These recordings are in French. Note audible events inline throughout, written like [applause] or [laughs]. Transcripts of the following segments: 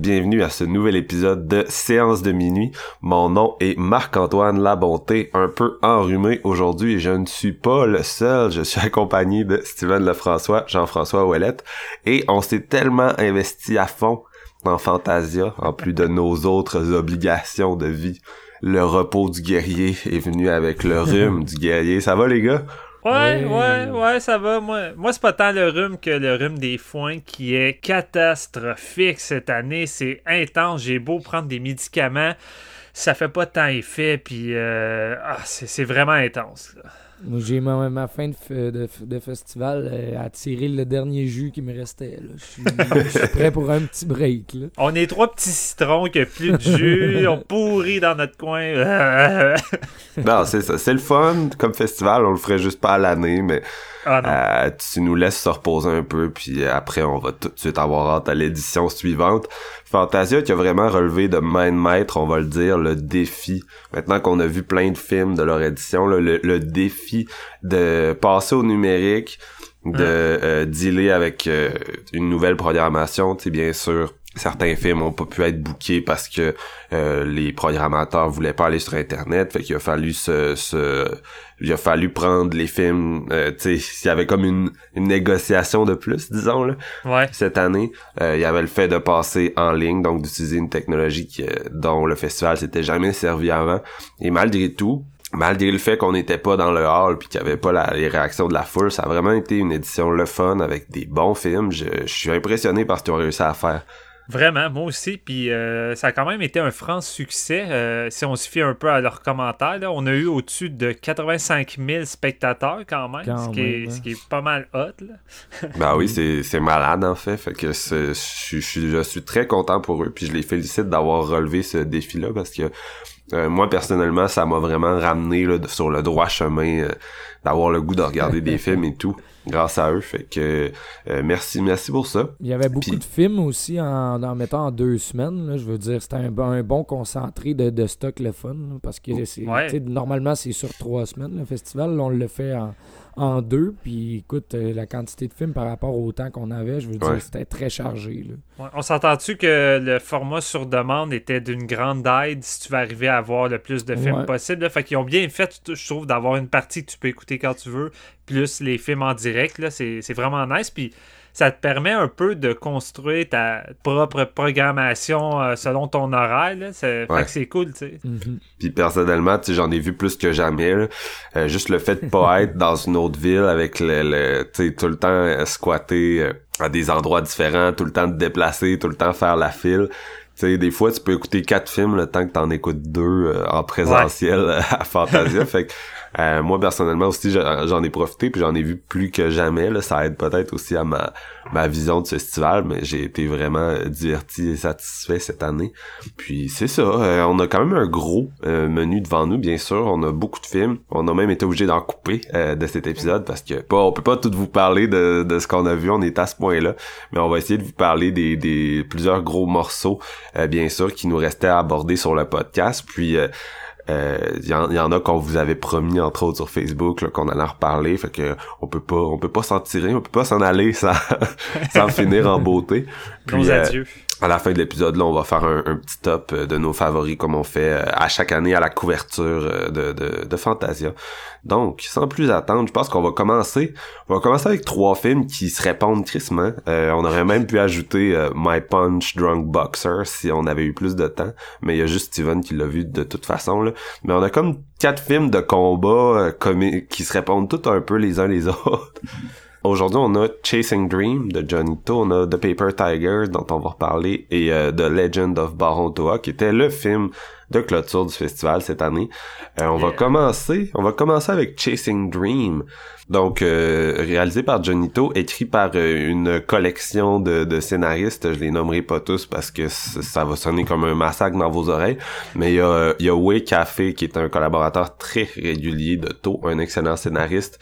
Bienvenue à ce nouvel épisode de Séance de minuit. Mon nom est Marc-Antoine Labonté, un peu enrhumé aujourd'hui et je ne suis pas le seul, je suis [laughs] accompagné de Steven Lefrançois, Jean-François Ouellette et on s'est tellement investi à fond dans Fantasia, en plus de nos autres obligations de vie. Le repos du guerrier est venu avec le [laughs] rhume du guerrier. Ça va les gars? Ouais, ouais, ouais, ça va. Moi, moi c'est pas tant le rhume que le rhume des foins qui est catastrophique cette année. C'est intense. J'ai beau prendre des médicaments, ça fait pas tant effet. Puis, euh, ah, c'est vraiment intense. Là. J'ai ma, ma, fin de, de, de festival euh, à tirer le dernier jus qui me restait. [laughs] Je suis prêt pour un petit break. Là. On est trois petits citrons qui a plus de jus, on pourrit dans notre coin. [laughs] non, c'est ça. C'est le fun comme festival. On le ferait juste pas à l'année, mais ah euh, tu nous laisses se reposer un peu, puis après, on va tout de suite avoir hâte à l'édition suivante. Fantasia qui a vraiment relevé de main de maître, on va le dire, le défi. Maintenant qu'on a vu plein de films de leur édition, le, le, défi de passer au numérique, de euh, dealer avec euh, une nouvelle programmation, tu sais, bien sûr certains films ont pas pu être bookés parce que euh, les programmateurs voulaient pas aller sur internet fait qu'il a fallu se, se il a fallu prendre les films euh, tu sais il y avait comme une, une négociation de plus disons là ouais. cette année euh, il y avait le fait de passer en ligne donc d'utiliser une technologie qui, euh, dont le festival s'était jamais servi avant et malgré tout malgré le fait qu'on n'était pas dans le hall puis qu'il y avait pas la, les réactions de la foule, ça a vraiment été une édition le fun avec des bons films. Je, je suis impressionné par ce qu'ils ont réussi à faire. Vraiment, moi aussi. Puis euh, ça a quand même été un franc succès. Euh, si on se fie un peu à leurs commentaires, là, on a eu au-dessus de 85 000 spectateurs quand même, ce, qui est, ce, qui est, pas mal hot. Là. [laughs] ben oui, c'est malade en fait. Fait que je, je, je, suis très content pour eux. Puis je les félicite d'avoir relevé ce défi-là parce que euh, moi personnellement, ça m'a vraiment ramené là, sur le droit chemin d'avoir le goût de regarder des [laughs] films et tout grâce à eux. Fait que euh, merci, merci pour ça. Il y avait beaucoup de films aussi en, en mettant en deux semaines. Là, je veux dire, c'était un, un, bon concentré de, de stock le fun. parce que c'est, ouais. normalement, c'est sur trois semaines le festival. Là, on le fait en, en deux. Puis écoute, euh, la quantité de films par rapport au temps qu'on avait, je veux dire, c'était très chargé. Là. Ouais, on s'entend-tu que le format sur demande était d'une grande aide si tu veux arriver à avoir le plus de films possible? Là? Fait qu'ils ont bien fait, je trouve, d'avoir une partie que tu peux écouter quand tu veux, plus les films en direct. Là, c'est, c'est vraiment nice. Puis ça te permet un peu de construire ta propre programmation euh, selon ton horaire. Là. C'est, ouais. Fait que c'est cool, tu sais. Mm-hmm. Puis personnellement, tu sais, j'en ai vu plus que jamais. Là. Euh, juste le fait de pas [laughs] être dans une autre ville avec le, le tu sais, tout le temps euh, squatter euh, à des endroits différents, tout le temps te déplacer, tout le temps faire la file. Tu sais, des fois, tu peux écouter quatre films le temps que t'en écoutes deux euh, en présentiel ouais. [laughs] à Fantasia. fait que euh, moi personnellement aussi j'en ai profité puis j'en ai vu plus que jamais là. ça aide peut-être aussi à ma ma vision de ce festival mais j'ai été vraiment diverti et satisfait cette année. Puis c'est ça. Euh, on a quand même un gros euh, menu devant nous bien sûr. On a beaucoup de films. On a même été obligé d'en couper euh, de cet épisode parce que pas on peut pas tout vous parler de, de ce qu'on a vu. On est à ce point là mais on va essayer de vous parler des, des plusieurs gros morceaux euh, bien sûr qui nous restaient à aborder sur le podcast. Puis il euh, y, y, en a qu'on vous avait promis entre autres sur Facebook qu'on allait en reparler. Fait que on peut pas on peut pas s'en tirer on peut pas s'en aller sans [laughs] sans [laughs] finir en beauté. Puis euh, à la fin de l'épisode là on va faire un, petit top euh, de nos favoris comme on fait euh, à chaque année à la couverture de, de, de Fantasia. Donc sans plus attendre je pense qu'on va commencer. On va commencer avec trois films qui se répondent tristement euh, on aurait même pu ajouter euh, My Punch Drunk Boxer si on avait eu plus de temps. Mais il y a juste Steven qui l'a vu de toute façon là. Mais on a comme quatre films de combat euh, qui se répondent tous un peu les uns les [laughs] autres Aujourd'hui, on a Chasing Dream de Johnny To, on a The Paper Tiger dont on va reparler et The Legend of Baron Toa qui était le film de clôture du festival cette année. Euh, on va commencer, on va commencer avec Chasing Dream. Donc euh, réalisé par Jonito, écrit par euh, une collection de, scénaristes, je les nommerai pas tous parce que ça va sonner comme un massacre dans vos oreilles, mais il y a, il y a Way Café qui est un collaborateur très régulier de To, un excellent scénariste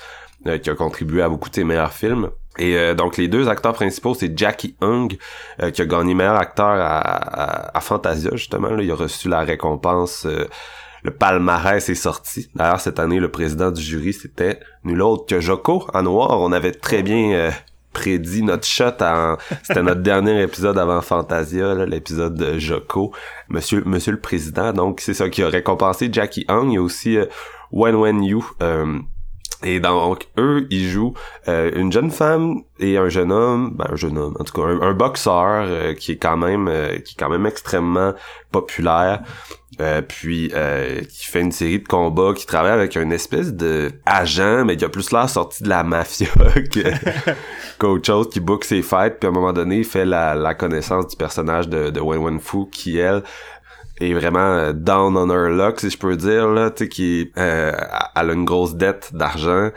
qui a contribué à beaucoup de ses meilleurs films. Et euh, donc les deux acteurs principaux, c'est Jackie Hung, euh, qui a gagné meilleur acteur à, à, Fantasia, justement. Là, il a reçu la récompense. Euh, le palmarès est sorti. D'ailleurs, cette année, le président du jury, c'était nul autre que Joko en noir. On avait très bien prédit notre shot c'était notre dernier épisode avant Fantasia l'épisode de Joko monsieur monsieur le président donc c'est ça qui a récompensé Jackie Hung il y a aussi Wen Wen Yu et donc, eux, ils jouent euh, une jeune femme et un jeune homme, ben un jeune homme, en tout cas un, boxeur euh, qui est quand même euh, qui est quand même extrêmement populaire, puis qui fait une série de combats, qui travaille avec une espèce de agent, mais qui a plus l'air sorti de la mafia [laughs] qu'autre chose, qui book ses fêtes, puis à un moment donné, il fait la, la connaissance du personnage de, de Wen Wen Fu, qui elle est vraiment euh, down on her luck si je peux dire là tu sais qui euh, elle a une grosse dette d'argent.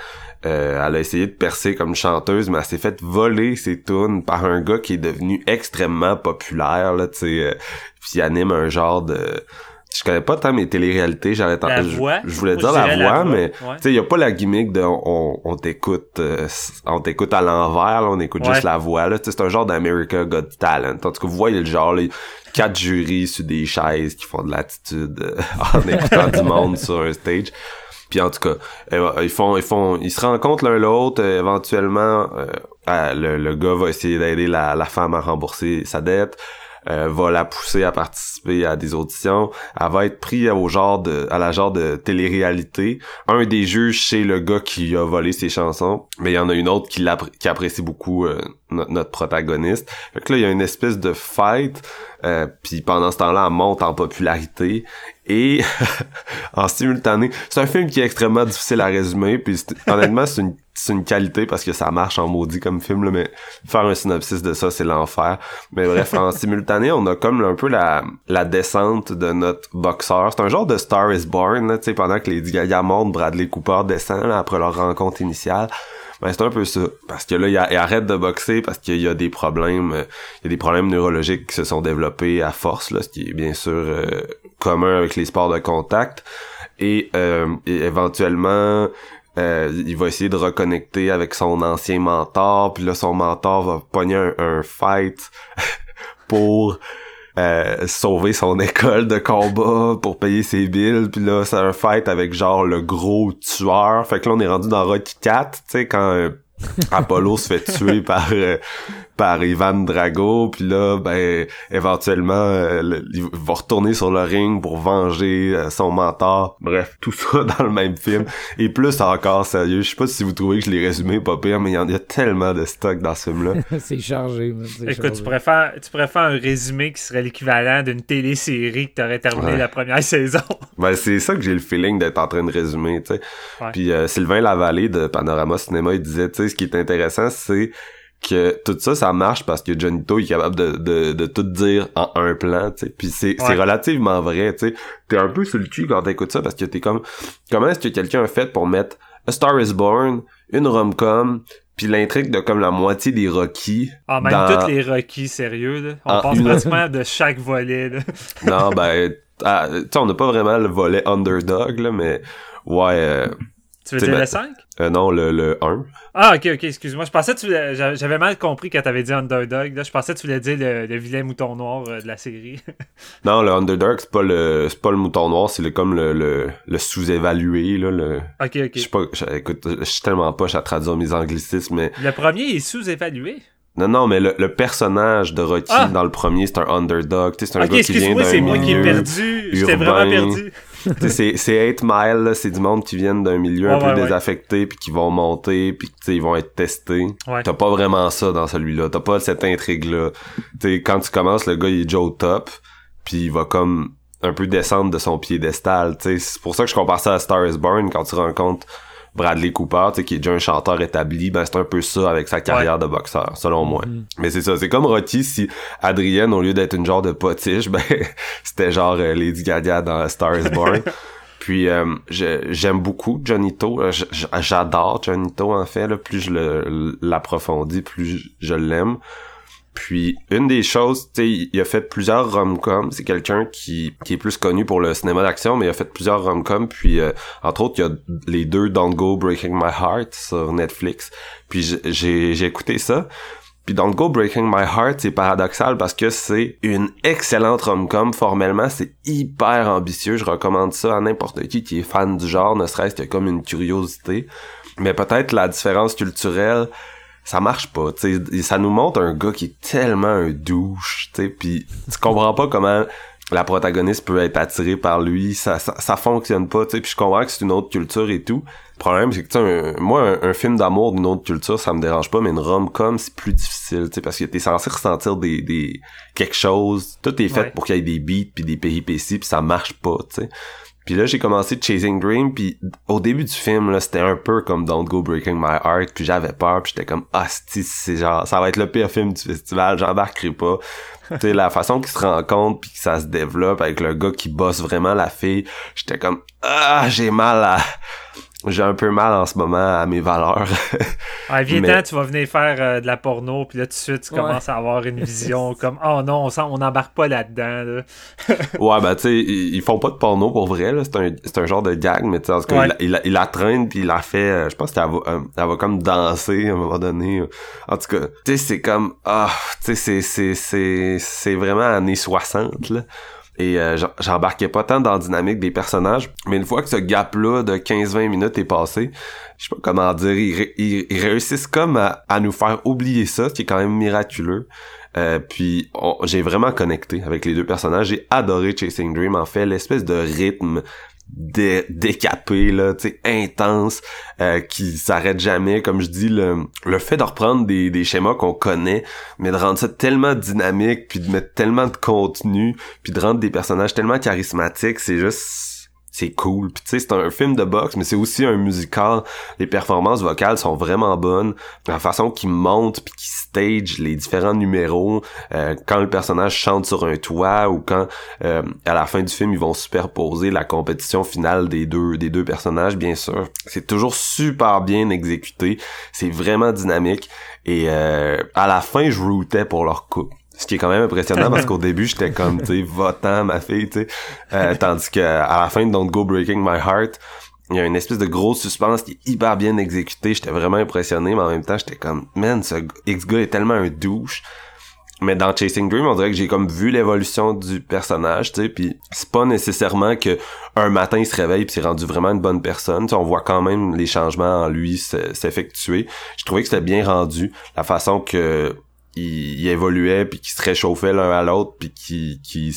Euh, elle a essayé de percer comme chanteuse mais elle s'est fait voler ses tunes par un gars qui est devenu extrêmement populaire là tu sais euh, puis anime un genre de je connais pas tant mes téléréalités, j'avais je, je, voulais dire la voix, mais tu sais, y a pas la gimmick de on, on t'écoute euh, on t'écoute à l'envers, on écoute juste la voix là, c'est un genre d'America Got Talent. En tout cas, vous voyez le genre là, quatre jurys sur des chaises qui font de l'attitude euh, [laughs] en écoutant du monde sur un stage. Puis en tout cas, euh, ils font ils font ils se rencontrent l'un l'autre, éventuellement le, le, gars va essayer d'aider la, la femme à rembourser sa dette. Euh, va la pousser à participer à des auditions. Elle va être prise au genre de, à la genre de télé-réalité. Un des juges, c'est le gars qui a volé ses chansons, mais il y en a une autre qui, qui apprécie beaucoup euh, notre, protagoniste. Fait que là, il y a une espèce de fight, euh, puis pendant ce temps-là, elle monte en popularité et [laughs] en simultané. C'est un film qui est extrêmement difficile à résumer, puis honnêtement, c'est une, une qualité parce que ça marche en maudit comme film, là, mais faire un synopsis de ça, c'est l'enfer. Mais bref, en [laughs] simultané, on a comme un peu la, la descente de notre boxeur. C'est un genre de Star is Born, tu sais, pendant que les Gaga montent, Bradley Cooper descend après leur rencontre initiale. Ben, c'est un peu ça. Parce que là, il, arrête de boxer parce qu'il y a des problèmes, euh, il y a des problèmes neurologiques qui se sont développés à force, là, ce qui est bien sûr euh, commun avec les sports de contact. Et, euh, éventuellement, il va essayer de reconnecter avec son ancien mentor, puis là, son mentor va pogner un fight [laughs] pour euh, sauver son [laughs] école de combat pour payer ses billes puis là c'est un fight avec genre le gros tueur fait que là on est rendu dans Rocky 4 tu sais quand euh, [laughs] Apollo se fait tuer par euh, par Ivan Drago puis là ben éventuellement euh, il va retourner sur le ring pour venger euh, son mentor. Bref [laughs] tout ça dans le même film. Et plus encore sérieux je sais pas si vous trouvez que je l'ai résumé pas pire mais il y en a tellement de stock dans ce film là [laughs] c'est chargé écoute tu préfères tu préfères un résumé qui serait l'équivalent d'une télésérie que t'aurais terminé la première saison. Ben c'est ça que j'ai le feeling d'être en train de résumer tu sais. Puis Sylvain Lavallée de Panorama Cinéma il disait tu sais ce qui est intéressant c'est que tout ça ça marche parce que Johnny To est capable de, de, de tout dire en un plan tu sais. Puis c'est c'est relativement vrai tu sais. T'es un peu sur le cul quand t'écoutes ça parce que t'es comme comment est-ce que quelqu'un a fait pour mettre A Star Is Born une rom-com puis l'intrigue de comme la moitié des Rocky ah même toutes les Rocky sérieux là. On pense [laughs] pratiquement de chaque volet là. non ben ah, tu sais on n'a pas vraiment le volet underdog là mais ouais euh, tu veux dire le 5? Euh, non, le, le 1. Ah, ok, ok, excuse-moi. Je pensais que tu J'avais mal compris quand t'avais dit Underdog. Là, je pensais que tu voulais dire le, vilain mouton noir euh, de la série. [laughs] non, le Underdog, c'est pas le c'est pas le mouton noir, c'est le, comme le, le, le sous-évalué. Là, le... Ok, ok. Je sais pas, écoute, je suis tellement pas à traduire mes anglicismes, mais... Le premier est sous-évalué? Non, non, mais le, le personnage de Rocky ah! dans le premier, c'est un underdog. C'est un gars qui vient d'un c'est moi qui ai perdu. J'étais vraiment perdu. C'est c'est 8 Mile, c'est du monde qui vient d'un milieu un peu désaffecté puis qui vont monter puis ils vont être testés. T'as pas vraiment ça dans celui-là. T'as pas cette intrigue-là. quand tu commences, le gars il est Joe Top puis il va comme un peu descendre de son piédestal. C'est pour ça que je compare ça à Star is Born quand tu rencontres Bradley Cooper, tu sais, qui est déjà un chanteur établi, ben c'est un peu ça avec sa carrière de boxeur, selon moi. Mm-hmm. Mais c'est ça, c'est comme Rocky si Adrienne, au lieu d'être une genre de potiche, [laughs] ben c'était genre euh, Lady Gaga dans Star is Born. [laughs] Puis euh, j'aime beaucoup Johnito. Euh, j'adore Johnito en fait. Là, plus je l'approfondis, plus je l'aime. Puis une des choses, tu sais, il a fait plusieurs rom-coms. C'est quelqu'un qui, qui est plus connu pour le cinéma d'action, mais il a fait plusieurs rom-coms. Puis euh, entre autres, il y a les deux Don't Go Breaking My Heart sur Netflix. Puis j'ai j'ai écouté ça. Puis Don't Go Breaking My Heart, c'est paradoxal parce que c'est une excellente rom-com. Formellement, c'est hyper ambitieux. Je recommande ça à n'importe qui qui est fan du genre, ne serait-ce que comme une curiosité. Mais peut-être la différence culturelle, ça marche pas. sais ça nous montre un gars qui est tellement un douche, tu sais, puis tu comprends pas comment la protagoniste peut être attirée par lui, ça, ça, ça fonctionne pas, tu sais, puis je comprends que c'est une autre culture et tout. Le problème, c'est que, tu moi, un, film d'amour d'une autre culture, ça me dérange pas, mais une rom-com, c'est plus difficile, tu sais, parce que t'es censé ressentir des, des, quelque chose, tout est fait pour qu'il y ait des beats puis des péripéties, puis ça marche pas, tu sais. Puis là, j'ai commencé Chasing Dream, puis au début du film, là, c'était un peu comme Don't Go Breaking My Heart, puis j'avais peur, puis j'étais comme, ah, c'est genre, ça va être le pire film du festival, j'embarquerai pas. [laughs] tu sais, la façon qu'il se rencontre, puis que ça se développe avec le gars qui bosse vraiment la fille, j'étais comme, ah, j'ai mal à j'ai un peu mal en ce moment à mes valeurs. [laughs] ah, viens tu vas venir faire euh, de la porno, puis là, tout de suite, tu commences à avoir une vision [laughs] comme « Oh non, on n'embarque pas là-dedans. [laughs] ouais, ben, tu sais, ils, font pas de porno pour vrai, là. C'est un, un genre de gag, mais tu sais, il, il, la traîne, puis il la fait... Euh, je pense qu'elle va, euh, elle va comme danser à un moment donné. En tout cas, tu sais, c'est comme... Ah, tu sais, c'est vraiment années 60, là et euh, j'embarquais pas tant dans la dynamique des personnages mais une fois que ce gap là de 15-20 minutes est passé je sais pas comment dire ils, réussissent comme à, nous faire oublier ça ce qui est quand même miraculeux. Euh, puis j'ai vraiment connecté avec les deux personnages. J'ai adoré Chasing Dream en fait l'espèce de rythme dé décapé là tu sais intense euh, qui s'arrête jamais comme je dis le, le fait de reprendre des, des schémas qu'on connaît mais de rendre ça tellement dynamique puis de mettre tellement de contenu puis de rendre des personnages tellement charismatiques c'est juste c'est cool. Puis tu sais, c'est un film de boxe, mais c'est aussi un musical. Les performances vocales sont vraiment bonnes. La façon qu'il monte puis qu'il stage les différents numéros, euh, quand le personnage chante sur un toit ou quand euh, à la fin du film ils vont superposer la compétition finale des deux des deux personnages, bien sûr. C'est toujours super bien exécuté. C'est vraiment dynamique. Et euh, à la fin, je routais pour leur couple. Ce qui est quand même impressionnant parce qu'au début, j'étais comme, tu sais, votant ma fille, tu sais. Euh, tandis que à la fin de Don't Go Breaking My Heart, il y a une espèce de gros suspense qui est hyper bien exécuté. J'étais vraiment impressionné, mais en même temps, j'étais comme, man, ce X-gars est tellement un douche. Mais dans Chasing Dream, on dirait que j'ai comme vu l'évolution du personnage, tu sais, puis c'est pas nécessairement que un matin il se réveille puis c'est rendu vraiment une bonne personne. on voit quand même les changements en lui s'effectuer. Je trouvais que c'était bien rendu, la façon que il, évoluait puis qui se réchauffait l'un à l'autre puis qui qui,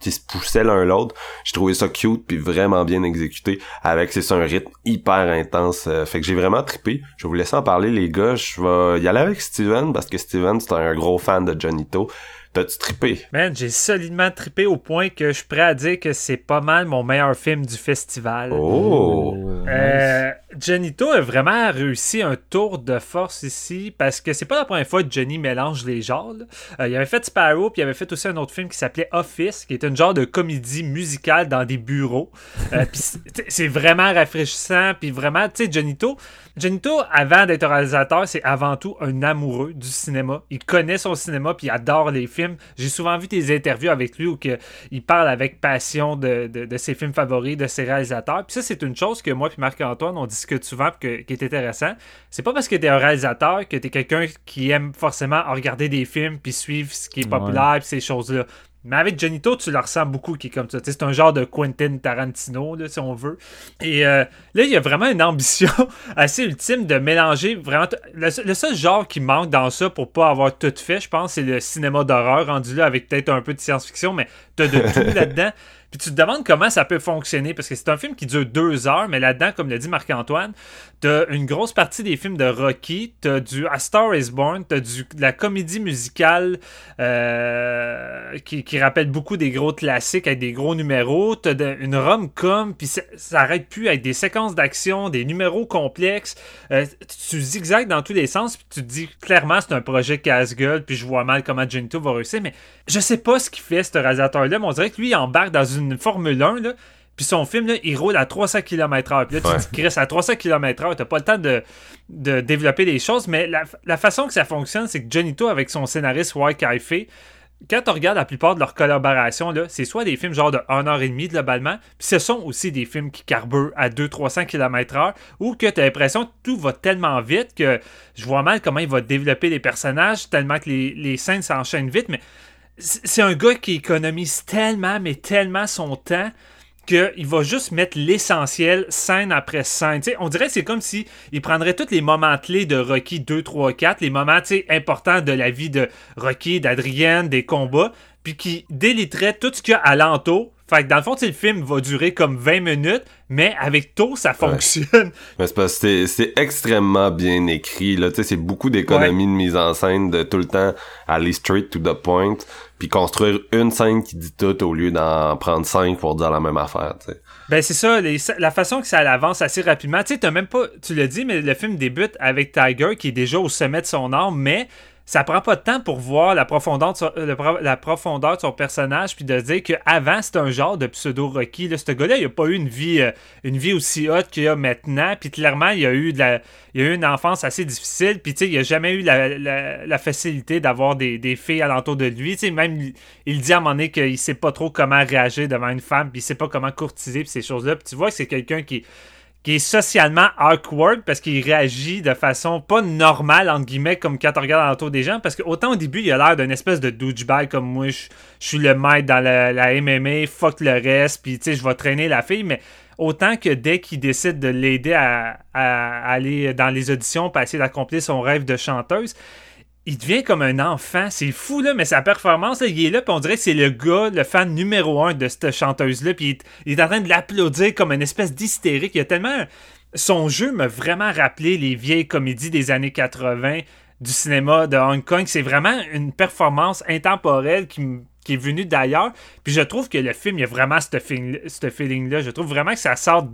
qui se poussait l'un à l'autre. J'ai trouvé ça cute puis vraiment bien exécuté. Avec c'est un rythme hyper intense. Euh, fait que j'ai vraiment trippé. Je vais vous laisser en parler les gars. Je vais y aller avec Steven parce que Steven c'est un gros fan de Johnito T'as-tu trippé? Man, j'ai solidement trippé au point que je suis prêt à dire que c'est pas mal mon meilleur film du festival. Oh! Euh, Johnito a vraiment réussi un tour de force ici parce que c'est pas la première fois que Johnny mélange les genres. Euh, il avait fait Sparrow, puis il avait fait aussi un autre film qui s'appelait Office, qui est un genre de comédie musicale dans des bureaux. Euh, [laughs] c'est vraiment rafraîchissant, puis vraiment, tu sais, Johnito, Genito, avant d'être réalisateur, c'est avant tout un amoureux du cinéma. Il connaît son cinéma puis il adore les films. J'ai souvent vu des interviews avec lui où que il parle avec passion de, ses films favoris, de ses réalisateurs. Puis ça, c'est une chose que moi et Marc-Antoine, on discute souvent que, qui est intéressant. C'est pas parce que tu es un réalisateur que tu es quelqu'un qui aime forcément regarder des films puis suivre ce qui est populaire puis ces choses-là. Mais avec Johnito, tu le ressens beaucoup qui est comme ça. C'est un genre de Quentin Tarantino, là, si on veut. Et euh, là, il y a vraiment une ambition [laughs] assez ultime de mélanger vraiment. Le, seul genre qui manque dans ça pour pas avoir tout fait, je pense, c'est le cinéma d'horreur rendu là avec peut-être un peu de science-fiction, mais t'as de tout [laughs] là-dedans. Puis tu te demandes comment ça peut fonctionner, parce que c'est un film qui dure deux heures, mais là-dedans, comme l'a dit Marc-Antoine, t'as une grosse partie des films de Rocky, t'as du A Star is Born, t'as du, de la comédie musicale euh, qui, qui, rappelle beaucoup des gros classiques avec des gros numéros, t'as une rom-com, puis ça, arrête plus avec des séquences d'action, des numéros complexes, euh, tu zigzags dans tous les sens, puis tu te dis clairement c'est un projet casse-gueule, puis je vois mal comment Genito va réussir, mais je sais pas ce qu'il fait, ce réalisateur-là, mais on dirait que lui, il embarque dans une Formule 1, là, puis son film, là, il roule à 300 km/h. Puis là, tu te dis, à 300 km/h, t'as pas le temps de, de développer les choses. Mais la, façon que ça fonctionne, c'est que Johnny avec son scénariste White fait quand on regarde la plupart de leurs collaborations, c'est soit des films genre de 1h30 globalement, puis ce sont aussi des films qui carburent à 200-300 km/h, ou que tu as l'impression que tout va tellement vite que je vois mal comment il va développer les personnages, tellement que les, les scènes s'enchaînent vite, mais c'est un gars qui économise tellement, mais tellement son temps qu'il va juste mettre l'essentiel scène après scène. on dirait que c'est comme si il prendrait tous les moments clés de Rocky 2, 3, 4, les moments importants de la vie de Rocky, d'Adrienne, des combats, puis qui déliterait tout ce qu'il y a alentour. Fait que dans le fond, le film va durer comme 20 minutes, mais avec tout, ça fonctionne. [laughs] Mais c'est parce que c'est extrêmement bien écrit. Là, c'est beaucoup d'économie de mise en scène, de tout le temps aller straight to the point puis construire une scène qui dit tout au lieu d'en prendre cinq pour dire la même affaire. Ben c'est ça, la façon que ça avance assez rapidement. Tu sais, même pas, tu l'as dit, mais le film débute avec Tiger qui est déjà au sommet de son art, mais ça prend pas de temps pour voir la profondeur de son, son personnage puis de dire qu'avant c'était un genre de pseudo Rocky ce gars-là il a pas eu une vie euh, une vie aussi haute qu'il a maintenant puis clairement il a eu a eu une enfance assez difficile puis il a jamais eu la, facilité d'avoir des, filles alentour de lui. Tu même il dit à un moment donné qu'il sait pas trop comment réagir devant une femme puis il sait pas comment courtiser puis ces choses là puis tu vois que c'est quelqu'un qui qui est socialement awkward parce qu'il réagit de façon pas normale, entre guillemets, comme quand on regarde l'entour des gens. Parce que autant au début, il a l'air d'une espèce de douchebag comme moi, je, suis le maître dans la, MMA, fuck le reste, puis tu sais, je vais traîner la fille, mais autant que dès qu'il décide de l'aider à, à, aller dans les auditions pour essayer d'accomplir son rêve de chanteuse, il devient comme un enfant. C'est fou, là, mais sa performance, il est là, puis on dirait que c'est le gars, le fan numéro un de cette chanteuse-là, puis il, est en train de l'applaudir comme une espèce d'hystérique. Il a tellement. Son jeu m'a vraiment rappelé les vieilles comédies des années 80 du cinéma de Hong Kong. C'est vraiment une performance intemporelle qui me qui est venu d'ailleurs. Puis je trouve que le film, il y a vraiment ce feeling-là. je trouve vraiment que ça sort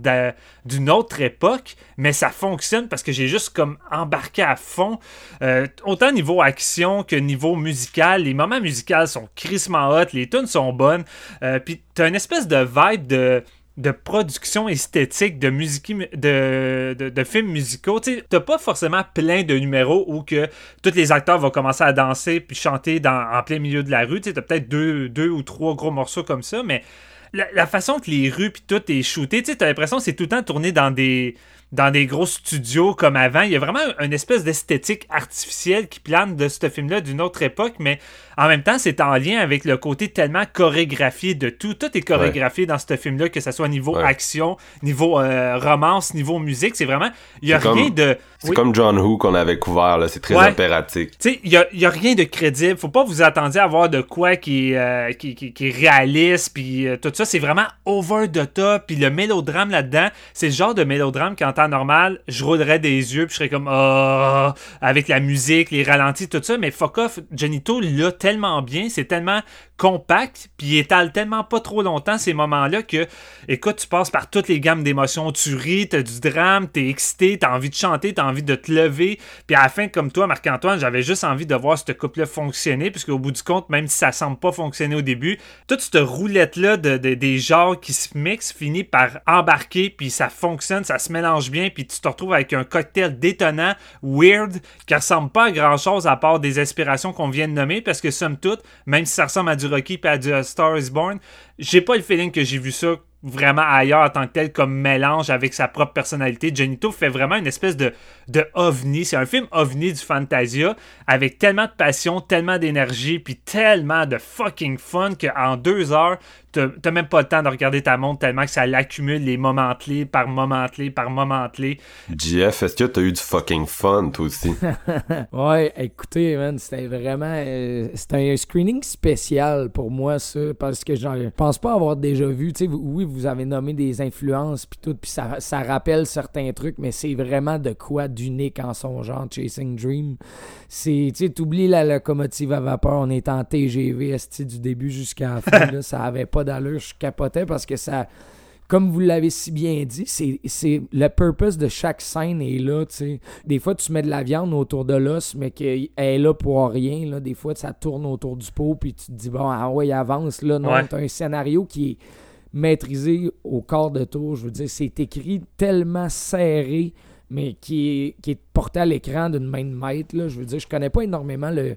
d'une autre époque, mais ça fonctionne parce que j'ai juste comme embarqué à fond. Euh, autant niveau action que niveau musical. Les moments musicaux sont crissement hot, les tunes sont bonnes. Euh, puis t'as une espèce de vibe de de production esthétique de musique de, de, films musicaux. Tu n'as pas forcément plein de numéros où que tous les acteurs vont commencer à danser puis chanter dans, en plein milieu de la rue. Tu as peut-être deux, deux ou trois gros morceaux comme ça, mais la, façon que les rues puis tout est shooté, tu as l'impression que c'est tout le temps tourné dans des dans des gros studios comme avant. Il y a vraiment une espèce d'esthétique artificielle qui plane de ce film-là d'une autre époque, mais en même temps, c'est en lien avec le côté tellement chorégraphié de tout. Tout est chorégraphié dans ce film-là, que ce soit niveau action, niveau euh, romance, niveau musique. C'est vraiment. Il n'y a rien de. C'est comme John Who qu'on avait couvert, là. C'est très impératif. Tu sais, il n'y a, rien de crédible. Faut pas vous attendre à voir de quoi qui, euh, qui, est réaliste, puis euh, tout ça. C'est vraiment over the top. Puis le mélodrame là-dedans, c'est le genre de mélodrame qu'en temps normal, je roulerais des yeux, puis je serais comme. Oh, avec la musique, les ralentis, tout ça. Mais fuck off, Genito l'a tellement bien, c'est tellement compact, puis étale tellement pas trop longtemps ces moments-là que, écoute, tu passes par toutes les gammes d'émotions. Tu ris, t'as du drame, t'es excité, t'as envie de chanter, t'as envie de te lever. Puis à la fin, comme toi, Marc-Antoine, j'avais juste envie de voir ce couple-là fonctionner, puisque au bout du compte, même si ça semble pas fonctionner au début, toute cette roulette-là de, des genres qui se mixent finit par embarquer, puis ça fonctionne, ça se mélange bien, puis tu te retrouves avec un cocktail détonnant, weird, qui ressemble pas à grand-chose à part des inspirations qu'on vient de nommer, parce que somme toute, même si ça ressemble à du Rocky à du Star is Born, j'ai pas le feeling que j'ai vu ça vraiment ailleurs en tant que tel comme mélange avec sa propre personnalité. Genito fait vraiment une espèce de, de ovni. C'est un film ovni du Fantasia avec tellement de passion, tellement d'énergie, puis tellement de fucking fun qu'en deux heures, t'as même pas le temps de regarder ta montre tellement que ça l'accumule les moments clés par moment clé par moment clé. JF, est-ce que t'as eu du fucking fun toi aussi? [laughs] ouais, écoutez, man, c'était vraiment. Euh, c'était un screening spécial pour moi, ça, parce que je pense pas avoir déjà vu. Tu sais, oui, vous avez nommé des influences, puis tout, puis ça, ça rappelle certains trucs, mais c'est vraiment de quoi d'unique en son genre, Chasing Dream. C'est, tu sais, t'oublies la locomotive à vapeur, on est en TGV, du début jusqu'à la fin, [laughs] là, ça avait pas d'allure, je capotais parce que ça comme vous l'avez si bien dit, c'est le purpose de chaque scène est là, tu sais. Des fois, tu mets de la viande autour de l'os, mais qu'elle est là pour rien, là. Des fois, ça tourne autour du pot, puis tu te dis, bon, ah ouais, avance, là. Non, t'as un scénario qui est maîtrisé au quart de tour. Je veux dire, c'est écrit tellement serré, mais qui est, qui est porté à l'écran d'une main de maître. Je veux dire, je connais pas énormément le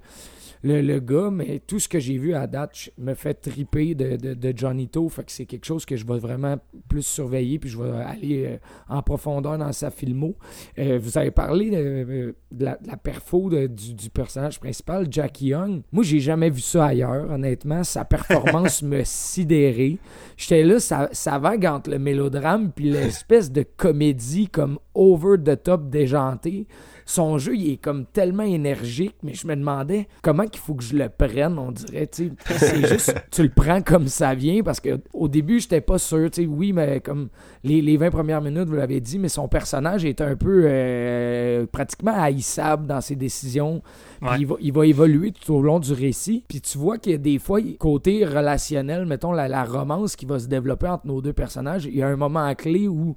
le, le, gars, mais tout ce que j'ai vu à date me fait triper de, de, de Johnny To. Fait que c'est quelque chose que je vais vraiment plus surveiller, puis je vais aller euh, en profondeur dans sa filmo. Euh, vous avez parlé de, euh, la, perfo du, du, personnage principal, Jackie Young. Moi, j'ai jamais vu ça ailleurs, honnêtement. Sa performance [laughs] me sidérait. J'étais là, ça, ça vague entre le mélodrame puis l'espèce de comédie comme over the top déjantée son jeu, il est comme tellement énergique, mais je me demandais comment qu'il faut que je le prenne, on dirait, tu c'est [laughs] juste, tu le prends comme ça vient, parce que au début, j'étais pas sûr, oui, mais comme les, les 20 premières minutes, vous l'avez dit, mais son personnage est un peu euh, pratiquement haïssable dans ses décisions. Il, va, il va évoluer tout au long du récit. Puis tu vois qu'il y a des fois, côté relationnel, mettons la, la romance qui va se développer entre nos deux personnages, il y a un moment clé où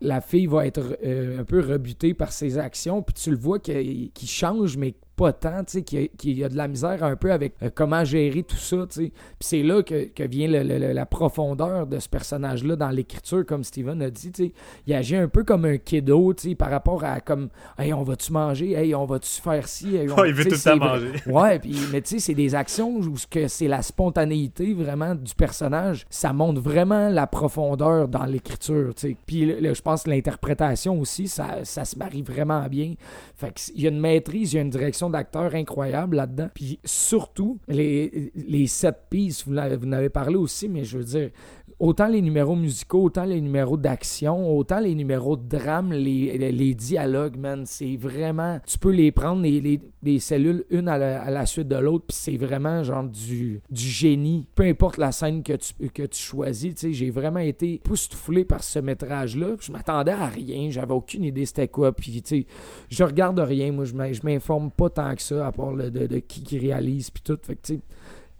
la fille va être euh, un peu rebutée par ses actions, puis tu le vois qu'il change, mais pas tant, tu sais, qu'il y, a de la misère un peu avec euh, comment gérer tout ça, tu sais. Puis c'est là que, vient la profondeur de ce personnage-là dans l'écriture, comme Steven a dit, tu sais. Il agit un peu comme un kiddo, tu sais, par rapport à comme, hey, on va-tu manger, hey, on va-tu faire ci, il veut tout ça manger. [laughs] Ouais, puis, mais tu sais, c'est des actions où que c'est la spontanéité vraiment du personnage. Ça montre vraiment la profondeur dans l'écriture, tu sais. Puis je pense que l'interprétation aussi, ça, ça se marie vraiment bien. Fait qu'il y a une maîtrise, il y a une direction d'acteurs incroyable là-dedans. Puis surtout, les, les sept pistes, vous n'avez parlé aussi, mais je veux dire, autant les numéros musicaux, autant les numéros d'action, autant les numéros de drame, les, dialogues, man, c'est vraiment... Tu peux les prendre, les, les, cellules, une à la, suite de l'autre, puis c'est vraiment genre du, génie. Peu importe la scène que tu, que tu choisis, tu sais, j'ai vraiment été poustouflé par ce métrage-là. Je m'attendais à rien, j'avais aucune idée c'était quoi, puis tu sais, je regarde rien, moi, je m'informe pas tant que ça, à part de, qui qui réalise, puis tout, fait tu sais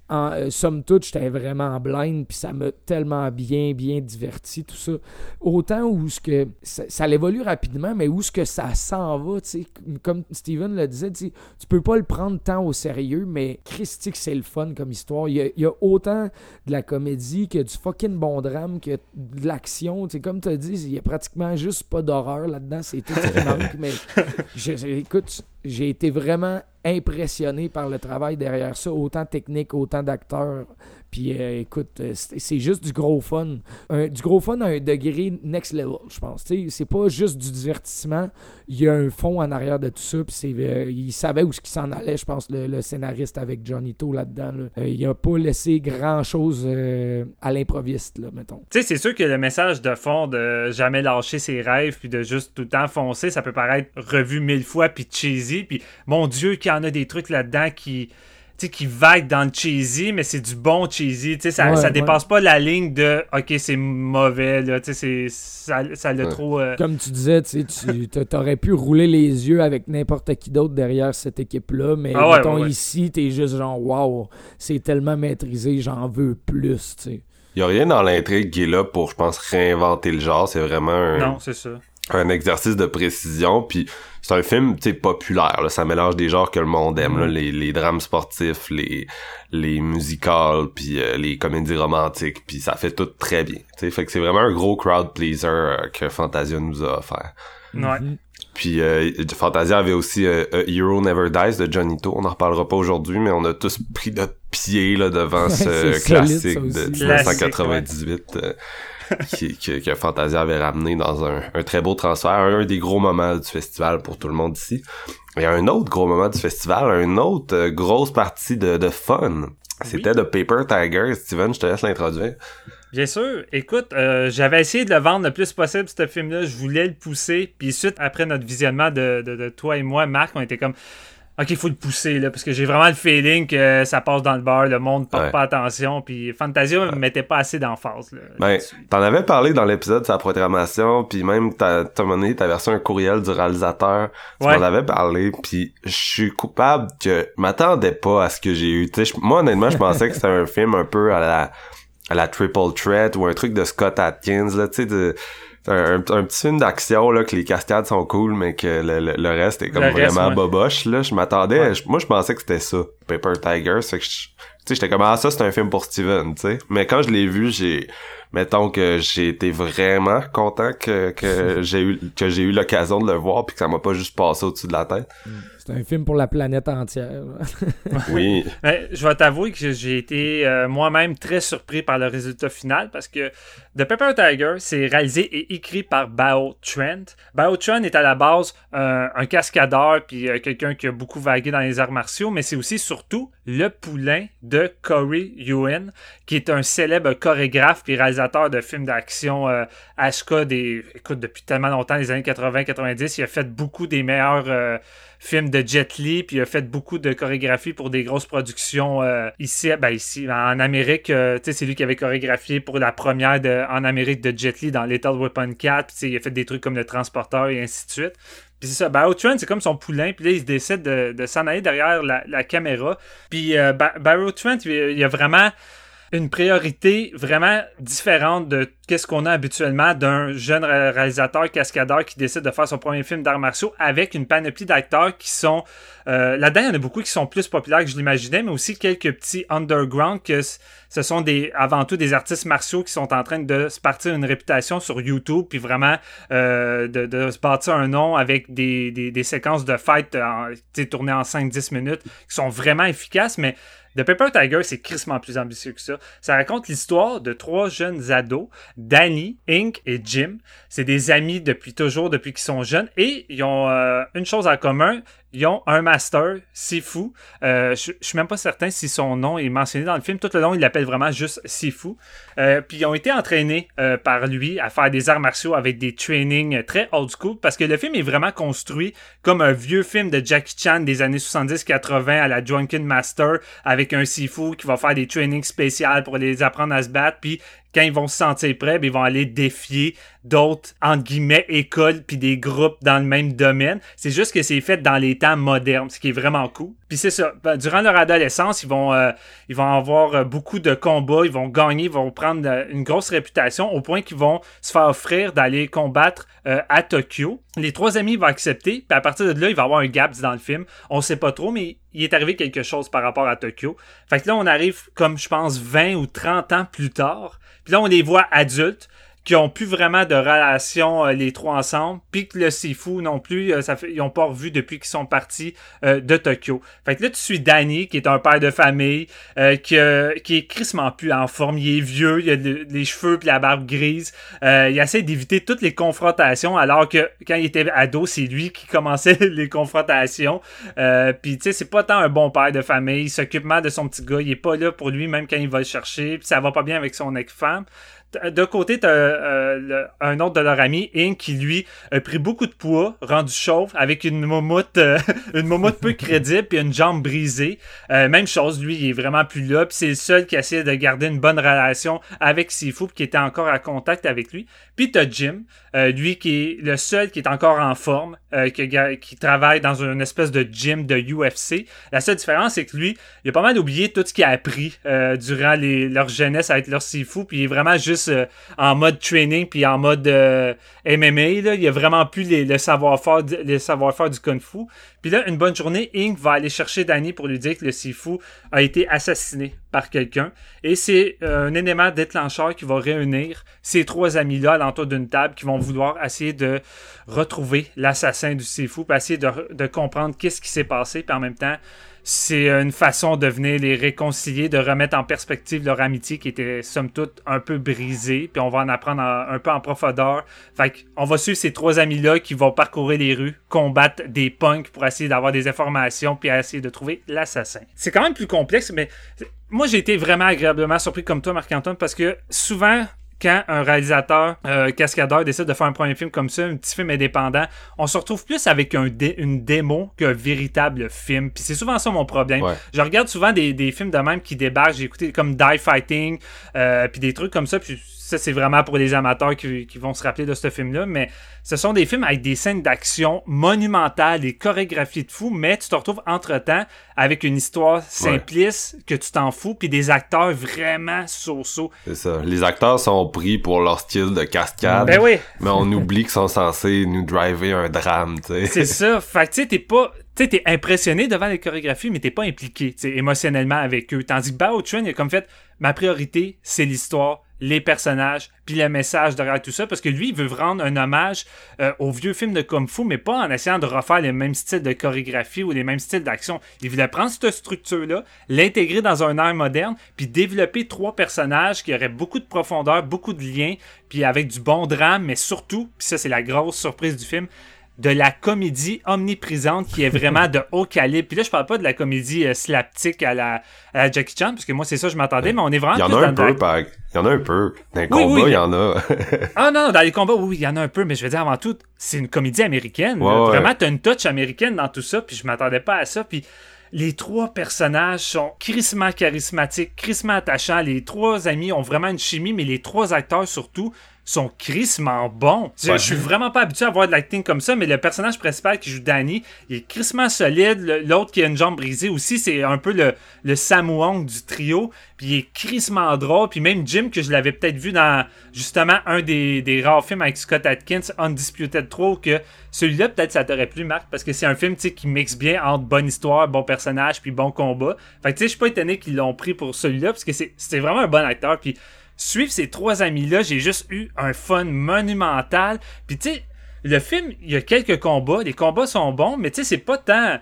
en, euh, somme toute, j'étais vraiment blind, puis ça m'a tellement bien, bien diverti, tout ça. Autant où ce que ça, ça évolue rapidement, mais où ce que ça s'en va, tu sais, comme Steven le disait, tu peux pas le prendre tant au sérieux, mais Christique, c'est le fun comme histoire. Il y, a, autant de la comédie que du fucking bon drame, que de l'action, tu sais, comme tu as dit, il y a pratiquement juste pas d'horreur là-dedans, c'est tout ce qui manque, [laughs] mais écoute, j'ai été vraiment impressionné par le travail derrière ça, autant technique, autant d'acteurs. Puis euh, écoute, euh, c'est juste du gros fun. du gros fun à un degré next level, je pense. C'est pas juste du divertissement. Il y a un fond en arrière de tout ça. Puis euh, il savait où ce qui s'en allait, je pense, le, scénariste avec Johnny To là-dedans. il a pas laissé grand-chose à l'improviste, là, mettons. Tu sais, c'est sûr que le message de fond de jamais lâcher ses rêves puis de juste tout le temps foncer, ça peut paraître revu mille fois puis cheesy. Puis mon Dieu, qu'il y en a des trucs là-dedans qui qui vague dans le cheesy, mais c'est du bon cheesy. Ça, ça dépasse pas la ligne de OK, c'est mauvais. Là, ça, ça l'a trop. Euh, Comme tu disais, tu aurais pu rouler les yeux avec n'importe qui d'autre derrière cette équipe-là, mais ah mettons, ici, t'es juste genre Waouh, c'est tellement maîtrisé, j'en veux plus. Il y a rien dans l'intrigue qui est là pour, je pense, réinventer le genre. C'est vraiment un. Non, c'est ça un exercice de précision puis c'est un film tu populaire là. ça mélange des genres que le monde aime là, mm-hmm. les, les drames sportifs les les musicals puis euh, les comédies romantiques puis ça fait tout très bien tu fait que c'est vraiment un gros crowd pleaser euh, que Fantasia nous a offert ouais. Mm-hmm. Puis euh, Fantasia avait aussi Hero Never Dies de Johnny To. On en reparlera pas aujourd'hui, mais on a tous pris notre pied là, devant [laughs] ce classique de 1998. [laughs] que, Fantasia avait ramené dans un, très beau transfert, un, des gros moments du festival pour tout le monde ici. Il y a un autre gros moment du festival, une autre euh, grosse partie de, de fun. C'était de Paper Tiger. Steven, je te laisse l'introduire. Bien sûr. Écoute, euh, j'avais essayé de le vendre le plus possible, ce film-là. Je voulais le pousser. Puis suite, après notre visionnement de, de, de toi et moi, Marc, on était comme OK, il faut le pousser, là, parce que j'ai vraiment le feeling que ça passe dans le bar, le monde porte pas attention, puis Fantasia ne mettait pas assez d'emphase. Ben, t'en avais parlé dans l'épisode de sa programmation, puis même t'as donné, t'as versé un courriel du réalisateur, tu m'en avais parlé, puis je suis coupable que m'attendais pas à ce que j'ai eu. moi, honnêtement, je pensais que c'était un film un peu à la à la Triple Threat ou un truc de Scott Atkins, là, tu sais, de un, petit film d'action là que les cascades sont cool mais que le, reste est comme vraiment boboche là. Je m'attendais moi je pensais que c'était ça Paper Tiger. C'est que tu sais j'étais comme ah ça c'est un film pour Steven tu sais. Mais quand je l'ai vu j'ai mettons que j'ai été vraiment content que, que [laughs] j'ai eu que j'ai eu l'occasion de le voir puis que ça m'a pas juste passé au-dessus de la tête. Mm. C'est un film pour la planète entière. [laughs] oui. je vais t'avouer que j'ai été euh, moi-même très surpris par le résultat final parce que The Pepper Tiger, c'est réalisé et écrit par Bao Trent. Bao Trent est à la base un cascadeur puis euh, quelqu'un qui a beaucoup vagué dans les arts martiaux, mais c'est aussi surtout le poulain de Corey Ewan, qui est un célèbre chorégraphe puis réalisateur de films d'action euh, HK des, écoute, depuis tellement longtemps, les années 80-90. Il a fait beaucoup des meilleurs film de Jet Li, puis il a fait beaucoup de chorégraphie pour des grosses productions euh, ici, ben ici, en Amérique. Euh, c'est lui qui avait chorégraphié pour la première en Amérique de Jet Li dans Lethal Weapon 4. Puis il a fait des trucs comme le transporteur et ainsi de suite. Puis c'est ça, Bao Trent, c'est comme son poulain, puis là, il décide de, s'en aller derrière la, caméra. Puis euh, Bao Trent, il, a vraiment une priorité vraiment différente de qu'est-ce qu'on a habituellement d'un jeune réalisateur cascadeur qui décide de faire son premier film d'arts martiaux avec une panoplie d'acteurs qui sont euh, là-dedans il y en a beaucoup qui sont plus populaires que je l'imaginais mais aussi quelques petits underground que ce sont des avant tout des artistes martiaux qui sont en train de se partir une réputation sur YouTube puis vraiment euh, de, se bâtir un nom avec des, séquences de fight tournées en 5-10 minutes qui sont vraiment efficaces mais The Paper Tiger, c'est crissement plus ambitieux que ça. Ça raconte l'histoire de trois jeunes ados, Danny, Ink et Jim. C'est des amis depuis toujours, depuis qu'ils sont jeunes, et ils ont euh, une chose en commun, ils ont un master, Sifu. Euh, je, je suis même pas certain si son nom est mentionné dans le film. Tout le long, il l'appelle vraiment juste Sifu. Euh, puis ils ont été entraînés euh, par lui à faire des arts martiaux avec des trainings très old school parce que le film est vraiment construit comme un vieux film de Jackie Chan des années 70-80 à la Drunken Master avec un Sifu qui va faire des trainings spéciaux pour les apprendre à se battre. Quand ils vont se sentir prêts, ben, ils vont aller défier d'autres, entre guillemets, écoles puis des groupes dans le même domaine. C'est juste que c'est fait dans les temps modernes, ce qui est vraiment cool. Puis c'est ça, ben, durant leur adolescence, ils vont, euh, ils vont avoir euh, beaucoup de combats, ils vont gagner, ils vont prendre euh, une grosse réputation au point qu'ils vont se faire offrir d'aller combattre à Tokyo. Les trois amis vont accepter, puis à partir de là, il va y avoir un gap dans le film. On sait pas trop, mais il est arrivé quelque chose par rapport à Tokyo. Fait que là, on arrive comme, je pense, 20 ou 30 ans plus tard. Puis là, on les voit adultes qui ont plus vraiment de relation euh, les trois ensemble, puis que le Sifu non plus, euh, ça fait, ils ont pas revu depuis qu'ils sont partis euh, de Tokyo. Fait que là, tu suis Danny, qui est un père de famille, qui, qui est crissement plus en forme, il est vieux, il a les cheveux puis la barbe grise, il essaie d'éviter toutes les confrontations, alors que quand il était ado, c'est lui qui commençait [laughs] les confrontations. puis tu sais, c'est pas tant un bon père de famille, il s'occupe mal de son petit gars, il est pas là pour lui même quand il va le chercher, puis ça va pas bien avec son ex-femme de côté, t'as euh, un autre de leur ami, Ink, qui lui a pris beaucoup de poids, rendu chauve, avec une momoute, euh, [laughs] une momoute peu crédible et une jambe brisée. Euh, même chose, lui, il est vraiment plus là. Puis c'est le seul qui essaie de garder une bonne relation avec Sifu, qui était encore en contact avec lui. Puis t'as Jim, lui qui est le seul qui est encore en forme, qui, qui, travaille dans une espèce de gym de UFC. La seule différence, c'est que lui, il a pas mal oublié tout ce qu'il a appris durant les, leur jeunesse avec leur Sifu, puis il est vraiment juste euh, en mode training puis en mode euh, MMA. Là. Il a vraiment plus le savoir-faire du Kung Fu. Puis là, une bonne journée, Ink va aller chercher Danny pour lui dire que le Sifu a été assassiné par quelqu'un. Et c'est euh, un élément déclencheur qui va réunir ces trois amis-là à l'entour d'une table qui vont vouloir essayer de retrouver l'assassin du Sifu, puis essayer de, de comprendre qu'est-ce qui s'est passé, puis en même temps c'est une façon de venir les réconcilier, de remettre en perspective leur amitié qui était somme toute un peu brisée. Puis on va en apprendre un peu en profondeur. Fait on va suivre ces trois amis-là qui vont parcourir les rues, combattre des punks pour essayer d'avoir des informations, puis essayer de trouver l'assassin. C'est quand même plus complexe, mais moi j'ai été vraiment agréablement surpris comme toi, Marc-Antoine, parce que souvent quand un réalisateur euh, cascadeur décide de faire un premier film comme ça, un petit film indépendant, on se retrouve plus avec un une démo qu'un véritable film. Puis c'est souvent ça mon problème. Je regarde souvent des, des, films de même qui débarquent. J'ai écouté comme Die Fighting, euh, puis des trucs comme ça. Puis ça, c'est vraiment pour les amateurs qui, vont se rappeler de ce film-là, mais ce sont des films avec des scènes d'action monumentales, des chorégraphies de fou, mais tu te retrouves entre-temps avec une histoire simpliste que tu t'en fous, puis des acteurs vraiment so-so. C'est ça. Les acteurs sont pris pour leur style de cascade, ben oui. mais on oublie qu'ils sont censés nous driver un drame, tu sais. C'est ça. Fait que tu sais, t'es pas tu sais, t'es impressionné devant les chorégraphies, mais t'es pas impliqué, émotionnellement avec eux. Tandis que Bao Chun, il a comme fait, ma priorité, c'est l'histoire, les personnages, puis le message derrière tout ça, parce que lui, il veut rendre un hommage euh, au vieux film de Kung Fu, mais pas en essayant de refaire les mêmes styles de chorégraphie ou les mêmes styles d'action. Il voulait prendre cette structure-là, l'intégrer dans un art moderne, puis développer trois personnages qui auraient beaucoup de profondeur, beaucoup de liens, puis avec du bon drame, mais surtout, puis ça c'est la grosse surprise du film, de la comédie omniprésente qui est vraiment de haut calibre. Puis là, je parle pas de la comédie euh, slaptique à la, à Jackie Chan, parce que moi, c'est ça je m'attendais, mais on est vraiment... Il y en a un peu, par... Il y en a un peu. Dans les combats, il y en a. ah non, dans les combats, oui, il y en a un peu, mais je veux dire, avant tout, c'est une comédie américaine. Vraiment, t'as une touch américaine dans tout ça, puis je m'attendais pas à ça, puis les trois personnages sont crissement charismatiques, crissement attachants. Les trois amis ont vraiment une chimie, mais les trois acteurs surtout sont crissement bons. Je, suis vraiment pas habitué à voir de l'acting comme ça, mais le personnage principal qui joue Danny, il est crissement solide. L'autre qui a une jambe brisée aussi, c'est un peu le, le Wong du trio. Puis il est crissement drôle. Puis même Jim, que je l'avais peut-être vu dans justement un des, des, rares films avec Scott Atkins, Undisputed 3, que celui-là, peut-être ça t'aurait plu, Marc, parce que c'est un film qui mixe bien entre bonne histoire, bon personnage, puis bon combat. Fait que tu sais, je suis pas étonné qu'ils l'ont pris pour celui-là, parce que c'est vraiment un bon acteur. Puis suivre ces trois amis-là, j'ai juste eu un fun monumental. Puis tu sais, le film, il y a quelques combats, les combats sont bons, mais tu sais, c'est pas tant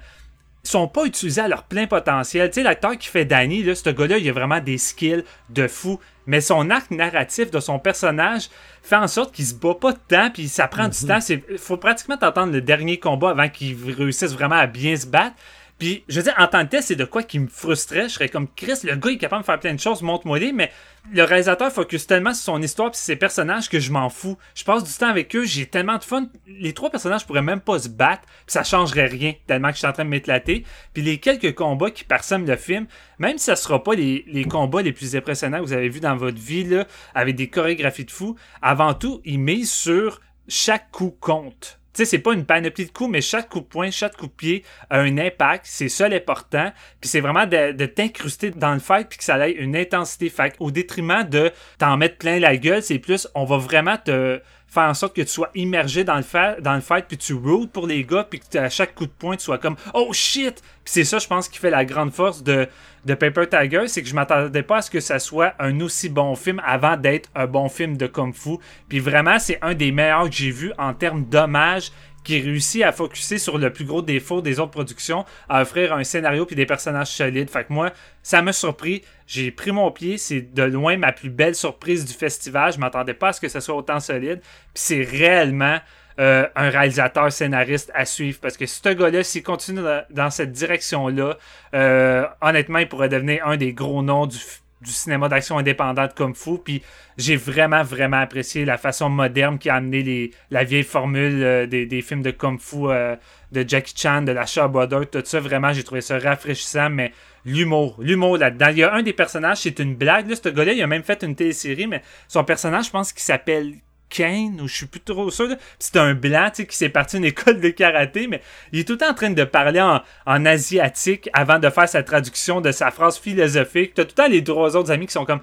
ils sont pas utilisés à leur plein potentiel. Tu sais, l'acteur qui fait Danny, là, ce gars-là, il a vraiment des skills de fou. Mais son arc narratif de son personnage fait en sorte qu'il se bat pas de temps, puis ça prend du mhm. temps. Il faut pratiquement t'entendre le dernier combat avant qu'il réussisse vraiment à bien se battre. Puis, je veux dire, en tant que tel, c'est de quoi qui me frustrait. Je serais comme Chris, le gars est capable de faire plein de choses, montre-moi-les, mais le réalisateur focus tellement sur son histoire et ses personnages que je m'en fous. Je passe du temps avec eux, j'ai tellement de fun. Les trois personnages pourraient même pas se battre, pis ça changerait rien, tellement que je suis en train de m'éclater. Puis les quelques combats qui parsèment le film, même si ça sera pas les, les combats les plus impressionnants que vous avez vus dans votre vie, là, avec des chorégraphies de fou, avant tout, ils misent sur chaque coup compte. Tu sais, c'est pas une panoplie de coups, mais chaque coup de poing, chaque coup de pied a un impact. C'est ça l'important. Puis c'est vraiment de, t'incruster dans le fight puis que ça ait une intensité. Fait au détriment de t'en mettre plein la gueule, c'est plus, on va vraiment te faire en sorte que tu sois immergé dans le, fait, dans le fight, puis tu root pour les gars, puis que à chaque coup de poing, tu sois comme « Oh shit! » Puis c'est ça, je pense, qui fait la grande force de, de Paper Tiger, c'est que je m'attendais pas à ce que ça soit un aussi bon film avant d'être un bon film de Kung Fu. Puis vraiment, c'est un des meilleurs que j'ai vu en termes d'hommage qui réussit à focuser sur le plus gros défaut des autres productions, à offrir un scénario puis des personnages solides. Fait que moi, ça m'a surpris. J'ai pris mon pied. C'est de loin ma plus belle surprise du festival. Je m'attendais pas à ce que ça soit autant solide. Puis c'est réellement euh, un réalisateur scénariste à suivre. Parce que ce gars-là, s'il continue dans cette direction-là, euh, honnêtement, il pourrait devenir un des gros noms du du cinéma d'action indépendant comme fou. Puis j'ai vraiment, vraiment apprécié la façon moderne qui a amené les, la vieille formule euh, des, films de Kung Fu euh, de Jackie Chan, de la Shaw Brother, tout ça. Vraiment, j'ai trouvé ça rafraîchissant, mais l'humour, l'humour là-dedans. Il y a un des personnages, c'est une blague. Là, ce gars-là, il a même fait une télésérie, mais son personnage, je pense qu'il s'appelle Kane, ou je suis plus trop sûr. C'est un blanc qui s'est parti d'une [laughs] école de karaté, mais il est tout le temps en train de parler en, en asiatique avant de faire sa traduction de sa phrase philosophique. T'as tout le temps les trois autres amis qui sont comme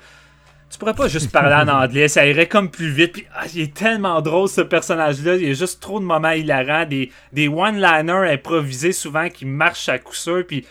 tu pourrais pas juste parler en [laughs] anglais, ça irait comme plus vite. Puis, ah, il est tellement drôle ce personnage-là. Il y a juste trop de moments hilarants, des, des one-liners improvisés souvent qui marchent à coup sûr. Puis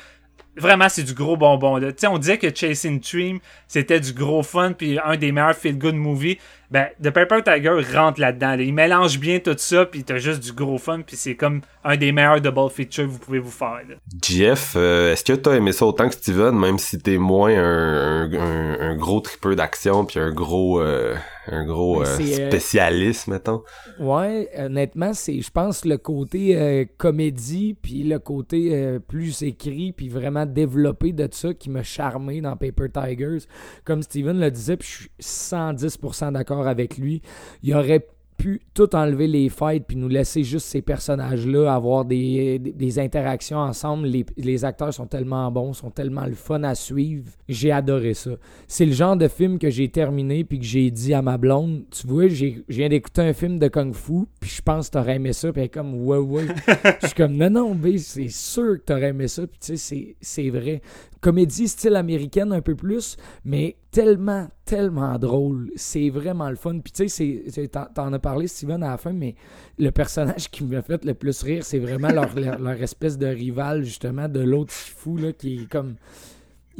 vraiment, c'est du gros bonbon. Là. On disait que Chasing Dream, c'était du gros fun, puis un des meilleurs feel-good movies. Ben, The Paper Tiger rentre là-dedans. Il mélange bien tout ça, puis t'as juste du gros fun, puis c'est comme un des meilleurs double features que vous pouvez vous faire. Jeff, euh, est-ce que t'as aimé ça autant que Steven, même si t'es moins un, un, gros tripeur d'action, puis un gros... Euh, un gros ben, euh, spécialiste, mettons. Ouais, honnêtement, c'est, je pense, le côté comédie, puis le côté plus écrit, puis vraiment développé de ça qui m'a charmé dans Paper Tigers. Comme Steven le disait, puis je suis 110% d'accord avec lui. Il aurait pu tout enlever les fights puis nous laisser juste ces personnages-là avoir des, des, interactions ensemble. Les, les, acteurs sont tellement bons, sont tellement le fun à suivre. J'ai adoré ça. C'est le genre de film que j'ai terminé puis que j'ai dit à ma blonde, tu vois, j'ai viens d'écouter un film de Kung Fu puis je pense que t'aurais aimé ça. Puis elle est comme, ouais, ouais. [laughs] je suis comme, non, non, mais c'est sûr que t'aurais aimé ça. Puis tu sais, c'est vrai comédie style américaine un peu plus, mais tellement, tellement drôle. C'est vraiment le fun. Puis tu sais, t'en as parlé, Steven, à la fin, mais le personnage qui m'a fait le plus rire, c'est vraiment leur, leur, espèce de rival, justement, de l'autre fou, là, qui est comme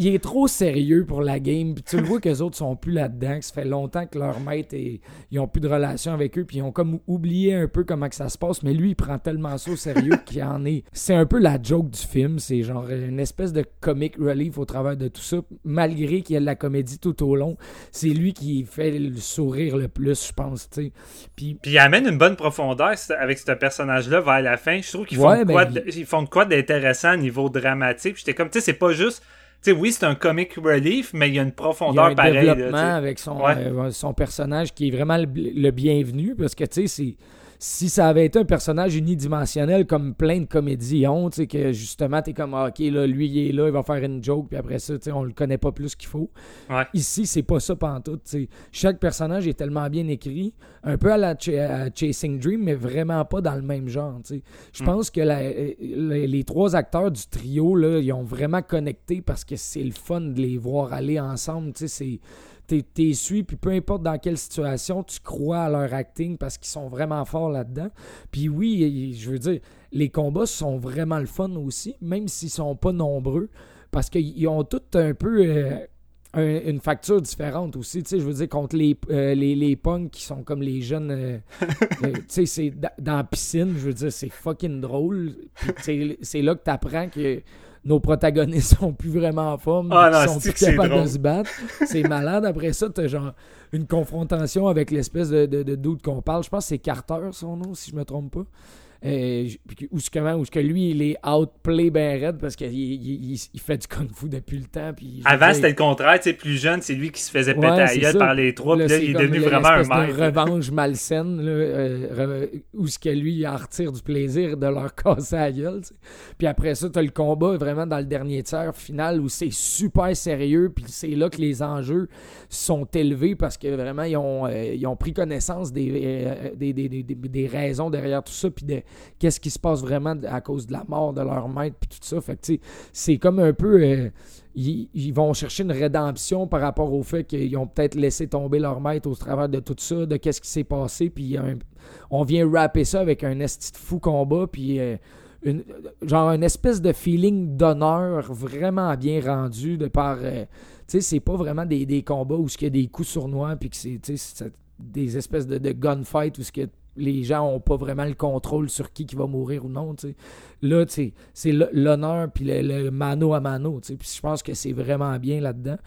il est trop sérieux pour la game. Puis tu le vois que les autres sont plus là-dedans, que ça fait longtemps que leur maître et ils ont plus de relation avec eux, puis ils ont comme oublié un peu comment que ça se passe. Mais lui, il prend tellement ça au sérieux [laughs] qu'il en est. C'est un peu la joke du film. C'est genre une espèce de comic relief au travers de tout ça, malgré qu'il y a de la comédie tout au long. C'est lui qui fait le sourire le plus, je pense. Puis, puis il amène une bonne profondeur avec ce personnage-là vers la fin. Je trouve qu'ils font, quoi ben, ils font quoi d'intéressant au niveau dramatique. J'étais comme, tu sais, c'est pas juste sais, oui, c'est un comic relief, mais il y a une profondeur il y a un développement avec son, euh, son personnage qui est vraiment le bienvenu parce que, tu sais, c'est si ça avait été un personnage unidimensionnel comme plein de comédies ont, tu que justement, t'es comme, ah, ok, là, lui, il est là, il va faire une joke, puis après ça, tu on le connaît pas plus qu'il faut. Ici, c'est pas ça pantoute, tu. Chaque personnage est tellement bien écrit, un peu à la Chasing Dream, mais vraiment pas dans le même genre. Je mm. pense que les, trois acteurs du trio, là, ils ont vraiment connecté parce que c'est le fun de les voir aller ensemble, tu sais, c'est t'es suis, puis peu importe dans quelle situation, tu crois à leur acting parce qu'ils sont vraiment forts là-dedans. Puis oui, je veux dire, les combats sont vraiment le fun aussi, même s'ils sont pas nombreux, parce qu'ils ont tout un peu euh, une facture différente aussi. Tu sais, je veux dire, contre les, euh, les, les punks qui sont comme les jeunes. Euh, [laughs] tu sais, c'est dans la piscine, je veux dire, c'est fucking drôle. c'est là que tu apprends que nos protagonistes sont plus vraiment en forme, ah, sont plus capables de se battre. C'est malade. Après ça, t'as genre une confrontation avec l'espèce de, de, de doute qu'on parle. Je pense que c'est Carter son nom, si je me trompe pas. Euh, où ce que lui, il est outplay ben raide parce qu'il il, fait du kung-fu depuis le temps. Puis, Avant, c'était le contraire. Plus jeune, c'est lui qui se faisait péter à gueule par les trois. Puis là, il est devenu vraiment un maître. une revanche malsaine là, euh, où ce que lui, il en retire du plaisir de leur [laughs] casser à gueule. Puis après ça, t'as le combat vraiment dans le dernier tiers final où c'est super sérieux. Puis c'est là que les enjeux sont élevés parce que vraiment, ils ont, euh, ils ont pris connaissance des, des, des, des, raisons derrière tout ça. Puis de qu'est-ce qui se passe vraiment à cause de la mort de leur maître, puis tout ça. Fait c'est comme un peu. Euh, ils, vont chercher une rédemption par rapport au fait qu'ils ont peut-être laissé tomber leur maître au travers de tout ça, de qu'est-ce qui s'est passé, puis on vient rapper ça avec un esti de fou combat, puis. Euh, une, genre une espèce de feeling d'honneur vraiment bien rendu de par euh, tu sais c'est pas vraiment des, des combats où il y a des coups sournois puis que c'est des espèces de, de gunfight où ce que les gens n'ont pas vraiment le contrôle sur qui qui va mourir ou non. Là, c'est l'honneur puis le, mano à mano. Puis je pense que c'est vraiment bien là-dedans.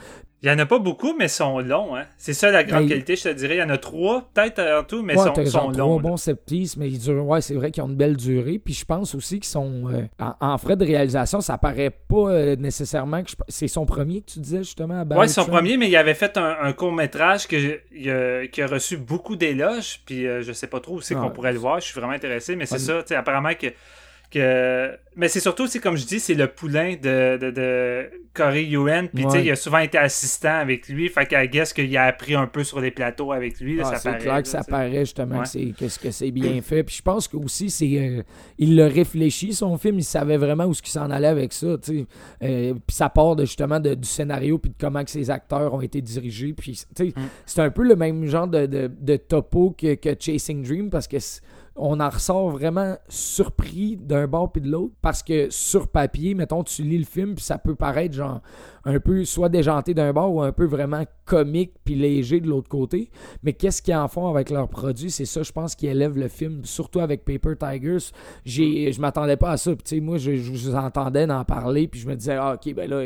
Il n'y en a pas beaucoup, mais sont longs. Hein? C'est ça la grande ben, qualité, je te dirais. Il y en a trois, peut-être en tout, mais sont, sont longs. Trois bons septis, mais ils durent, ouais, c'est vrai qu'ils ont une belle durée. Puis je pense aussi qu'ils sont. Euh, en, frais de réalisation, ça paraît pas euh, nécessairement que. C'est son premier que tu disais justement à Oui, son premier, mais il avait fait un, court-métrage que, qui a reçu beaucoup d'éloges. Puis euh, je sais pas trop où c'est qu'on pourrait le voir. Je suis vraiment intéressé, mais c'est ça. Apparemment que mais c'est surtout, c'est comme je dis, c'est le poulain de, de, de Corey Yuen. Puis, tu sais, il a souvent été assistant avec lui. Fait qu'à guess qu'il a appris un peu sur les plateaux avec lui. Ah, c'est clair que ça paraît justement que, que c'est bien fait. Puis, je pense que aussi, c'est euh, il l'a réfléchi, son film. Il savait vraiment où ce qu'il s'en allait avec ça. Euh, puis, ça part de, justement de, du scénario puis de comment que ses acteurs ont été dirigés. Puis, tu sais, mm. c'est un peu le même genre de, de, de topo que, que Chasing Dream parce que on en ressort vraiment surpris d'un bord puis de l'autre parce que sur papier, mettons, tu lis le film puis ça peut paraître genre un peu soit déjanté d'un bord ou un peu vraiment comique puis léger de l'autre côté. Mais qu'est-ce qu'ils en font avec leurs produits? C'est ça, je pense, qui élève le film, surtout avec Paper Tigers. J'ai, je m'attendais pas à ça. Puis, moi, je, vous entendais en parler puis je me disais, ah, ok, ben là,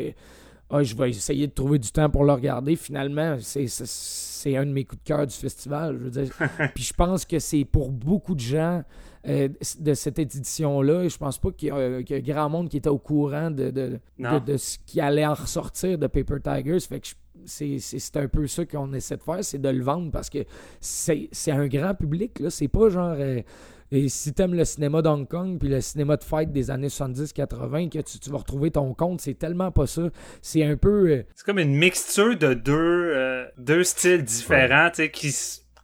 ah, je vais essayer de trouver du temps pour le regarder. Finalement, c'est un de mes coups de cœur du festival. Je veux dire. [laughs] Puis je pense que c'est pour beaucoup de gens euh, de cette édition-là. Je pense pas qu'il y, a grand monde qui était au courant de, de, ce qui allait en ressortir de Paper Tigers. Fait que c'est un peu ça qu'on essaie de faire, c'est de le vendre parce que c'est un grand public. là C'est pas genre. Euh, et si t'aimes le cinéma d'Hong Kong puis le cinéma de fight des années 70-80, que tu, vas retrouver ton compte, c'est tellement pas ça. C'est un peu. Euh, c'est comme une mixture de deux, euh, deux styles différents qui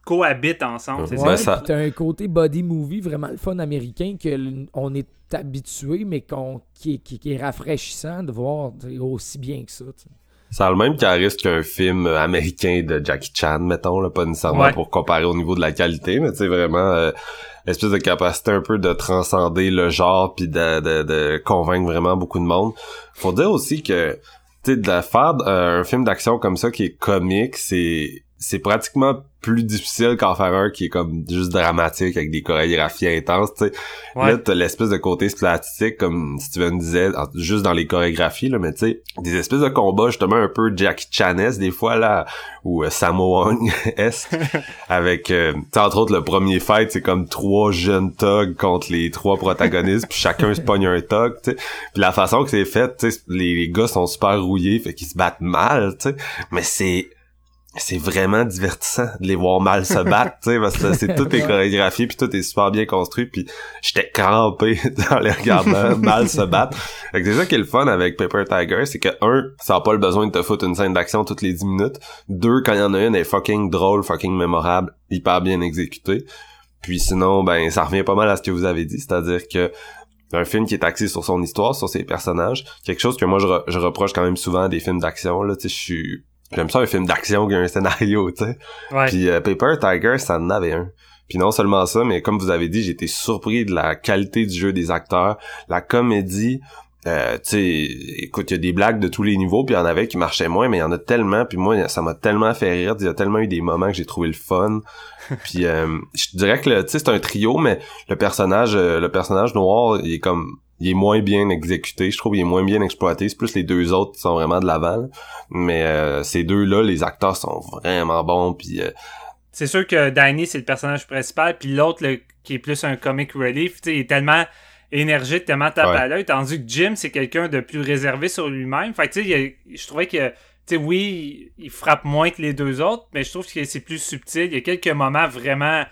cohabitent ensemble. C'est ça? T'as un côté body movie vraiment le fun américain que on est habitué, mais qu'on, qui, est rafraîchissant de voir aussi bien que ça. Ça a le même charisme qu'un film américain de Jackie Chan, mettons, là, pas nécessairement pour comparer au niveau de la qualité, mais tu vraiment euh, espèce de capacité un peu de transcender le genre puis de, de, de convaincre vraiment beaucoup de monde. Faut dire aussi que tu sais de faire euh, un film d'action comme ça qui est comique, c'est c'est pratiquement plus difficile qu'en faire un qui est comme juste dramatique avec des chorégraphies intenses, tu sais. Là, t'as l'espèce de côté statistique, comme Steven disait, juste dans les chorégraphies, là, mais tu sais, des espèces de combats justement un peu Jackie Chanes des fois, là, ou euh, Samo S [laughs] avec, euh, entre autres, le premier fight, c'est comme trois jeunes thugs contre les trois protagonistes, puis chacun se pogne un thug, tu sais. Puis la façon que c'est fait, tu sais, les, les gars sont super rouillés, fait qu'ils se battent mal, tu sais. Mais c'est c'est vraiment divertissant de les voir mal se battre, tu sais, parce que c'est tout est chorégraphié puis tout est super bien construit puis j'étais crampé [laughs] dans les regardant mal se battre. Fait que déjà qui est le fun avec Paper Tiger, c'est que un, ça a pas le besoin de te foutre une scène d'action toutes les 10 minutes. Deux, quand il y en a une, elle est fucking drôle, fucking mémorable, hyper bien exécutée. Puis sinon, ben, ça revient pas mal à ce que vous avez dit, c'est-à-dire que un film qui est axé sur son histoire, sur ses personnages, quelque chose que moi je, je reproche quand même souvent à des films d'action là, tu sais, je suis J'aime ça un film d'action qui a un scénario, tu sais. Puis euh, Paper Tiger, ça en avait un. Puis non seulement ça, mais comme vous avez dit, j'étais surpris de la qualité du jeu des acteurs, la comédie. Euh, tu sais, écoute, il y a des blagues de tous les niveaux, puis il y en avait qui marchaient moins, mais il y en a tellement, puis moi, ça m'a tellement fait rire. Il y a tellement eu des moments que j'ai trouvé le fun. [laughs] puis euh, je dirais que tu sais, c'est un trio, mais le personnage, euh, le personnage noir, il est comme il est moins bien exécuté, je trouve il est moins bien exploité, c'est plus les deux autres qui sont vraiment de l'avant. Mais euh, ces deux-là, les acteurs sont vraiment bons puis euh, C'est sûr que Danny c'est le personnage principal puis l'autre qui est plus un comic relief, il est tellement énergique, tellement tape à l'œil, tandis que Jim c'est quelqu'un de plus réservé sur lui-même. Fait tu sais je trouvais que tu sais oui, il frappe moins que les deux autres, mais je trouve que c'est plus subtil, il y a quelques moments vraiment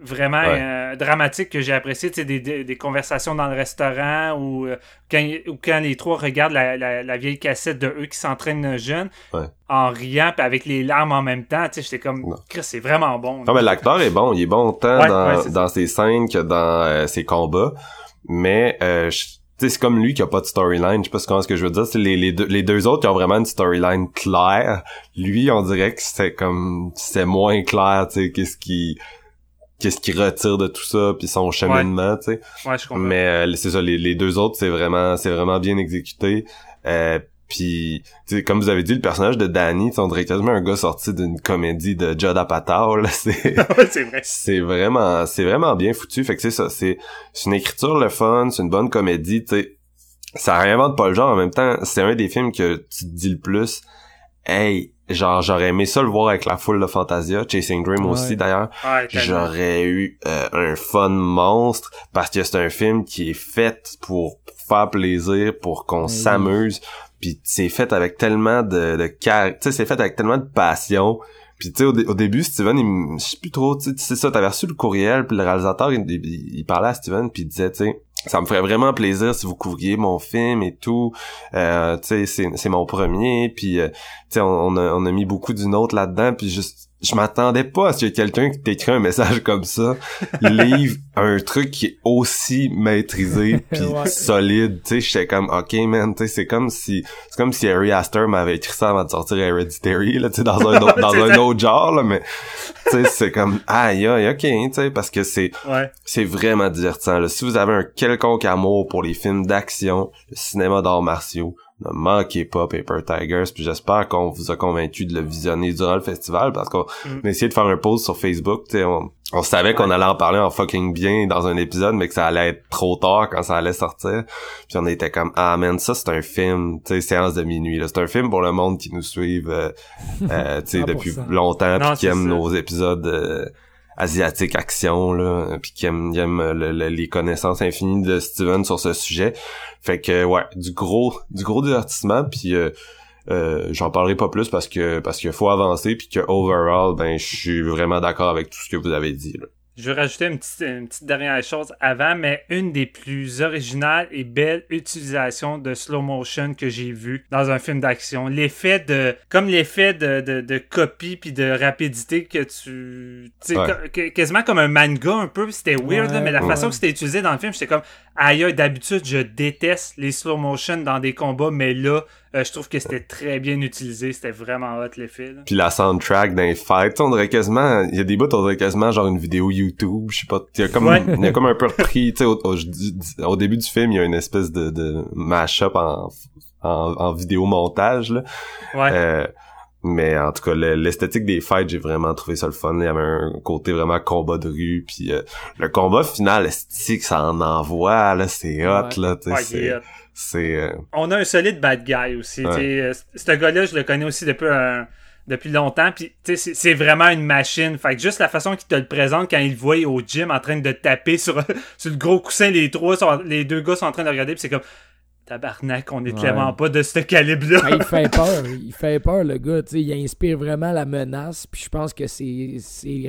vraiment euh, dramatique que j'ai apprécié, tu sais, des, des, conversations dans le restaurant ou, euh, quand, ou quand les trois regardent la, la, vieille cassette de eux qui s'entraînent jeunes en riant puis avec les larmes en même temps, tu sais, j'étais comme, c'est vraiment bon. Non, mais l'acteur est bon, il est bon tant dans, dans ses scènes que dans euh, ses combats, mais c'est comme lui qui a pas de storyline, je sais pas ce que je veux dire, c'est les, les, deux, les deux autres qui ont vraiment une storyline claire. Lui, on dirait que c'était comme c'est moins clair, tu sais, qu'est-ce qui qu'est-ce qu'il retire de tout ça puis son cheminement tu sais. Ouais, je comprends. mais euh, c'est ça les, les, deux autres c'est vraiment c'est vraiment bien exécuté. Euh, puis comme vous avez dit le personnage de Danny on dirait quasiment un gars sorti d'une comédie de Judd Apatow là [laughs] c'est [laughs] c'est vrai. c'est vraiment c'est vraiment bien foutu. Fait que c'est ça c'est une écriture le fun c'est une bonne comédie tu sais. Ça réinvente pas le genre en même temps c'est un des films que tu te dis le plus hey genre j'aurais aimé ça le voir avec la foule de Fantasia Chasing Dream aussi d'ailleurs. J'aurais eu euh, un fun monstre parce que c'est un film qui est fait pour faire plaisir pour qu'on s'amuse puis c'est fait avec tellement de, de tu sais c'est fait avec tellement de passion. Puis tu sais au, début Steven il je sais plus trop tu sais ça t'avais reçu le courriel puis le réalisateur il, il, parlait à Steven puis il disait tu sais ça me ferait vraiment plaisir si vous couvriez mon film et tout. Euh, tu sais, c'est, c'est mon premier, puis euh, tu sais, on, a, on a mis beaucoup d'une autre là-dedans, puis juste je m'attendais pas à ce que quelqu'un qui t'écrit un message comme ça livre un truc qui est aussi maîtrisé [laughs] puis solide. Tu sais j'étais comme ok man tu sais c'est comme si c'est comme si Harry Astor m'avait écrit ça avant de sortir Hereditary là tu sais dans un [laughs] autre, dans un autre genre là mais tu sais c'est comme aïe aïe ok tu sais parce que c'est c'est vraiment divertissant là. si vous avez un quelconque amour pour les films d'action le cinéma d'arts martiaux ne manquez pas Paper Tigers puis j'espère qu'on vous a convaincu de le visionner durant le festival parce qu'on mm. a essayé de faire un post sur Facebook on, on savait qu'on allait en parler en fucking bien dans un épisode mais que ça allait être trop tard quand ça allait sortir. Puis on était comme ah man ça c'est un film tu sais séance de minuit là. C'est un film pour le monde qui nous suive euh, euh tu sais [laughs] depuis longtemps puis qui aime nos épisodes euh, asiatique action là puis qui aime, les connaissances infinies de Steven sur ce sujet fait que ouais du gros du gros divertissement puis euh, euh, j'en parlerai pas plus parce que parce qu'il faut avancer puis que overall ben je suis vraiment d'accord avec tout ce que vous avez dit là. Je veux rajouter une petite, une petite dernière chose avant, mais une des plus originales et belles utilisations de slow motion que j'ai vu dans un film d'action. L'effet de, comme l'effet de, de, de copie puis de rapidité que tu, sais, quasiment comme un manga un peu, c'était weird, mais la façon que c'était utilisé dans le film, j'étais comme, aïe, d'habitude, je déteste les slow motion dans des combats, mais là, euh, je trouve que c'était très bien utilisé. C'était vraiment hot l'effet. Puis la soundtrack d'un fight, on dirait quasiment, il y a des bouts, on dirait quasiment genre une vidéo YouTube, je sais pas, il y a comme, il y a comme un peu repris, tu sais, au, début du film, il y a une espèce de, de mash-up en, en, vidéo montage, là. Ouais. Euh, mais en tout cas, l'esthétique des fights, j'ai vraiment trouvé ça le fun. Il y avait un côté vraiment combat de rue. Puis euh, le combat final, esthétique, ça en envoie, là, c'est hot, là. c'est c'est... Euh, On a un solide bad guy aussi. Euh, ce gars-là, je le connais aussi depuis depuis longtemps puis c'est vraiment une machine. Fait que juste la façon qu'il te le présente quand il le voit au gym en train de taper sur, [laughs] sur le gros coussin les trois les deux gars sont en train de regarder c'est comme Tabarnak, on est clairement pas de ce calibre-là. il [laughs] fait peur, il fait peur le gars, tu sais, il inspire vraiment la menace, puis je pense que c'est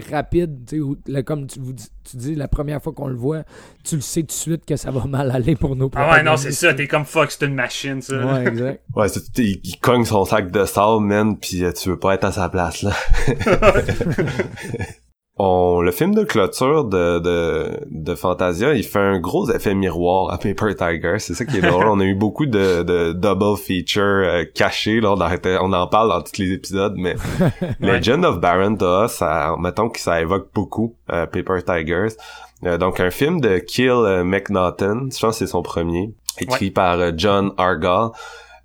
rapide, tu sais, comme tu, tu dis, la première fois qu'on le voit, tu le sais tout de suite que ça va mal aller pour nos Ah ouais, non, c'est ça, t'es comme fuck, c'est une machine, ça. Ouais, exact. [laughs] ouais, il, il, cogne son sac de sable, man, puis euh, tu veux pas être à sa place, là. [laughs] on, le film de clôture de, de, de Fantasia, il fait un gros effet miroir à Paper Tiger. C'est ça qui est drôle. on a eu beaucoup de, de double feature euh, cachés. Là, on, en parle dans tous les épisodes, mais [laughs] Legend of Baron ça, mettons que ça évoque beaucoup euh, Paper Tigers. Euh, donc un film de Kill McNaughton, je pense que c'est son premier, écrit par John Argall.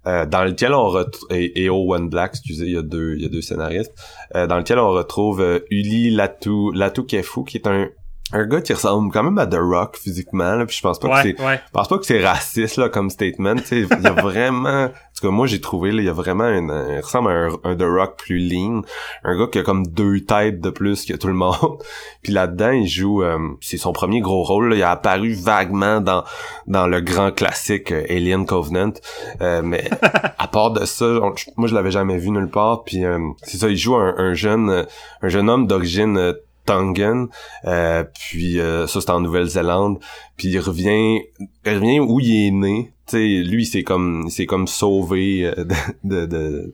Euh, dans lequel on retrouve et, Owen Black, excusez, il y a deux il y a deux scénaristes, euh, dans lequel on retrouve euh, Uli Latu Latu Kefu qui est un un gars qui ressemble quand même à The Rock physiquement là, puis je pense pas que c'est je pense pas que c'est raciste là comme statement tu sais. Il y a [laughs] vraiment en tout cas moi j'ai trouvé là il y a vraiment une il ressemble à un, The Rock plus lean. Un gars qui a comme deux têtes de plus que tout le monde. [laughs] Puis là-dedans il joue euh, c'est son premier gros rôle là. il a apparu vaguement dans dans le grand classique euh, Alien Covenant. Euh, mais [laughs] à part de ça moi je l'avais jamais vu nulle part. Puis c'est ça il joue un, un jeune un jeune homme d'origine Tongan, euh, puis euh, ça c'est en Nouvelle-Zélande, puis il revient, il revient où il est né, tu sais, lui c'est comme, c'est comme sauvé euh, [laughs] de, de,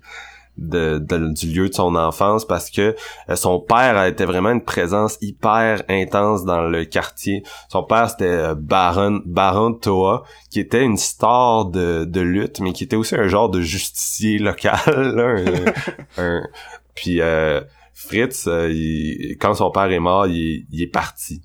de, du lieu de son enfance parce que son père était vraiment une présence hyper intense dans le quartier. Son père c'était Baron Baron Toa qui était une star de, de lutte mais qui était aussi un genre de justicier local [laughs] un, puis Fritz, euh, quand son père est mort, il, est parti.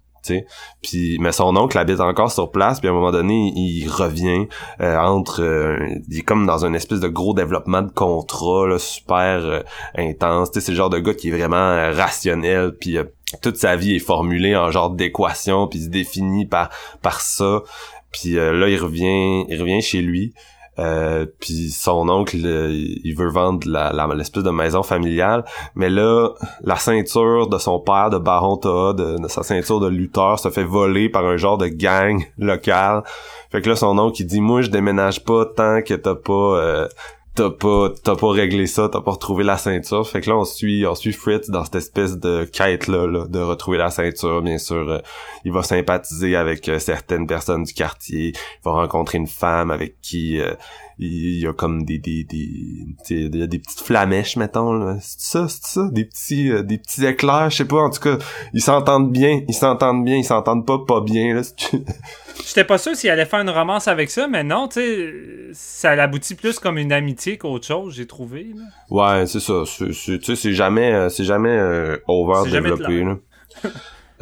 Puis mais son oncle habite encore sur place, puis à un moment donné, il revient euh, entre euh, il est comme dans une espèce de gros développement de contrat là, super intense. Tu sais, c'est le genre de gars qui est vraiment rationnel, puis toute sa vie est formulée en genre d'équation, puis il se définit par par ça. Puis là, il revient il revient chez lui. Euh, puis son oncle il veut vendre la, l'espèce de maison familiale. Mais là la ceinture de son père de baron Toa de, sa ceinture de lutteur se fait voler par un genre de gang local. Fait que là son oncle il dit moi je déménage pas tant que t'as pas euh, t'as pas t'as pas réglé ça, t'as pas retrouvé la ceinture. Fait que là on suit on suit Fritz dans cette espèce de quête là, de retrouver la ceinture. Bien sûr, euh, il va sympathiser avec euh, certaines personnes du quartier. Il va rencontrer une femme avec qui euh, il y a comme des des des il y a des petites flamèches mettons là. C'est ça c'est ça? Des petits euh, des petits éclairs je sais pas en tout cas ils s'entendent bien ils s'entendent bien ils s'entendent pas pas bien là. [laughs] J'étais pas sûr s'il allait faire une romance avec ça mais non tu sais ça aboutit plus comme une amitié qu'autre chose j'ai trouvé ouais c'est ça. Tu sais c'est jamais euh, c'est jamais euh, over développé là [laughs]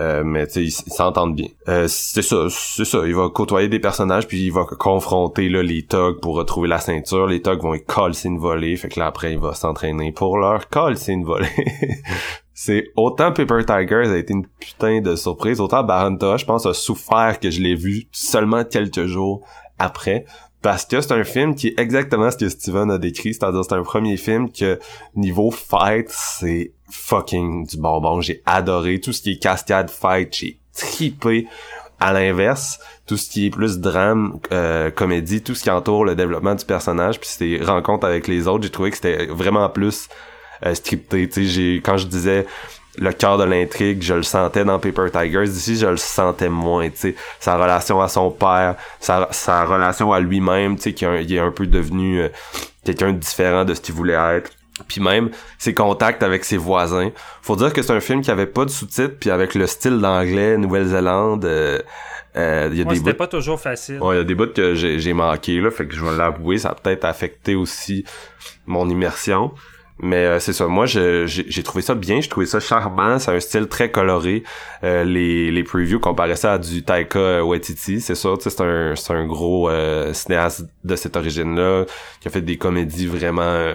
Euh, mais tu sais, ils s'entendent bien. Euh, c'est ça, c'est ça. Il va côtoyer des personnages puis il va confronter là, les thugs pour retrouver la ceinture. Les thugs vont coller une volée. Fait que là après il va s'entraîner pour leur coller une volée. [laughs] c'est autant Paper Tiger a été une putain de surprise, autant Baranta, je pense, a souffert que je l'ai vu seulement quelques jours après parce que c'est un film qui est exactement ce que Steven a décrit, c'est-à-dire c'est un premier film que niveau fight, c'est fucking du bonbon. J'ai adoré tout ce qui est cascade fight, j'ai trippé. À l'inverse, tout ce qui est plus drame, euh, comédie, tout ce qui entoure le développement du personnage, puis ses rencontres avec les autres, j'ai trouvé que c'était vraiment plus euh, scripté. Tu sais, quand je disais le cœur de l'intrigue, je le sentais dans Paper Tigers. Ici, je le sentais moins, tu sais. Sa relation à son père, sa, sa relation à lui-même, tu sais, qui est un peu devenu euh, quelqu'un de différent de ce qu'il voulait être. Puis même ses contacts avec ses voisins. Faut dire que c'est un film qui avait pas de sous-titres, puis avec le style d'anglais Nouvelle-Zélande. Euh, euh, y a des c'était pas toujours facile. Ouais, il y a des bouts que j'ai manqué là, fait que je vais l'avouer, ça a peut-être affecté aussi mon immersion. Mais euh, c'est ça, moi j'ai trouvé ça bien, j'ai trouvé ça charmant, c'est un style très coloré. Euh, les, les previews comparaient ça à du Taika Waititi, c'est ça, c'est un, c'est un gros euh, cinéaste de cette origine-là, qui a fait des comédies vraiment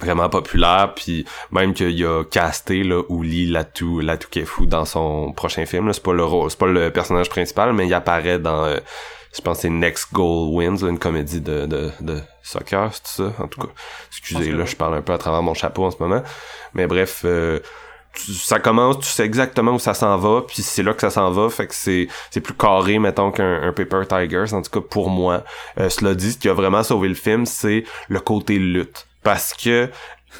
vraiment populaires, puis même qu'il a casté là Uli Latu Latukefu dans son prochain film, c'est pas le c'est pas le personnage principal, mais il apparaît dans je pense que c'est Next Goal Wins, une comédie de, de, de soccer, c'est ça? En tout cas, excusez, là, je parle un peu à travers mon chapeau en ce moment. Mais bref, euh, ça commence, tu sais exactement où ça s'en va, puis c'est là que ça s'en va, fait que c'est c'est plus carré, mettons, qu'un Paper Tigers, en tout cas pour moi. Euh, cela dit, ce qui a vraiment sauvé le film, c'est le côté lutte. Parce que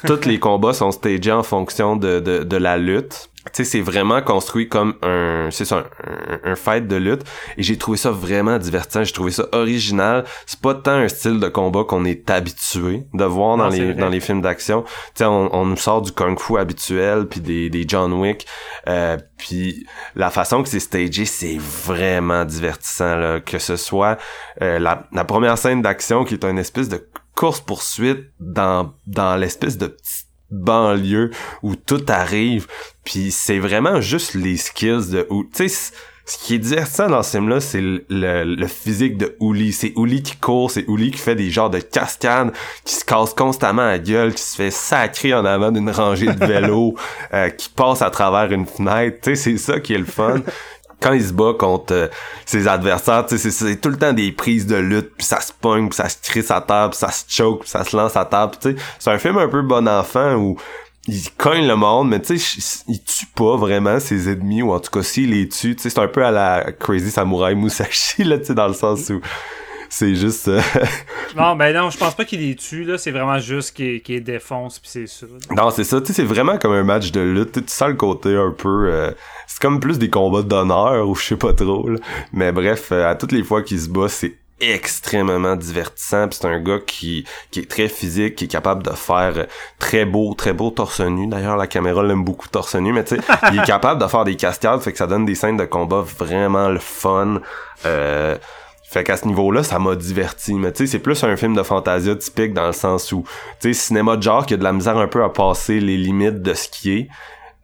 tous les combats sont stagés en fonction de, de, de la lutte tu sais, c'est vraiment construit comme un, c'est ça, un, un, fight de lutte. Et j'ai trouvé ça vraiment divertissant. J'ai trouvé ça original. C'est pas tant un style de combat qu'on est habitué de voir dans les dans les films d'action. Tu sais, on, on, nous sort du kung-fu habituel, puis des, des John Wick. Euh, puis la façon que c'est stagé, c'est vraiment divertissant. Là. Que ce soit euh, la, la première scène d'action qui est une espèce de course poursuite dans dans l'espèce de petit banlieue où tout arrive puis c'est vraiment juste les skills de tu sais ce qui est divertissant dans ce film-là, c'est le, physique de Uli. C'est Uli qui court, c'est Uli qui fait des genres de cascades, qui se casse constamment la gueule, qui se fait sacrer en avant d'une rangée de vélos, [laughs] euh, qui passe à travers une fenêtre. Tu sais, c'est ça qui est le fun. Quand il se bat contre euh, ses adversaires, c'est tout le temps des prises de lutte, puis ça se pogne, puis ça se crie sa table, puis ça se choke, puis ça se lance à sais. C'est un film un peu bon enfant où il cogne le monde, mais tu sais, il tue pas vraiment ses ennemis, ou en tout cas, s'il les tue, tu sais, c'est un peu à la Crazy Samurai Musashi, là, tu sais, dans le sens où c'est juste... Euh, [laughs] non, ben non, je pense pas qu'il les tue, là, c'est vraiment juste qu'il qu défonce, puis c'est ça. Non, c'est ça, tu sais, c'est vraiment comme un match de lutte, tu sens le côté un peu... Euh, c'est comme plus des combats d'honneur, ou je sais pas trop, là. Mais bref, euh, à toutes les fois qu'il se bat, c'est extrêmement divertissant c'est un gars qui qui est très physique qui est capable de faire très beau très beau torse nu d'ailleurs la caméra l'aime beaucoup torse nu mais tu sais [laughs] il est capable de faire des cascades fait que ça donne des scènes de combat vraiment le fun euh, fait qu'à ce niveau-là, ça m'a diverti. Mais tu sais, c'est plus un film de fantasia typique dans le sens où, tu sais, cinéma de genre qui a de la misère un peu à passer les limites de ce qui est,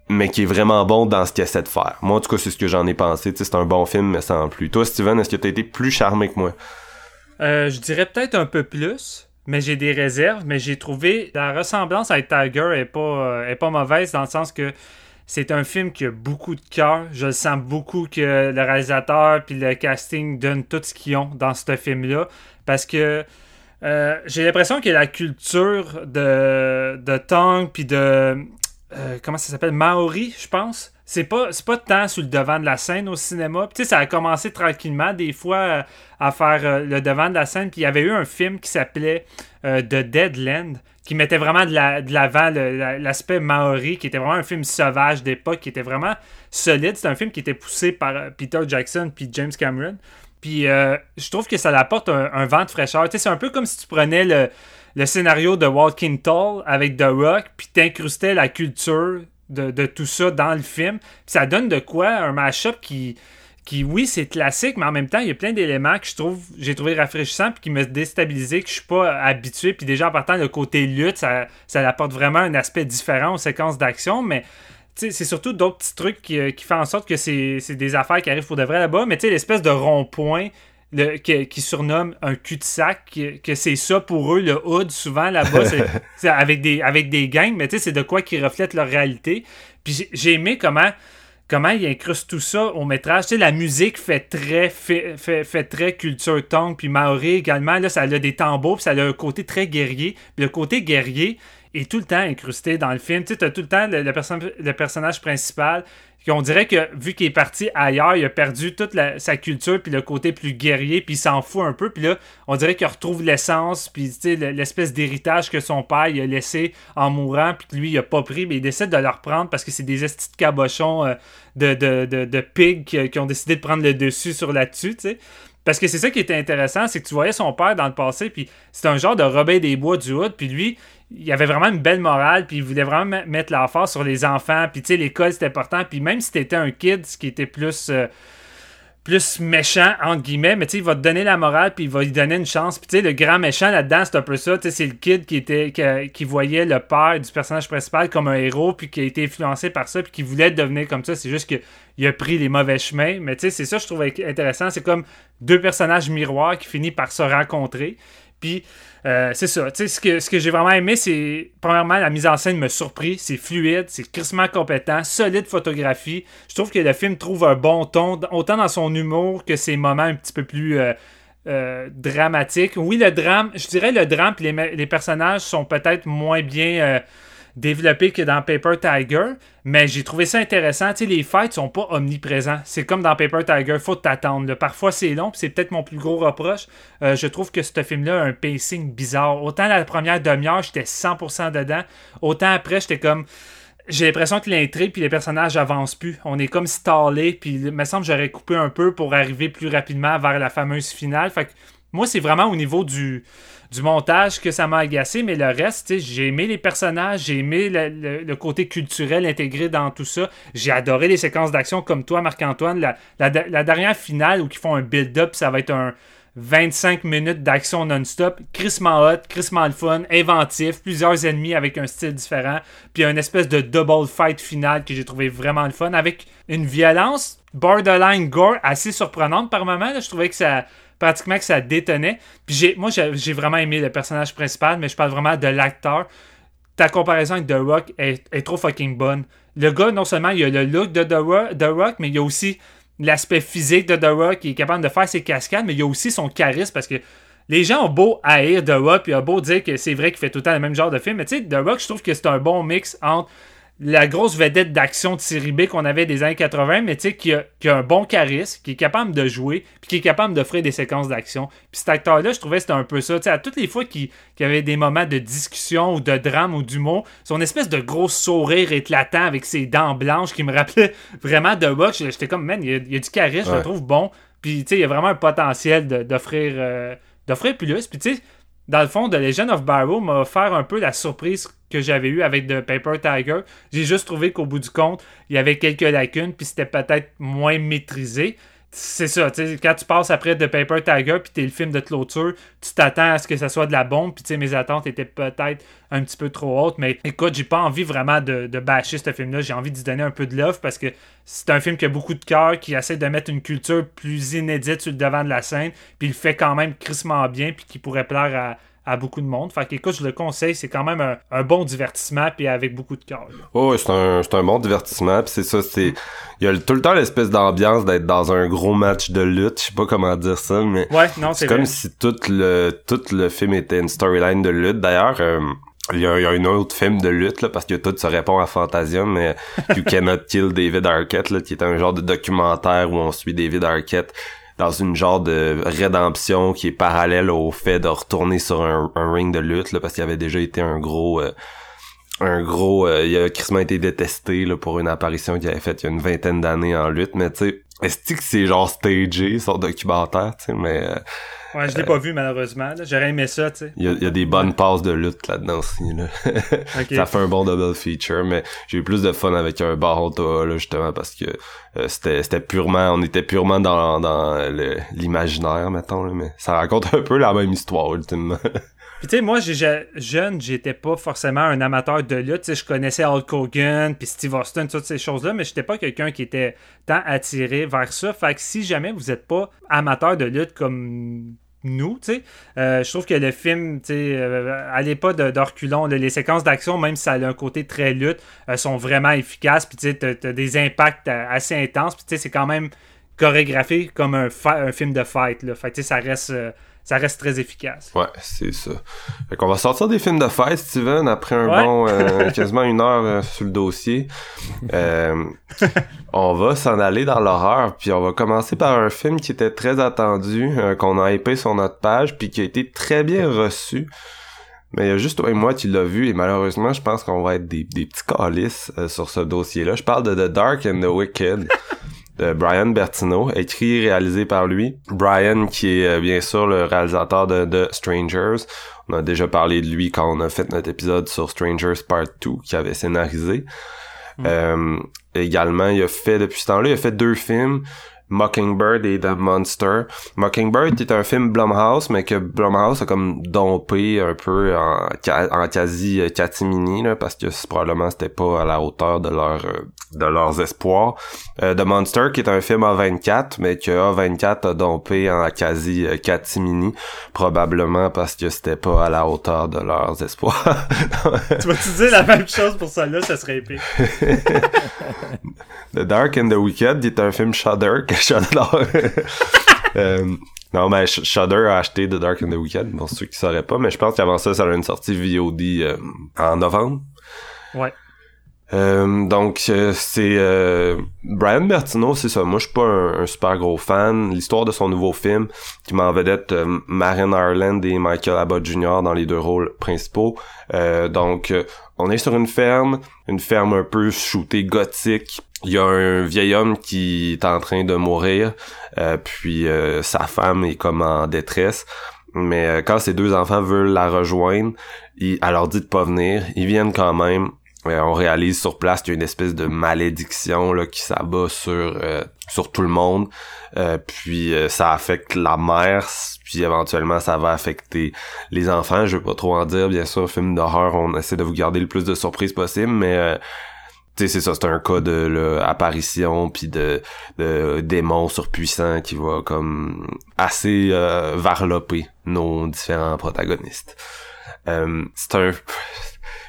mais qui est vraiment bon dans ce qu'il essaie de faire. Moi, en tout cas, c'est ce que j'en ai pensé. Tu sais, c'est un bon film, mais sans plus. Toi, Steven, est-ce que t'as été plus charmé que moi? Euh, je dirais peut-être un peu plus, mais j'ai des réserves. Mais j'ai trouvé la ressemblance avec Tiger est pas, euh, est pas mauvaise dans le sens que c'est un film qui a beaucoup de cœur. Je le sens beaucoup que le réalisateur puis le casting donnent tout ce qu'ils ont dans ce film-là. Parce que euh, j'ai l'impression que la culture de, de Tong puis de. comment ça s'appelle? Maori, je pense c'est pas pas tant sur le devant de la scène au cinéma. Tu sais, ça a commencé tranquillement des fois euh, à faire euh, le devant de la scène. Puis il y avait eu un film qui s'appelait euh, The Deadland qui mettait vraiment de l'avant l'aspect maori, qui était vraiment un film sauvage d'époque, qui était vraiment solide. C'est un film qui était poussé par Peter Jackson puis James Cameron. Puis je trouve que ça apporte un, vent de fraîcheur. c'est un peu comme si tu prenais le, le scénario de Walking Tall avec The Rock, puis t'incrustais la culture de, tout ça dans le film. ça donne de quoi un mashup qui, qui oui, c'est classique, mais en même temps, il y a plein d'éléments que je trouve, j'ai trouvé rafraîchissants puis qui me déstabilisé, que je suis pas habitué. Puis déjà, en partant, le côté lutte, ça, ça apporte vraiment un aspect différent aux séquences d'action, mais c'est surtout d'autres petits trucs qui, euh, qui font en sorte que c'est des affaires qui arrivent pour de vrai là-bas. Mais tu sais, l'espèce de rond-point qui, surnomme un cul-de-sac, que, c'est ça pour eux, le hood, souvent là-bas, [laughs] c'est avec des, avec des gangs, mais tu sais, c'est de quoi qui reflète leur réalité. Puis j'ai aimé comment comment ils incrustent tout ça au métrage. Tu sais, la musique fait très fait, fait, très culture tongue, puis Maori également, là, ça a des tambours, puis ça a un côté très guerrier. Puis le côté guerrier est tout le temps incrusté dans le film. Tu sais, as tout le temps le, le personnage principal on dirait que vu qu'il est parti ailleurs, il a perdu toute sa culture puis le côté plus guerrier puis il s'en fout un peu. Puis là on dirait qu'il retrouve l'essence puis l'espèce d'héritage que son père a laissé en mourant puis que lui il a pas pris mais il décide de le reprendre parce que c'est des estis de cabochons euh, de, de, pigs qui, ont décidé de prendre le dessus sur là-dessus parce que c'est ça qui était intéressant, c'est que tu voyais son père dans le passé, puis c'était un genre de Robin des Bois du Hood, puis lui, il avait vraiment une belle morale, puis il voulait vraiment mettre l'emphase sur les enfants, puis tu sais, l'école c'était important, puis même si t'étais un kid, ce qui était plus. Euh, plus méchant, entre guillemets, mais tu sais, il va te donner la morale, puis il va lui donner une chance. Puis tu sais, le grand méchant là-dedans, c'est un peu ça. Tu sais, c'est le kid qui, était, qui, voyait le père du personnage principal comme un héros, puis qui a été influencé par ça, puis qui voulait devenir comme ça. C'est juste qu'il a pris les mauvais chemins. Mais tu sais, c'est ça que je trouve intéressant. C'est comme deux personnages miroirs qui finissent par se rencontrer. Puis euh, c'est ça. Tu sais, ce que, ce que j'ai vraiment aimé, c'est premièrement la mise en scène me surpris. C'est fluide, c'est crissement compétent, solide photographie. Je trouve que le film trouve un bon ton, autant dans son humour que ses moments un petit peu plus euh, euh, dramatiques. Oui, le drame, je dirais le drame, les, les personnages sont peut-être moins bien développé que dans Paper Tiger, mais j'ai trouvé ça intéressant. Les fights sont pas omniprésents. C'est comme dans Paper Tiger, faut t'attendre. Parfois c'est long, c'est peut-être mon plus gros reproche. Euh, je trouve que ce film-là a un pacing bizarre. Autant la première demi-heure, j'étais 100% dedans, autant après, j'étais comme j'ai l'impression que l'intrigue puis les personnages avancent plus. On est comme stallé, puis il me semble que j'aurais coupé un peu pour arriver plus rapidement vers la fameuse finale. Moi, c'est vraiment au niveau du, du montage que ça m'a agacé, mais le reste, j'ai aimé les personnages, j'ai aimé le, côté culturel intégré dans tout ça. J'ai adoré les séquences d'action comme toi, Marc-Antoine. La, dernière finale où ils font un build-up, ça va être un 25 minutes d'action non-stop. Chris hot, Chris le fun, inventif, plusieurs ennemis avec un style différent, puis une espèce de double fight final que j'ai trouvé vraiment le fun, avec une violence borderline gore assez surprenante par moment. je trouvais que ça pratiquement que ça détonnait. Puis j'ai, moi, j'ai vraiment aimé le personnage principal, mais je parle vraiment de l'acteur. Ta comparaison avec The Rock est, trop fucking bonne. Le gars, non seulement il a le look de The Rock, mais il y a aussi l'aspect physique de The Rock, il est capable de faire ses cascades, mais il y a aussi son charisme parce que les gens ont beau haïr The Rock, puis ont beau dire que c'est vrai qu'il fait tout le temps le même genre de film, mais tu sais, The Rock, je trouve que c'est un bon mix entre la grosse vedette d'action de série B qu'on avait des années 80, mais tu sais, qui a, qui a, un bon charisme, qui est capable de jouer, puis qui est capable d'offrir des séquences d'action. Puis cet acteur-là, je trouvais que c'était un peu ça. Tu sais, à toutes les fois qu'il y avait des moments de discussion ou de drame ou d'humour, son espèce de gros sourire éclatant avec ses dents blanches qui me rappelait [laughs] vraiment de Rock. J'étais comme, man, il y, a, il y a du charisme, je le trouve bon. Puis, tu sais, il y a vraiment un potentiel d'offrir euh, d'offrir plus. Puis, tu sais, dans le fond, The Legend of Barrow m'a offert un peu la surprise que j'avais eue avec The Paper Tiger. J'ai juste trouvé qu'au bout du compte, il y avait quelques lacunes, puis c'était peut-être moins maîtrisé c'est ça, tu sais, quand tu passes après de Paper Tiger puis t'es le film de clôture, tu t'attends à ce que ça soit de la bombe, puis tu sais, mes attentes étaient peut-être un petit peu trop hautes, mais écoute, j'ai pas envie vraiment de, de bâcher ce film-là, j'ai envie d'y donner un peu de love parce que c'est un film qui a beaucoup de cœur, qui essaie de mettre une culture plus inédite sur le devant de la scène, puis il fait quand même crissement bien, puis qui pourrait plaire à, à beaucoup de monde. Fait qu'écoute, je le conseille, c'est quand même un, bon divertissement puis avec beaucoup de cœur. Oh, c'est un, un bon divertissement puis c'est ça, c'est il y a tout le temps l'espèce d'ambiance d'être dans un gros match de lutte, je sais pas comment dire ça, mais ouais, non, c'est comme si tout le tout le film était une storyline de lutte. D'ailleurs, euh, il y, a, il y, a, un autre film de lutte là, parce que tout se répond à Fantasia, mais You Cannot Kill David Arquette là, qui est un genre de documentaire où on suit David Arquette dans une genre de rédemption qui est parallèle au fait de retourner sur un, ring de lutte là, parce qu'il avait déjà été un gros euh, un gros euh, il a crissement été détesté là, pour une apparition qu'il avait faite il y a une vingtaine d'années en lutte. Mais tu sais est-ce que c'est genre stagé, son documentaire, tu sais, mais... Euh, ouais, je l'ai pas vu, malheureusement. J'aurais aimé ça, tu sais. Il y, a, des bonnes passes de lutte là-dedans aussi, là. [laughs] ça fait un bon double feature, mais j'ai eu plus de fun avec un Baronto, là, justement, parce que euh, c'était c'était purement... On était purement dans, dans l'imaginaire, mettons, là, mais ça raconte [laughs] un peu la même histoire, ultimement. Puis tu sais, moi, jeune, j'étais pas forcément un amateur de lutte. sais je connaissais Hulk Hogan, puis Steve Austin, toutes ces choses-là, mais j'étais pas quelqu'un qui était tant attiré vers ça. Fait que si jamais vous êtes pas amateur de lutte comme nous, tu sais. Euh, je trouve que le film, tu sais, euh, allez pas d'orculon. Les séquences d'action, même si ça a un côté très lutte, euh, sont vraiment efficaces. Puis tu sais, t'as, des impacts assez intenses. Puis tu sais, c'est quand même chorégraphié comme un, un film de fight. Là. Fait que tu sais, ça reste ça reste très efficace. Ouais, c'est ça. Fait qu'on va sortir des films de fête, Steven, après un bon euh, [laughs] quasiment une heure euh, sur le dossier. Euh, [laughs] on va s'en aller dans l'horreur, puis on va commencer par un film qui était très attendu, qu'on a épais sur notre page, puis qui a été très bien reçu. Mais il y a juste toi et moi qui l'a vu, et malheureusement, je pense qu'on va être des, des petits calices sur ce dossier-là. Je parle de The Dark and the Wicked [laughs] de Brian Bertino, écrit et réalisé par lui. Brian, qui est euh, bien sûr le réalisateur de, de Strangers. On a déjà parlé de lui quand on a fait notre épisode sur Strangers Part 2, qui avait scénarisé. Mm. Euh, également, il a fait, depuis ce temps-là, il a fait deux films. Mockingbird et The Monster. Mockingbird est un film Blumhouse, mais que Blumhouse a comme dompé un peu en, en quasi catimini, là, parce que probablement c'était pas à la hauteur de leur euh, de leurs espoirs. Euh, The Monster, qui est un film A24, mais que A24 a dompé en quasi catimini, probablement parce que c'était pas à la hauteur de leurs espoirs. [laughs] tu vas-tu dire la même chose pour ça là, ça serait épique. [laughs] the Dark and the Wicked est un film Shudder que. [laughs] euh, non, mais Shudder a acheté The Dark and the Wicked, pour ceux qui sauraient pas, mais je pense qu'avant ça, ça a une sortie VOD euh, en novembre. Ouais. Euh, donc euh, c'est euh, Brian Bertino, c'est ça. Moi, je suis pas un, super gros fan. L'histoire de son nouveau film, qui m'en vedette Marin Ireland et Michael Abbott Jr. dans les deux rôles principaux. donc, on est sur une ferme, une ferme un peu shootée gothique. Il y a un vieil homme qui est en train de mourir, puis sa femme est comme en détresse. Mais quand ses deux enfants veulent la rejoindre, il, elle leur dit de pas venir. Ils viennent quand même euh, on réalise sur place qu'il y a une espèce de malédiction là, qui s'abat sur euh, sur tout le monde. Euh, puis ça affecte la mère, puis éventuellement ça va affecter les enfants. Je veux pas trop en dire, bien sûr, film d'horreur, on essaie de vous garder le plus de surprises possible, mais tu sais c'est ça, c'est un cas de apparition puis de, de démons surpuissants qui va comme assez varloper nos différents protagonistes. c'est un [laughs]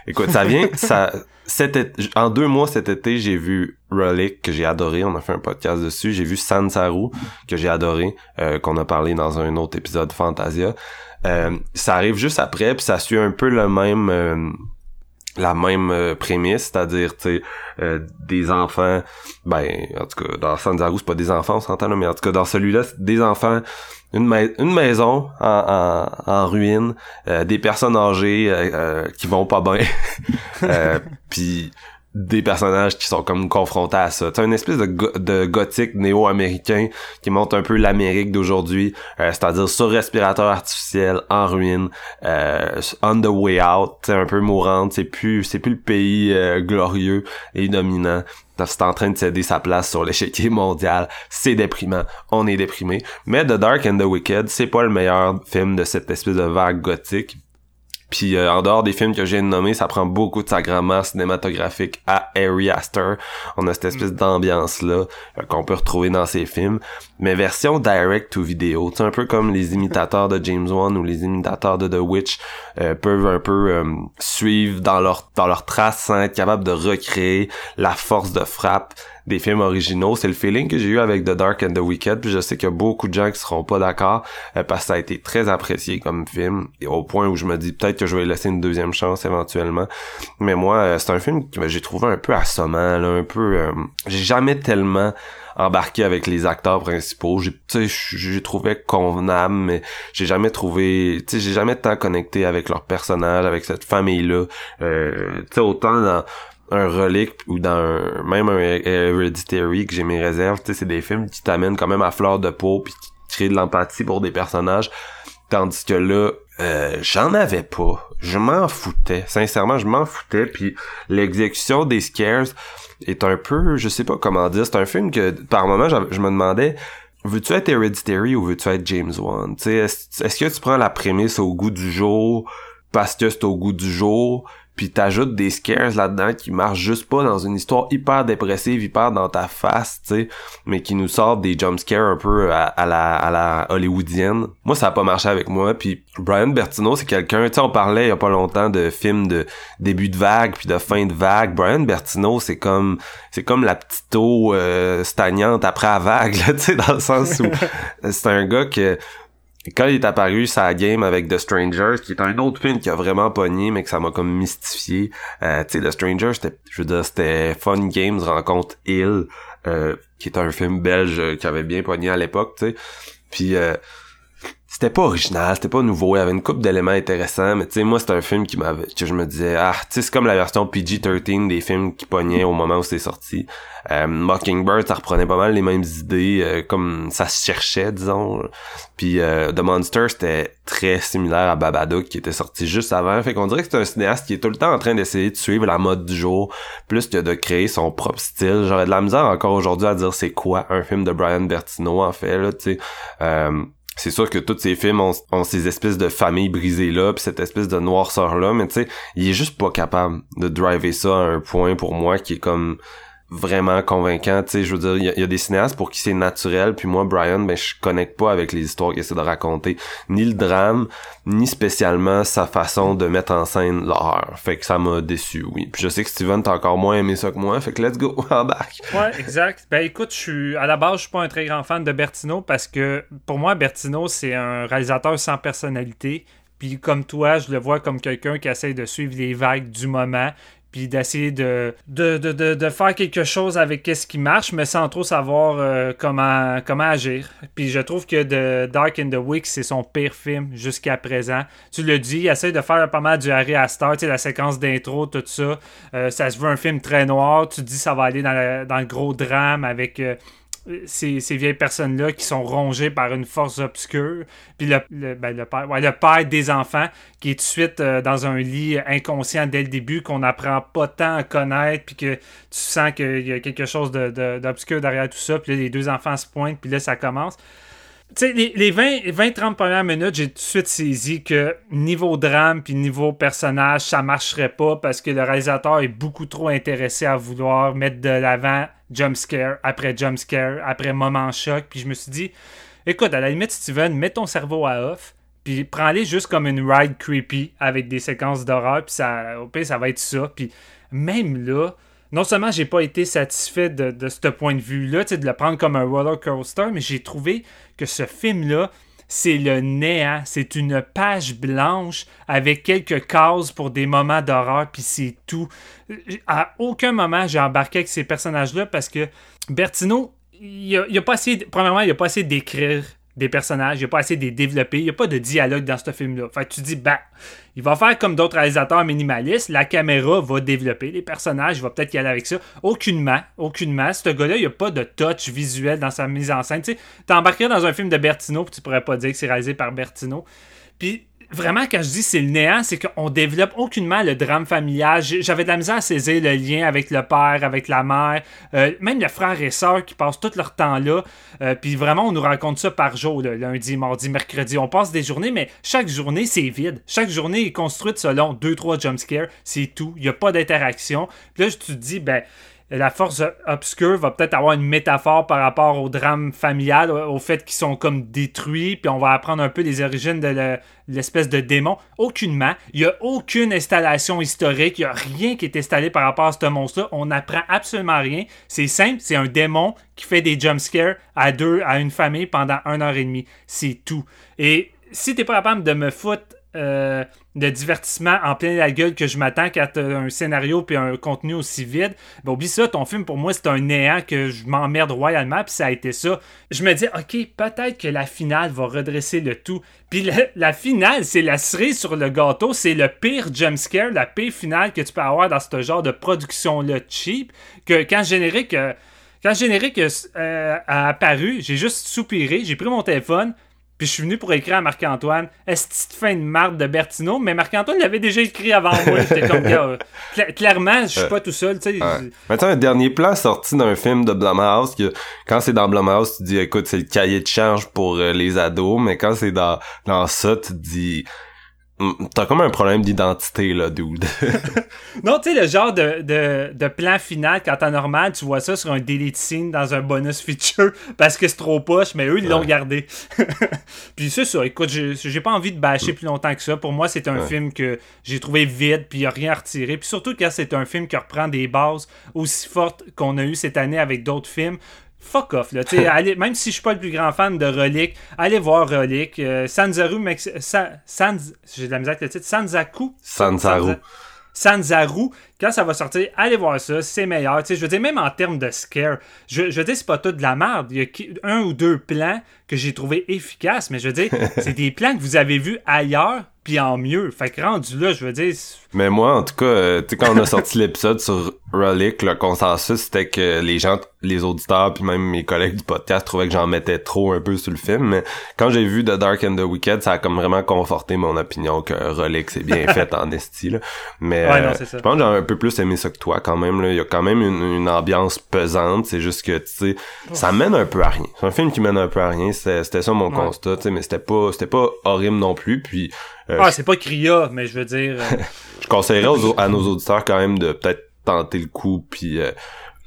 Écoute, ça vient, [laughs] ça, cet en deux mois cet été, j'ai vu Relic que j'ai adoré. On a fait un podcast dessus. J'ai vu Sansaru que j'ai adoré, euh, qu'on a parlé dans un autre épisode Fantasia. Euh, ça arrive juste après, puis ça suit un peu le même euh, la même prémisse, c'est-à-dire sais des enfants. Ben en tout cas dans Sansaru c'est pas des enfants, on s'entend là, mais en tout cas dans celui-là des enfants une, une maison en, en, ruine, euh, des personnes âgées euh, euh, qui vont pas bien, [laughs] puis des personnages qui sont comme confrontés à ça. C'est une espèce de, de gothique néo-américain qui montre un peu l'Amérique d'aujourd'hui, c'est-à-dire sur respirateur artificiel, en ruine, on the way out, un peu mourante, c'est plus c'est plus le pays glorieux et dominant c'est en train de céder sa place sur l'échiquier [laughs] mondial. C'est déprimant. On est déprimé. Mais The Dark and the Wicked, c'est pas le meilleur film de cette espèce de vague gothique. Puis euh, en dehors des films que j'ai nommés, ça prend beaucoup de sa grammaire cinématographique à Harry Astor. On a cette espèce mm. d'ambiance là euh, qu'on peut retrouver dans ces films, mais version direct to vidéo. C'est un peu comme les imitateurs de James Wan ou les imitateurs de The Witch euh, peuvent un peu suivre dans leur dans leur trace sans être capable de recréer la force de frappe des films originaux. C'est le feeling que j'ai eu avec The Dark and the Wicked, puis je sais qu'il y a beaucoup de gens qui seront pas d'accord euh, parce que ça a été très apprécié comme film et au point où je me dis peut-être que je vais laisser une deuxième chance éventuellement. Mais moi, euh, c'est un film que j'ai trouvé un peu assommant, là, un peu. Euh, j'ai jamais tellement embarqué avec les acteurs principaux. J'ai, j'ai trouvé convenable, mais j'ai jamais trouvé, tu sais, j'ai jamais tant connecté avec leur personnage, avec cette famille-là. Euh, tu sais, autant dans un relique ou dans même un Hereditary que j'ai mes réserves, tu sais, c'est des films qui t'amènent quand même à fleur de peau puis qui créent de l'empathie pour des personnages. Tandis que là, euh, j'en avais pas. Je m'en foutais. Sincèrement, je m'en foutais. Puis l'exécution des scares est un peu, je sais pas comment dire, c'est un film que par moment je me demandais veux-tu être Hereditary ou veux-tu être James Wan? Est-ce est que tu prends la prémisse au goût du jour parce que c'est au goût du jour? Puis t'ajoutes des scares là-dedans qui marchent juste pas dans une histoire hyper dépressive, hyper dans ta face, tu sais, mais qui nous sortent des jump scares un peu à, la, à la hollywoodienne. Moi, ça a pas marché avec moi, puis Brian Bertino, c'est quelqu'un, tu sais, on parlait il y a pas longtemps de films de début de vague puis de fin de vague. Brian Bertino, c'est comme c'est comme la petite eau euh, stagnante après la vague, [laughs] tu sais, dans le sens où [laughs] c'est un gars que quand il est apparu sa game avec The Strangers, qui est un autre film qui a vraiment pogné, mais que ça m'a comme mystifié. Euh, tu sais, The Strangers, c'était, je veux dire, c'était Fun Games rencontre Hill, euh, qui est un film belge qui avait bien pogné à l'époque, tu sais. Puis euh, c'était pas original, c'était pas nouveau, il y avait une coupe d'éléments intéressants, mais tu sais, moi, c'est un film qui m'avait, que je me disais, ah, tu sais, c'est comme la version PG-13 des films qui pognaient au moment où c'est sorti. Euh, Mockingbird, ça reprenait pas mal les mêmes idées, euh, comme ça se cherchait, disons. Puis euh, The Monster, c'était très similaire à Babadook, qui était sorti juste avant. Fait qu'on dirait que c'est un cinéaste qui est tout le temps en train d'essayer de suivre la mode du jour, plus que de créer son propre style. J'aurais de la misère encore aujourd'hui à dire c'est quoi un film de Brian Bertino, en fait, là, tu sais. C'est sûr que tous ces films ont, ces espèces de familles brisées là puis cette espèce de noirceur là mais tu sais il est juste pas capable de driver ça à un point pour moi qui est comme vraiment convaincant, tu sais, je veux dire, il y, a des cinéastes pour qui c'est naturel, puis moi, Brian, ben, je connecte pas avec les histoires qu'il essaie de raconter, ni le drame, ni spécialement sa façon de mettre en scène l'horreur, fait que ça m'a déçu, oui. Puis je sais que Steven t'a encore moins aimé ça que moi, fait que let's go, [laughs] embarque! Ouais, exact. Ben écoute, je suis, à la base, je suis pas un très grand fan de Bertino, parce que, pour moi, Bertino, c'est un réalisateur sans personnalité, puis comme toi, je le vois comme quelqu'un qui essaie de suivre les vagues du moment, puis d'essayer de de, de, de, faire quelque chose avec ce qui marche, mais sans trop savoir euh, comment, comment agir. Puis je trouve que The Dark in the Week, c'est son pire film jusqu'à présent. Tu le dis, il essaie de faire pas mal du Harry Astor, la séquence d'intro, tout ça. Euh, ça se veut un film très noir. Tu dis ça va aller dans, dans le gros drame avec... Euh, ces, vieilles personnes-là qui sont rongées par une force obscure. Puis le, le, ben, le père, ouais, le père des enfants qui est tout de suite euh, dans un lit inconscient dès le début, qu'on n'apprend pas tant à connaître, puis que tu sens qu'il y a quelque chose d'obscur de, derrière tout ça. Puis là, les deux enfants se pointent, puis là, ça commence. Sais, les, 20-30 premières minutes, j'ai tout de suite saisi que niveau drame puis niveau personnage, ça marcherait pas parce que le réalisateur est beaucoup trop intéressé à vouloir mettre de l'avant jumpscare après jumpscare après moment choc. Puis je me suis dit, écoute, à la limite, Steven, mets ton cerveau à off. Puis prends-les juste comme une ride creepy avec des séquences d'horreur. Puis ça, au pire, ça va être ça. Puis même là, non seulement j'ai pas été satisfait de, ce point de vue-là, de le prendre comme un roller coaster, mais j'ai trouvé que ce film-là, c'est le néant. C'est une page blanche avec quelques cases pour des moments d'horreur, puis c'est tout. À aucun moment j'ai embarqué avec ces personnages-là parce que Bertino, il a, a pas essayé, premièrement, il a pas essayé d'écrire des personnages, il n'y a pas assez de les développer, il n'y a pas de dialogue dans ce film-là. Fait tu dis, bah, il va faire comme d'autres réalisateurs minimalistes, la caméra va développer les personnages, il va peut-être y aller avec ça. Aucunement, aucunement. Ce gars-là, il n'y a pas de touch visuel dans sa mise en scène. Tu t'embarquerais dans un film de Bertino, puis tu pourrais pas dire que c'est réalisé par Bertino. Puis vraiment, quand je dis c'est le néant, c'est qu'on développe aucunement le drame familial. J'avais de la misère à saisir le lien avec le père, avec la mère, euh, même le frère et sœur qui passent tout leur temps là. Euh, puis vraiment, on nous raconte ça par jour, lundi, mardi, mercredi. On passe des journées, mais chaque journée, c'est vide. Chaque journée est construite selon 2-3 jumpscares. C'est tout. Il n'y a pas d'interaction. Là, je te dis, ben la force obscure va peut-être avoir une métaphore par rapport au drame familial, au fait qu'ils sont comme détruits, puis on va apprendre un peu les origines de l'espèce de démon. Aucunement. Il n'y a aucune installation historique, il n'y a rien qui est installé par rapport à ce monstre-là. On n'apprend absolument rien. C'est simple, c'est un démon qui fait des jumpscares à deux, à une famille pendant une heure et demie. C'est tout. Et si t'es pas capable de me foutre euh, de divertissement en plein la gueule que je m'attends quand un scénario puis un contenu aussi vide. Ben, oublie ça, ton film pour moi c'est un néant que je m'emmerde royalement puis ça a été ça. Je me dis, ok, peut-être que la finale va redresser le tout. Puis la, finale, c'est la cerise sur le gâteau, c'est le pire jumpscare, la pire finale que tu peux avoir dans ce genre de production-là cheap. Que quand le générique. Euh, quand générique euh, a apparu, j'ai juste soupiré, j'ai pris mon téléphone, puis je suis venu pour écrire à Marc-Antoine, est-ce que fin de marde de Bertino? Mais Marc-Antoine l'avait déjà écrit avant moi. J'étais comme, [laughs] gars, clairement, je suis pas tout seul, tu sais. Maintenant, un dernier plan sorti d'un film de Blumhouse, que quand c'est dans Blumhouse, tu dis, écoute, c'est le cahier de charge pour euh, les ados, mais quand c'est dans, dans ça, tu dis, t'as comme un problème d'identité, là, dude. [laughs] non, tu sais, le genre de, de, de, plan final, quand t'es normal, tu vois ça sur un delete scene dans un bonus feature [laughs] parce que c'est trop poche, mais eux, ils l'ont gardé. [laughs] puis c'est ça, écoute, j'ai pas envie de bâcher mm. plus longtemps que ça. Pour moi, c'est un film que j'ai trouvé vide, puis y a rien à retirer. Puis surtout quand c'est un film qui reprend des bases aussi fortes qu'on a eu cette année avec d'autres films fuck off. Là, [laughs] allez, même si je suis pas le plus grand fan de Relic, allez voir Relic. Euh, Sanzaru, j'ai de la misère avec le titre. Sanzaku? Sanzaru. Sanzaru, quand ça va sortir, allez voir ça, c'est meilleur. je veux dire, même en termes de scare, je, je veux dire, c'est pas tout de la merde. Il y a un ou deux plans que j'ai trouvé efficaces, mais je veux dire, [laughs] c'est des plans que vous avez vus ailleurs, puis en mieux. Fait que rendu là, je veux dire. Mais moi, en tout cas, euh, tu sais, quand on a sorti l'épisode sur Relic, le consensus c'était que les gens, les auditeurs, puis même mes collègues du podcast trouvaient que j'en mettais trop un peu sur le film. Mais quand j'ai vu The Dark and the Wicked, ça a comme vraiment conforté mon opinion que Relic c'est bien [laughs] fait en esti. Là. Mais ouais, euh, je pense que j'ai un peu plus aimé ça que toi quand même. Là. Il y a quand même une, ambiance pesante. C'est juste que tu sais, ça mène un peu à rien. C'est un film qui mène un peu à rien. C'était ça mon constat. Tu sais, mais c'était pas, c'était pas horrible non plus. Puis euh, ah, c'est pas Cria, mais je veux dire. Euh, [laughs] je conseillerais à nos auditeurs quand même de peut-être tenter le coup puis euh,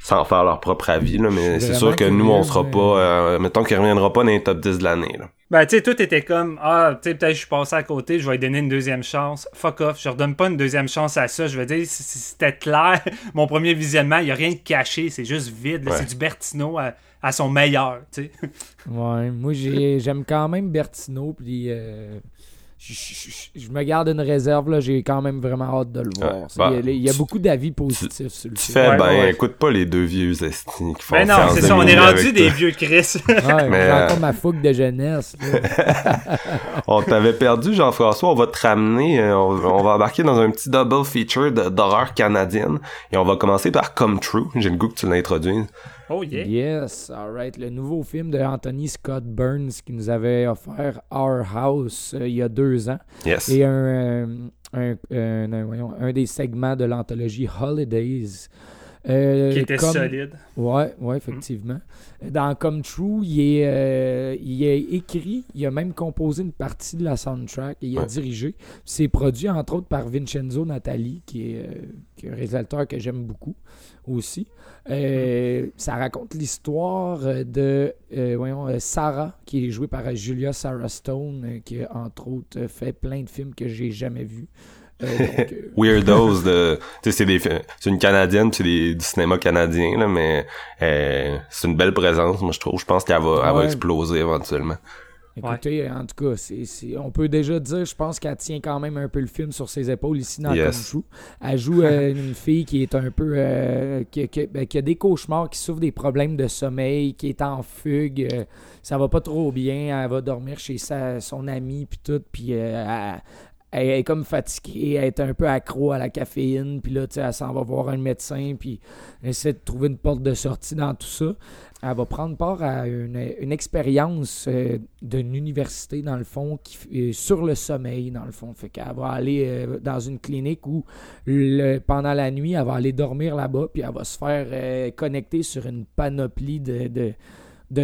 sans faire leur propre avis là, mais c'est sûr que nous on sera pas mettons qu'il reviendra pas dans les top 10 de l'année là. Ben tu sais tout était comme ah tu sais peut-être je suis passé à côté, je vais lui donner une deuxième chance. Fuck off, je redonne pas une deuxième chance à ça, je veux dire c'était clair, [laughs] mon premier visionnement, il y a rien de caché, c'est juste vide, c'est du Bertino à, son meilleur, tu sais. [laughs] ouais, moi j'aime quand même Bertino puis je, me garde une réserve, là. J'ai quand même vraiment hâte de le voir. Bah, il, y a, beaucoup d'avis positifs sur le tu Fais, ben, écoute pas les deux vieux estimes qui font Mais non, c'est ça, on est rendu des vieux Chris. [laughs] ouais, mais euh... ma fougue de jeunesse. [laughs] on t'avait perdu, Jean-François. On va te ramener. Euh, on, va embarquer dans un petit double feature d'horreur canadienne. Et on va commencer par Come True. J'ai le goût que tu l'introduises. Oh yeah. Yes, alright. Le nouveau film de Anthony Scott Burns qui nous avait offert Our House euh, il y a deux ans. Yes. Et un, euh, un, voyons, un des segments de l'anthologie Holidays. Euh, qui était solide. Ouais, ouais, effectivement. Dans Come True, il est, il est écrit, il a même composé une partie de la soundtrack et il a dirigé. C'est produit entre autres par Vincenzo Natali, qui est, qui est un réalisateur que j'aime beaucoup aussi. Euh, ça raconte l'histoire de euh, voyons, euh, Sarah, qui est jouée par Julia Sarah Stone, qui a entre autres fait plein de films que j'ai jamais vus. [laughs] Weirdos de c'est des c'est une canadienne c'est du cinéma canadien là, mais c'est une belle présence moi je trouve je pense qu'elle va, elle va exploser éventuellement Écoutez, en tout cas, on peut déjà dire, je pense qu'elle tient quand même un peu le film sur ses épaules ici dans yes. Elle joue euh, [laughs] une fille qui est un peu. Euh, ben, qui, a des cauchemars, qui souffre des problèmes de sommeil, qui est en fugue. Euh, ça va pas trop bien. Elle va dormir chez sa, son ami, puis tout. Puis elle, est comme fatiguée, elle est un peu accro à la caféine, puis là, tu sais, elle s'en va voir un médecin, puis elle essaie de trouver une porte de sortie dans tout ça elle va prendre part à une, expérience euh, d'une université, dans le fond, qui, euh, sur le sommeil, dans le fond. Fait qu'elle va aller euh, dans une clinique où, pendant la nuit, elle va aller dormir là-bas, puis elle va se faire connecter sur une panoplie de,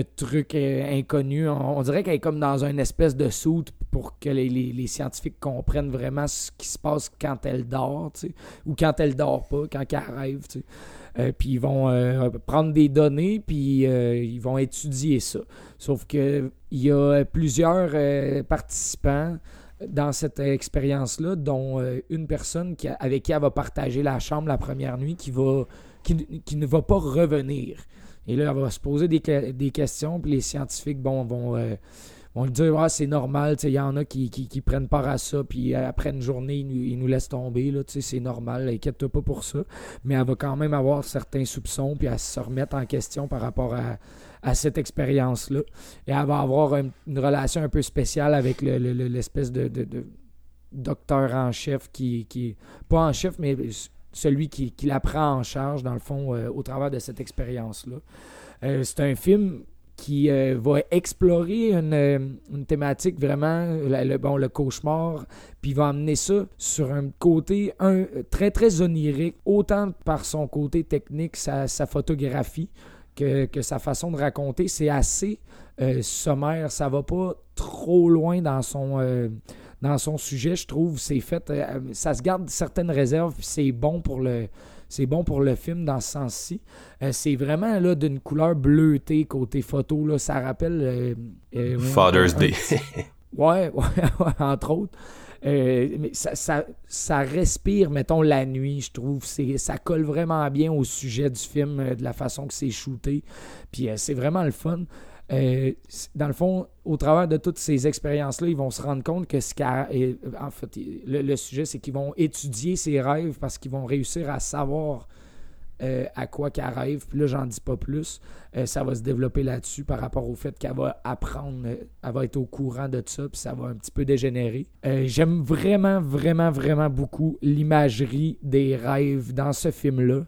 trucs inconnus. On, dirait qu'elle est comme dans une espèce de soute pour que les, scientifiques comprennent vraiment ce qui se passe quand elle dort, ou quand elle dort pas, quand elle rêve. Euh, puis ils vont euh, prendre des données, puis euh, ils vont étudier ça. Sauf qu'il y a plusieurs participants dans cette expérience-là, dont une personne qui, avec qui elle va partager la chambre la première nuit, qui, va, qui, ne va pas revenir. Et là, elle va se poser des, des questions, puis les scientifiques bon, vont vont dire ah, c'est normal, il y en a qui, qui, prennent part à ça, puis après une journée, ils, nous laissent tomber, c'est normal, inquiète-toi pas pour ça. Mais elle va quand même avoir certains soupçons, puis à se remettre en question par rapport à, à cette expérience-là. Et elle va avoir une relation un peu spéciale avec l'espèce de, docteur en chef qui, qui. Pas en chef, mais celui qui, qui la prend en charge, dans le fond, euh, au travers de cette expérience-là. Euh, c'est un film qui euh, va explorer une, thématique vraiment, le, bon, le cauchemar, puis va amener ça sur un côté un, très, très onirique, autant par son côté technique, sa, sa photographie, que, que, sa façon de raconter. C'est assez sommaire, ça va pas trop loin dans son dans son sujet, je trouve. C'est fait. Euh, ça se garde certaines réserves, puis c'est bon pour le. C'est bon pour le film dans ce sens-ci. Euh, c'est vraiment là d'une couleur bleutée côté photo. Là, ça rappelle. Euh, Father's Day. [laughs] ouais, ouais, entre autres. mais ça, ça, respire, mettons, la nuit, je trouve. C'est, ça colle vraiment bien au sujet du film, de la façon que c'est shooté. Puis c'est vraiment le fun. Euh, dans le fond, au travers de toutes ces expériences-là, ils vont se rendre compte que ce en fait, le, sujet, c'est qu'ils vont étudier ses rêves parce qu'ils vont réussir à savoir euh, à quoi qu'elle rêve. Puis là, j'en dis pas plus. Euh, ça va se développer là-dessus par rapport au fait qu'elle va apprendre, elle va être au courant de ça, puis ça va un petit peu dégénérer. J'aime vraiment, vraiment, vraiment beaucoup l'imagerie des rêves dans ce film-là.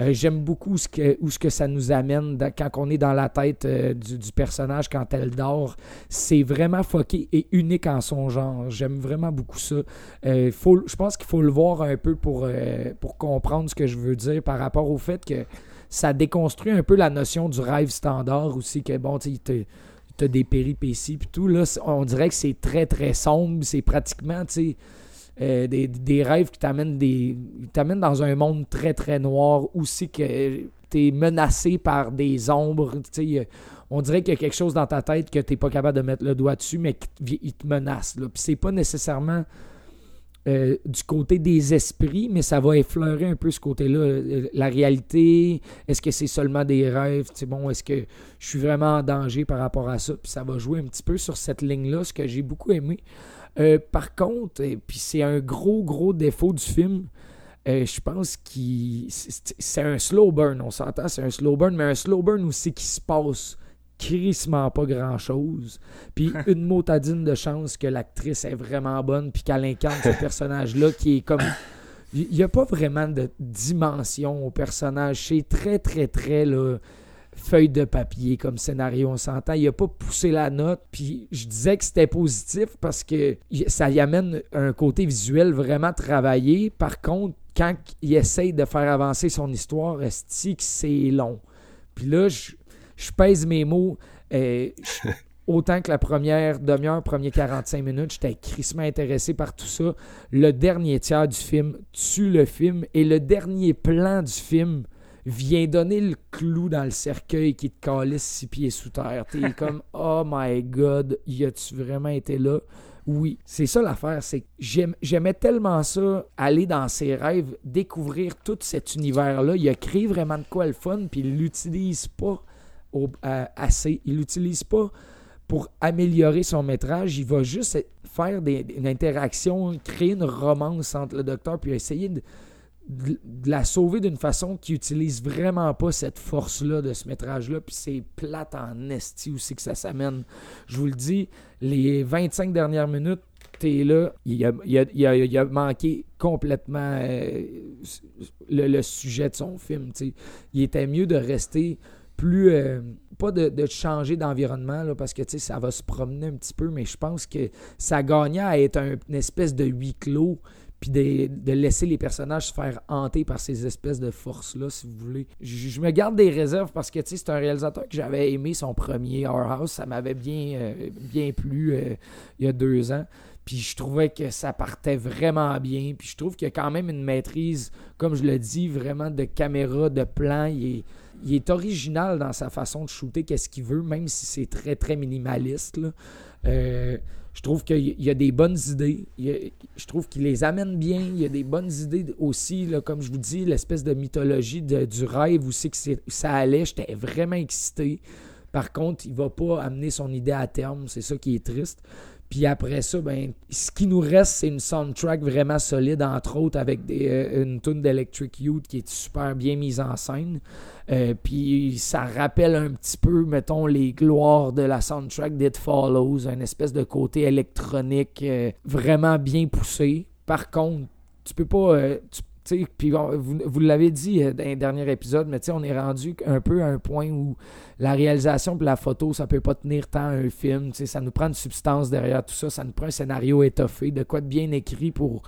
Euh, j'aime beaucoup ce que, où ça nous amène quand on est dans la tête euh, du, personnage quand elle dort. C'est vraiment foqué et unique en son genre. J'aime vraiment beaucoup ça. Euh, je pense qu'il faut le voir un peu pour, comprendre ce que je veux dire par rapport au fait que ça déconstruit un peu la notion du rêve standard aussi, que bon, tu as des péripéties puis tout. Là, on dirait que c'est très très sombre. C'est pratiquement, tu euh, des, rêves qui t'amènent des t'amènent dans un monde très très noir aussi que tu es menacé par des ombres on dirait qu'il y a quelque chose dans ta tête que tu pas capable de mettre le doigt dessus mais qui te menace là. puis c'est pas nécessairement euh, du côté des esprits, mais ça va effleurer un peu ce côté-là. Euh, la réalité, est-ce que c'est seulement des rêves? bon, est-ce que je suis vraiment en danger par rapport à ça? Puis ça va jouer un petit peu sur cette ligne-là, ce que j'ai beaucoup aimé. Euh, par contre, et puis c'est un gros, gros défaut du film. Euh, je pense que c'est un slow burn, on s'entend, c'est un slow burn, mais un slow burn aussi qui se passe crissement pas grand chose. Puis [laughs] une motadine de chance que l'actrice est vraiment bonne, puis qu'elle incarne ce [laughs] personnage-là qui est comme. Il n'y a pas vraiment de dimension au personnage. C'est très, très, très là, feuille de papier comme scénario, on s'entend. Il a pas poussé la note. Puis je disais que c'était positif parce que ça y amène un côté visuel vraiment travaillé. Par contre, quand il essaye de faire avancer son histoire, que c'est long. Puis là, je, pèse mes mots. Euh, [laughs] autant que la première demi-heure, premier 45 minutes, j'étais crissement intéressé par tout ça. Le dernier tiers du film tue le film et le dernier plan du film vient donner le clou dans le cercueil qui te calisse six pieds sous terre. T'es [laughs] comme, oh my god, y a-tu vraiment été là? Oui, c'est ça l'affaire, c'est que j'aimais tellement ça, aller dans ses rêves, découvrir tout cet univers-là. Il a créé vraiment de quoi le fun, puis il l'utilise pas assez. Il l'utilise pas pour améliorer son métrage. Il va juste faire des, une interaction, créer une romance entre le docteur, puis essayer de, de, la sauver d'une façon qui utilise vraiment pas cette force-là de ce métrage-là. Puis c'est plate en esti aussi que ça s'amène. Je vous le dis, les 25 dernières minutes, t'es là, il a, a, manqué complètement euh, le, sujet de son film. Il était mieux de rester plus. Euh, pas de, changer d'environnement parce que ça va se promener un petit peu, mais je pense que ça gagnait à être une espèce de huis clos puis de, laisser les personnages se faire hanter par ces espèces de forces-là, si vous voulez. Je, me garde des réserves parce que c'est un réalisateur que j'avais aimé son premier Our House. Ça m'avait bien, euh, bien plu euh, il y a deux ans. Puis je trouvais que ça partait vraiment bien. Puis je trouve qu'il y a quand même une maîtrise, comme je le dis, vraiment de caméra, de plan. Il est, original dans sa façon de shooter, qu'est-ce qu'il veut, même si c'est très, très minimaliste. Euh, je trouve qu'il y a des bonnes idées. je trouve qu'il les amène bien. Il y a des bonnes idées aussi, comme je vous dis, l'espèce de mythologie du rêve aussi que ça allait. J'étais vraiment excité. Par contre, il va pas amener son idée à terme. C'est ça qui est triste. Puis après ça, ben, ce qui nous reste, c'est une soundtrack vraiment solide, entre autres avec des, euh, une tune d'Electric Youth qui est super bien mise en scène. Euh, puis ça rappelle un petit peu, mettons, les gloires de la soundtrack d'It Follows, un espèce de côté électronique euh, vraiment bien poussé. Par contre, tu peux pas puis vous, l'avez dit euh, dans un dernier épisode, mais on est rendu un peu à un point où la réalisation et la photo, ça peut pas tenir tant un film. Ça nous prend une substance derrière tout ça. Ça nous prend un scénario étoffé, de quoi de bien écrit pour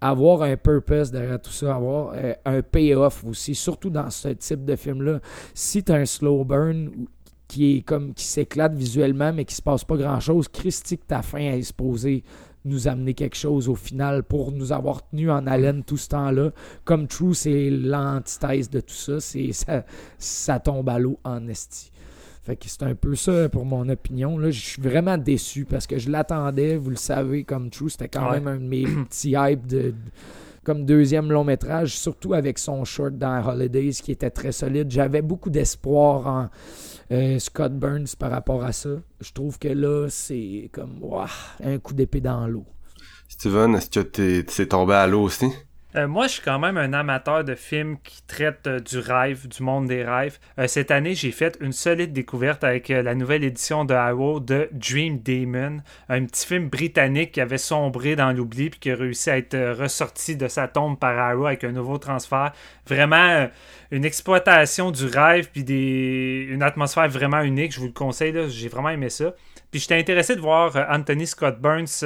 avoir un purpose derrière tout ça, avoir euh, un payoff aussi, surtout dans ce type de film-là. Si tu as un slow burn qui est comme qui s'éclate visuellement mais qui se passe pas grand chose, Christique ta fin à exposer nous amener quelque chose au final pour nous avoir tenu en haleine tout ce temps-là. Comme True, c'est l'antithèse de tout ça. C'est ça, ça tombe à l'eau en esti. Fait que c'est un peu ça pour mon opinion. Là, je suis vraiment déçu parce que je l'attendais, vous le savez, comme True, c'était quand même un de mes [clears throat] petits hypes de, comme deuxième long métrage, surtout avec son short dans Holidays qui était très solide. J'avais beaucoup d'espoir en euh, Scott Burns par rapport à ça. Je trouve que là, c'est comme un coup d'épée dans l'eau. Steven, est-ce que tu es tombé à l'eau aussi? Euh, moi, je suis quand même un amateur de films qui traitent euh, du rêve, du monde des rêves. Euh, cette année, j'ai fait une solide découverte avec la nouvelle édition de Arrow de Dream Demon, un petit film britannique qui avait sombré dans l'oubli puis qui a réussi à être ressorti de sa tombe par Arrow avec un nouveau transfert. Vraiment une exploitation du rêve puis une atmosphère vraiment unique. Je vous le conseille, j'ai vraiment aimé ça. Puis j'étais intéressé de voir Anthony Scott Burns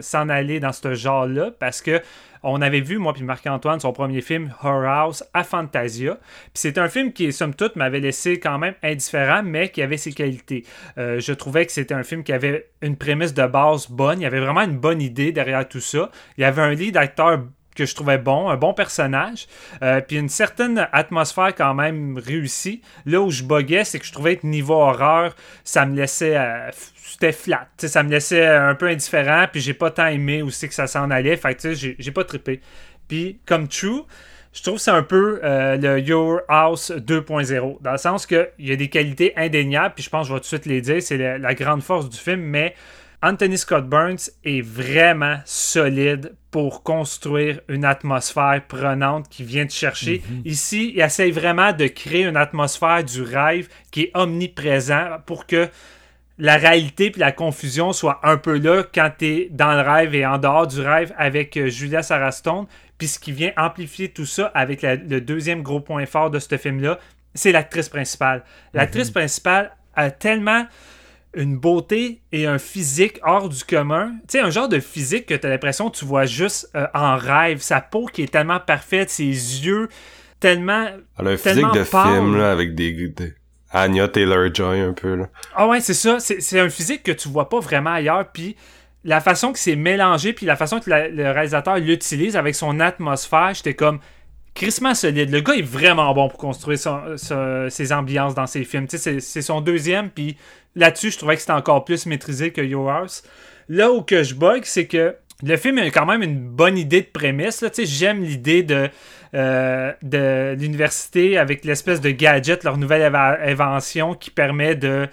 s'en aller dans ce genre-là parce que on avait vu, moi puis Marc-Antoine, son premier film, Horror House, à Fantasia. Puis c'est un film qui, somme toute, m'avait laissé quand même indifférent, mais qui avait ses qualités. Euh, je trouvais que c'était un film qui avait une prémisse de base bonne. Il y avait vraiment une bonne idée derrière tout ça. Il y avait un lead acteur que je trouvais bon, un bon personnage, euh, puis une certaine atmosphère quand même réussie. Là où je buguais, c'est que je trouvais que niveau horreur, ça me laissait... Euh, c'était flat. ça me laissait un peu indifférent, puis j'ai pas tant aimé aussi que ça s'en allait. Fait que j'ai pas trippé. Puis comme True, je trouve que c'est un peu euh, le Your House 2.0, dans le sens qu'il y a des qualités indéniables, puis je pense que je vais tout de suite les dire, c'est la, grande force du film, mais Anthony Scott Burns est vraiment solide pour construire une atmosphère prenante qui vient te chercher. Mhm. Ici, il essaye vraiment de créer une atmosphère du rêve qui est omniprésent pour que la réalité puis la confusion soient un peu là quand tu es dans le rêve et en dehors du rêve avec euh, Julia Sarastone. Puis ce qui vient amplifier tout ça avec le deuxième gros point fort de ce film-là, c'est l'actrice principale. L'actrice mhm. principale a tellement une beauté et un physique hors du commun. Tu sais, un genre de physique que tu as l'impression que tu vois juste euh, en rêve. Sa peau qui est tellement parfaite, ses yeux tellement. Elle a un physique de film là, avec des, Anya Taylor-Joy un peu. Là. Ah ouais, c'est ça. C'est un physique que tu vois pas vraiment ailleurs. Puis la façon que c'est mélangé, puis la façon que le réalisateur l'utilise avec son atmosphère, j'étais comme crissement solide. Le gars est vraiment bon pour construire ses ambiances dans ses films. C'est son deuxième, puis là-dessus, je trouvais que c'était encore plus maîtrisé que Yours. Là où que je bug, c'est que le film a quand même une bonne idée de prémisse. J'aime l'idée de euh, de l'université avec l'espèce de gadget, leur nouvelle invention qui permet de.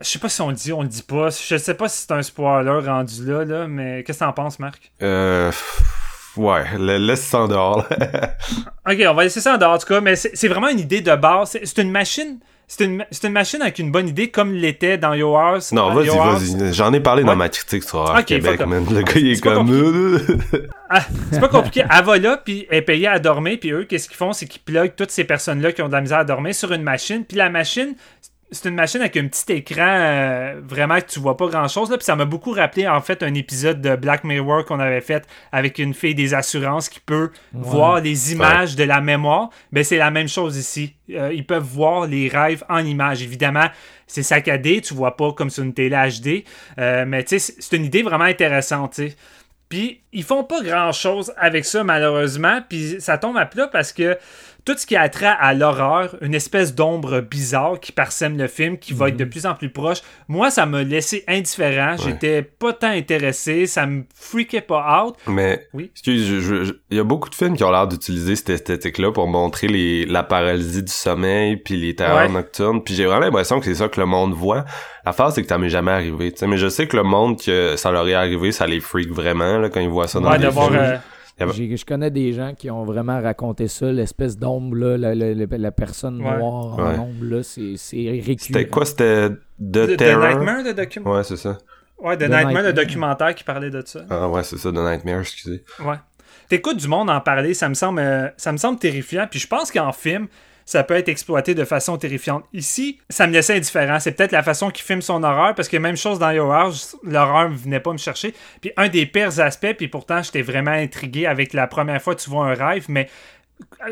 Je sais pas si on le dit, on le dit pas. Je sais pas si c'est un spoiler rendu là, là mais qu'est-ce que t'en penses, Marc? Euh. Ouais, laisse ça en dehors. [laughs] ok, on va laisser ça en dehors, en tout cas, mais c'est vraiment une idée de base. C'est une machine c'est une, une, machine avec une bonne idée comme l'était dans Yours. Non, vas-y, vas-y. J'en ai parlé dans ma critique sur Québec, Le gars, il est, comme... [laughs] Ah, c'est pas compliqué. Elle va là, puis elle est payée à dormir, puis eux, qu'est-ce qu'ils font? C'est qu'ils pluguent toutes ces personnes-là qui ont de la misère à dormir sur une machine, puis la machine, c'est une machine avec un petit écran euh, vraiment que tu vois pas grand chose. Là. Puis ça m'a beaucoup rappelé en fait un épisode de Black Mirror qu'on avait fait avec une fille des assurances qui peut voir les images de la mémoire. Ben, c'est la même chose ici. Euh, ils peuvent voir les rêves en images. Évidemment, c'est saccadé, tu vois pas comme sur une télé HD. Euh, mais c'est une idée vraiment intéressante. Puis ils font pas grand chose avec ça, malheureusement. Puis ça tombe à plat parce que tout ce qui a trait à l'horreur, une espèce d'ombre bizarre qui parsème le film, qui va être de mhm. plus en plus proche. Moi, ça m'a laissé indifférent. J'étais pas tant intéressé. Ça me freakait pas out. Mais, oui. excuse, il y a beaucoup de films qui ont l'air d'utiliser cette esthétique-là pour montrer les, la paralysie du sommeil puis les terreurs nocturnes. Puis j'ai vraiment l'impression que c'est ça que le monde voit. La phase, c'est que ça m'est jamais arrivé. sais mais je sais que le monde que ça leur est arrivé, ça les freak vraiment là, quand ils voient ça dans les films. Euh, je connais des gens qui ont vraiment raconté ça, l'espèce d'ombre, là, la, personne noire en ombre, là, c'est récurrent. C'était quoi? C'était The, Terror? The Nightmare, le documentaire? Ouais, c'est ça. Ouais, The, Nightmare, le documentaire qui parlait de ça. Ah ouais, c'est ça, The Nightmare, excusez. Ouais. T'écoutes du monde en parler, ça me semble, euh, ça me semble terrifiant, puis je pense qu'en film, ça peut être exploité de façon terrifiante. Ici, ça me laissait indifférent. C'est peut-être la façon qu'il filme son horreur, parce que même chose dans Your l'horreur ne venait pas me chercher. Puis un des pires aspects, puis pourtant j'étais vraiment intrigué avec la première fois que tu vois un rêve, mais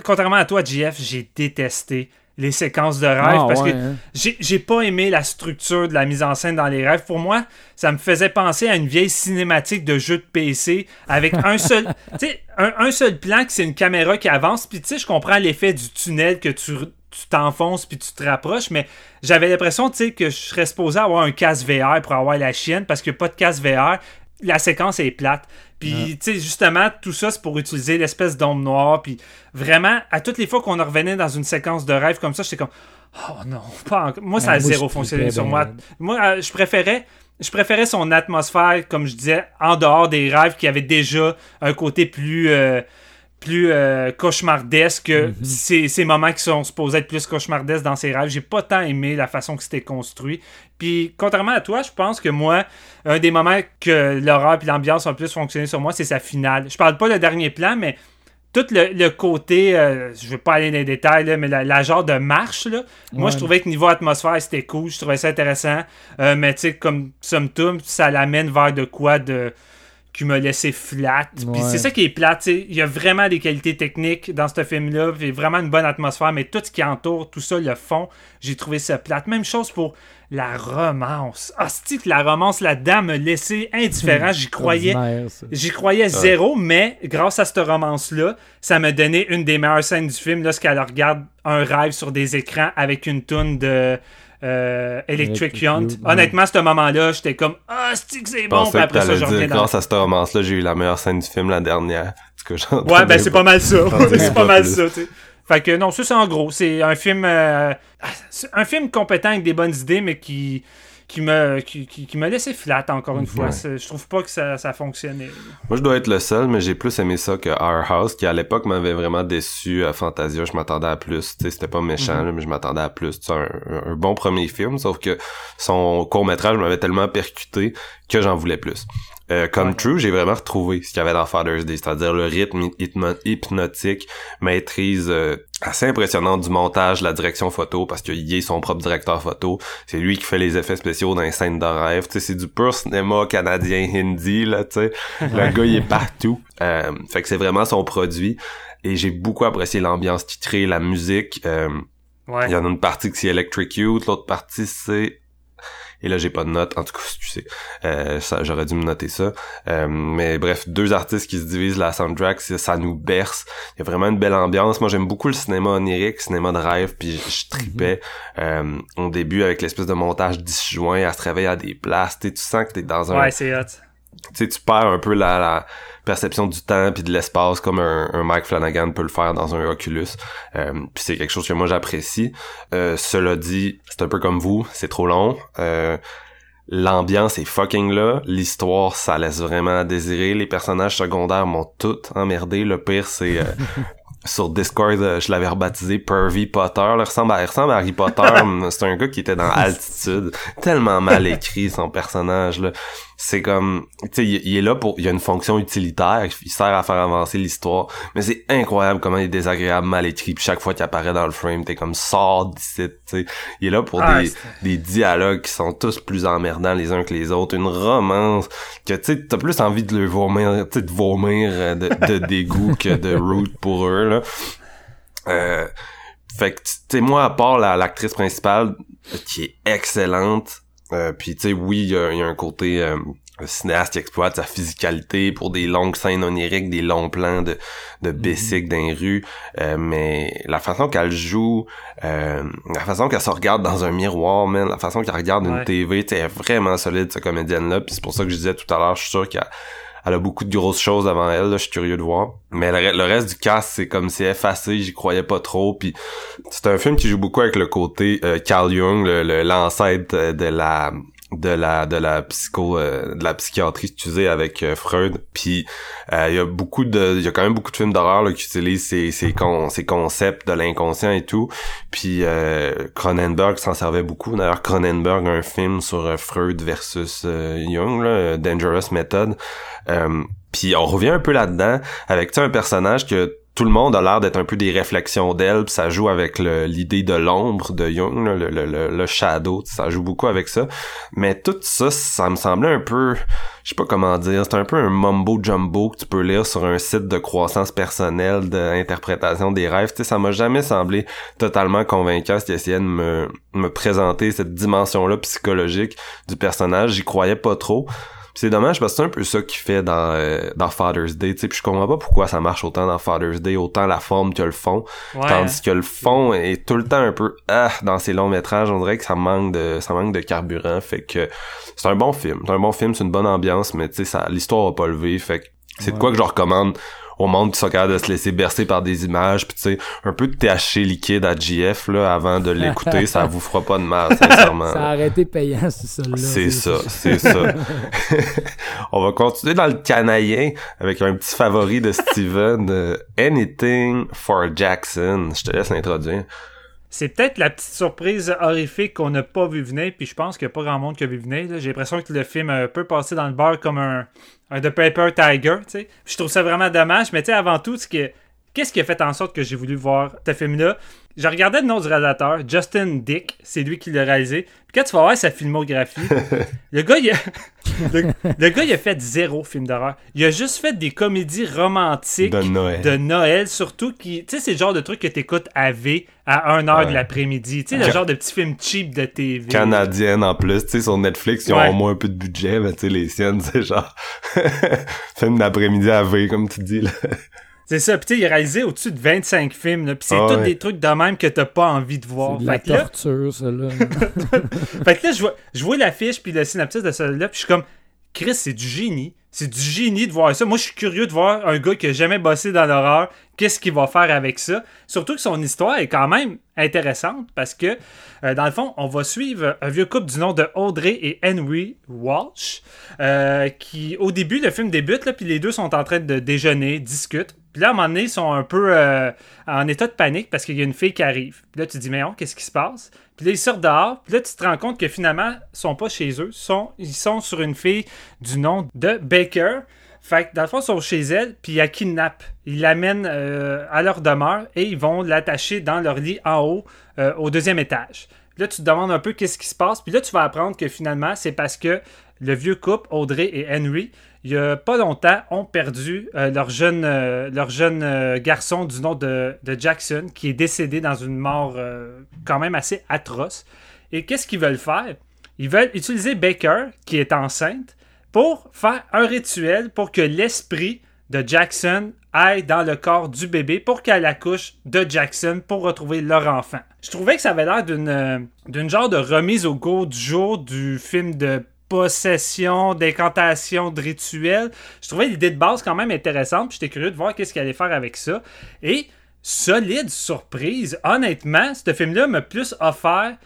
contrairement à toi, JF, j'ai détesté les séquences de rêve ah, parce que hein. j'ai pas aimé la structure de la mise en scène dans les rêves. Pour moi, ça me faisait penser à une vieille cinématique de jeu de PC avec un [laughs] seul, un, un, seul plan qui c'est une caméra qui avance. Puis tu sais, je comprends l'effet du tunnel que tu tu t'enfonces puis tu te rapproches, mais j'avais l'impression que je serais supposé avoir un casque VR pour avoir la chienne parce que pas de casque VR. La séquence est plate. Puis, tu sais, justement, tout ça, c'est pour utiliser l'espèce d'ombre noire. Puis, vraiment, à toutes les fois qu'on revenait dans une séquence de rêve comme ça, j'étais comme, oh non, pas encore. Moi, ça a zéro fonctionné sur moi. Moi, euh, je préférais. Je préférais son atmosphère, comme je disais, en dehors des rêves qui avaient déjà un côté plus. Euh, plus euh, cauchemardesque mhm. ces, moments qui sont supposés être plus cauchemardesques dans ses rêves. J'ai pas tant aimé la façon que c'était construit. Puis, contrairement à toi, je pense que moi, un des moments que l'horreur et l'ambiance ont plus fonctionné sur moi, c'est sa finale. Je parle pas le dernier plan, mais tout le, côté, euh, je vais pas aller dans les détails, mais la, genre de marche, là, moi je trouvais que niveau atmosphère c'était cool, je trouvais ça intéressant. Euh, mais tu sais, comme somme toute, ça l'amène vers de quoi de qui m'a laissé flat. Puis c'est ça qui est plate. Il y a vraiment des qualités techniques dans ce film-là. Il y a vraiment une bonne atmosphère, mais tout ce qui entoure, tout ça, le fond, j'ai trouvé ça plate. Même chose pour la romance. Ah, que la romance là-dedans me laissait indifférent. J'y croyais. J'y croyais zéro, mais grâce à cette romance-là, ça m'a donné une des meilleures scènes du film lorsqu'elle regarde un rêve sur des écrans avec une toune de euh, Electric Yount. Honnêtement, à ce moment-là, j'étais comme Ah, c'est que c'est bon. Puis après ça, je reviens Grâce à cette romance-là, j'ai eu la meilleure scène du film la dernière. ouais, ben c'est pas mal ça. [laughs] c'est pas mal ça, tu sais. Fait que non, ça c'est en gros. C'est un film euh, un film compétent avec des bonnes idées, mais qui qui me, qui, qui, me flat, encore une fois. Je trouve pas que ça, ça fonctionnait. Moi, je dois être le seul, mais j'ai plus aimé ça que Our House, qui à l'époque m'avait vraiment déçu à Fantasia. Je m'attendais à plus. C'était pas méchant, mhm. mais je m'attendais à plus. C'est un, un, bon premier film, sauf que son court-métrage m'avait tellement percuté que j'en voulais plus. Euh, comme True, j'ai vraiment retrouvé ce qu'il y avait dans Father's Day, c'est-à-dire le rythme hypnotique, maîtrise euh, assez impressionnante du montage, la direction photo, parce qu'il est son propre directeur photo. C'est lui qui fait les effets spéciaux dans les scènes de rêve. Tu sais, c'est du pur cinéma canadien hindi, là, tu sais. [laughs] le gars, il est partout. Euh, fait que c'est vraiment son produit. Et j'ai beaucoup apprécié l'ambiance titrée, la musique. Euh, il y en a une partie qui c'est Electric Youth, l'autre partie c'est et là, j'ai pas de notes. En tout cas, tu sais, euh, j'aurais dû me noter ça. Euh, mais bref, deux artistes qui se divisent la soundtrack, ça, nous berce. Il y a vraiment une belle ambiance. Moi, j'aime beaucoup le cinéma onirique, cinéma de rêve, puis je tripais euh, au début avec l'espèce de montage disjoint, à se réveiller à des places. tu sens que t'es dans un... Ouais, c'est hot. Tu sais, tu perds un peu la, la perception du temps puis de l'espace comme un, un, Mike Flanagan peut le faire dans un Oculus. Euh, puis c'est quelque chose que moi j'apprécie. Euh, cela dit, c'est un peu comme vous, c'est trop long. Euh, L'ambiance est fucking là. L'histoire, ça laisse vraiment à désirer. Les personnages secondaires m'ont tout emmerdé. Le pire, c'est euh, [laughs] sur Discord, euh, je l'avais rebaptisé Pervy Potter. il, ressemble à, ressemble à Harry Potter. [laughs] c'est un gars qui était dans Altitude. Tellement mal écrit son personnage. là c'est comme tu sais il, est là pour il y a une fonction utilitaire il sert à faire avancer l'histoire mais c'est incroyable comment il est désagréable mal écrit puis chaque fois qu'il apparaît dans le frame t'es comme sort d'ici tu sais. Il est là pour ah, des, des dialogues qui sont tous plus emmerdants les uns que les autres une romance que tu sais t'as plus envie de le vomir tu sais de vomir euh, de, de [laughs] dégoût que de root pour eux là. Euh, fait que tu sais moi à part l'actrice principale qui est excellente euh, puis tu sais, oui, il y, a un côté euh, cinéaste qui exploite sa physicalité pour des longues scènes oniriques, des longs plans de, de mm dans les rues, euh, mais la façon qu'elle joue, euh, la façon qu'elle se regarde dans un miroir, man, la façon qu'elle regarde une TV, elle est vraiment solide, cette comédienne-là, puis c'est pour ça que je disais tout à l'heure, je suis sûr qu'elle elle a beaucoup de grosses choses avant elle, là, je suis curieux de voir. Mais le, reste du cast, c'est comme c'est effacé, j'y croyais pas trop. Puis c'est un film qui joue beaucoup avec le côté euh, Carl Jung, l'ancêtre de la de la de la psycho euh, de la psychiatrie utilisée avec euh, Freud. Puis euh, il y a beaucoup de il y a quand même beaucoup de films d'horreur qui utilisent ces ces, ces concepts de l'inconscient et tout. Puis Cronenberg s'en servait beaucoup. D'ailleurs Cronenberg un film sur Freud versus Jung Dangerous Method puis on revient un peu là-dedans avec un personnage que tout le monde a l'air d'être un peu des réflexions d'elle, ça joue avec l'idée de l'ombre de Jung, le, le, le, shadow, ça joue beaucoup avec ça. Mais tout ça, ça me semblait un peu, je sais pas comment dire, c'est un peu un mumbo jumbo que tu peux lire sur un site de croissance personnelle, d'interprétation des rêves. Tu ça m'a jamais semblé totalement convaincant si essayait de me, me présenter cette dimension-là psychologique du personnage. J'y croyais pas trop c'est dommage parce que c'est un peu ça qu'il fait dans, euh, dans Father's Day, tu sais, puis je comprends pas pourquoi ça marche autant dans Father's Day, autant la forme que le fond, tandis que le fond est tout le temps un peu ah dans ces longs métrages, on dirait que ça manque de ça manque de carburant, fait que c'est un bon film, c'est un bon film, c'est une bonne ambiance, mais tu sais ça l'histoire a pas levé, fait que c'est de quoi que je recommande au monde qui sont capables de se laisser bercer par des images puis tu sais un peu de THC liquide à GF là avant de l'écouter [laughs] ça vous fera pas de mal sincèrement ça a arrêté payant c'est ça là c'est ça c'est [laughs] ça. On va continuer dans le canadien avec un petit favori de Steven Anything for Jackson. Je te laisse l'introduire c'est peut-être la petite surprise horrifique qu'on n'a pas vu venir, puis je pense qu'il n'y a pas grand monde qui a vu venir. J'ai l'impression que le film a un peu passé dans le bar comme un, The Paper Tiger, tu sais. Je trouve ça vraiment dommage, mais tu sais, avant tout, qu'est-ce qui a fait en sorte que j'ai voulu voir ce film-là? Je regardais le nom du réalisateur, Justin Dick, c'est lui qui l'a réalisé. Puis quand tu vas voir sa filmographie, [laughs] le gars, il a... [laughs] le, gars, il a fait zéro film d'horreur. Il a juste fait des comédies romantiques de Noël, de Noël surtout. qui Tu sais, c'est le genre de truc que t'écoutes à V à 1h de l'après-midi. Tu sais, le genre de petit film cheap de TV. Canadienne en plus. Tu sais, sur Netflix, ils ont au moins un peu de budget. Mais tu sais, les siennes, [laughs] c'est genre film d'après-midi à V, comme tu dis. là. C'est ça. Puis, il a réalisé au-dessus de 25 films. Puis, c'est ah tous des trucs de même que t'as pas envie de voir. C'est de la torture, là. [laughs] fait que là, je vois, je vois l'affiche puis le synopsis de celui-là. Puis, je suis comme, Chris, c'est du génie. C'est du génie de voir ça. Moi, je suis curieux de voir un gars qui a jamais bossé dans l'horreur. Qu'est-ce qu'il va faire avec ça? Surtout que son histoire est quand même intéressante parce que, euh, dans le fond, on va suivre un vieux couple du nom de Audrey et Henry Walsh. Euh, qui, au début, le film débute, là, puis les deux sont en train de déjeuner, discutent. Puis là, à un moment donné, ils sont un peu euh, en état de panique parce qu'il y a une fille qui arrive. Puis là, tu te dis, mais oh, qu'est-ce qui se passe? Puis là, ils sortent dehors. Puis là, tu te rends compte que finalement, ils sont pas chez eux. Ils sont, sur une fille du nom de Baker. Fait que dans le fond, ils sont chez elle, puis ils la kidnappent. Ils l'amènent euh, à leur demeure et ils vont l'attacher dans leur lit en haut, euh, au deuxième étage. Là, tu te demandes un peu qu'est-ce qui se passe. Puis là, tu vas apprendre que finalement, c'est parce que le vieux couple, Audrey et Henry, il y a pas longtemps, ont perdu euh, leur jeune, euh, leur jeune euh, garçon du nom de, Jackson, qui est décédé dans une mort quand même assez atroce. Et qu'est-ce qu'ils veulent faire? Ils veulent utiliser Baker, qui est enceinte, pour faire un rituel pour que l'esprit de Jackson aille dans le corps du bébé pour qu'elle accouche de Jackson pour retrouver leur enfant. Je trouvais que ça avait l'air d'une, d'une genre de remise au goût du jour du film de possession, d'incantation, de rituel. Je trouvais l'idée de base quand même intéressante. J'étais curieux de voir qu'est-ce qu'elle allait faire avec ça. Et solide surprise. Honnêtement, ce film-là m'a plus offert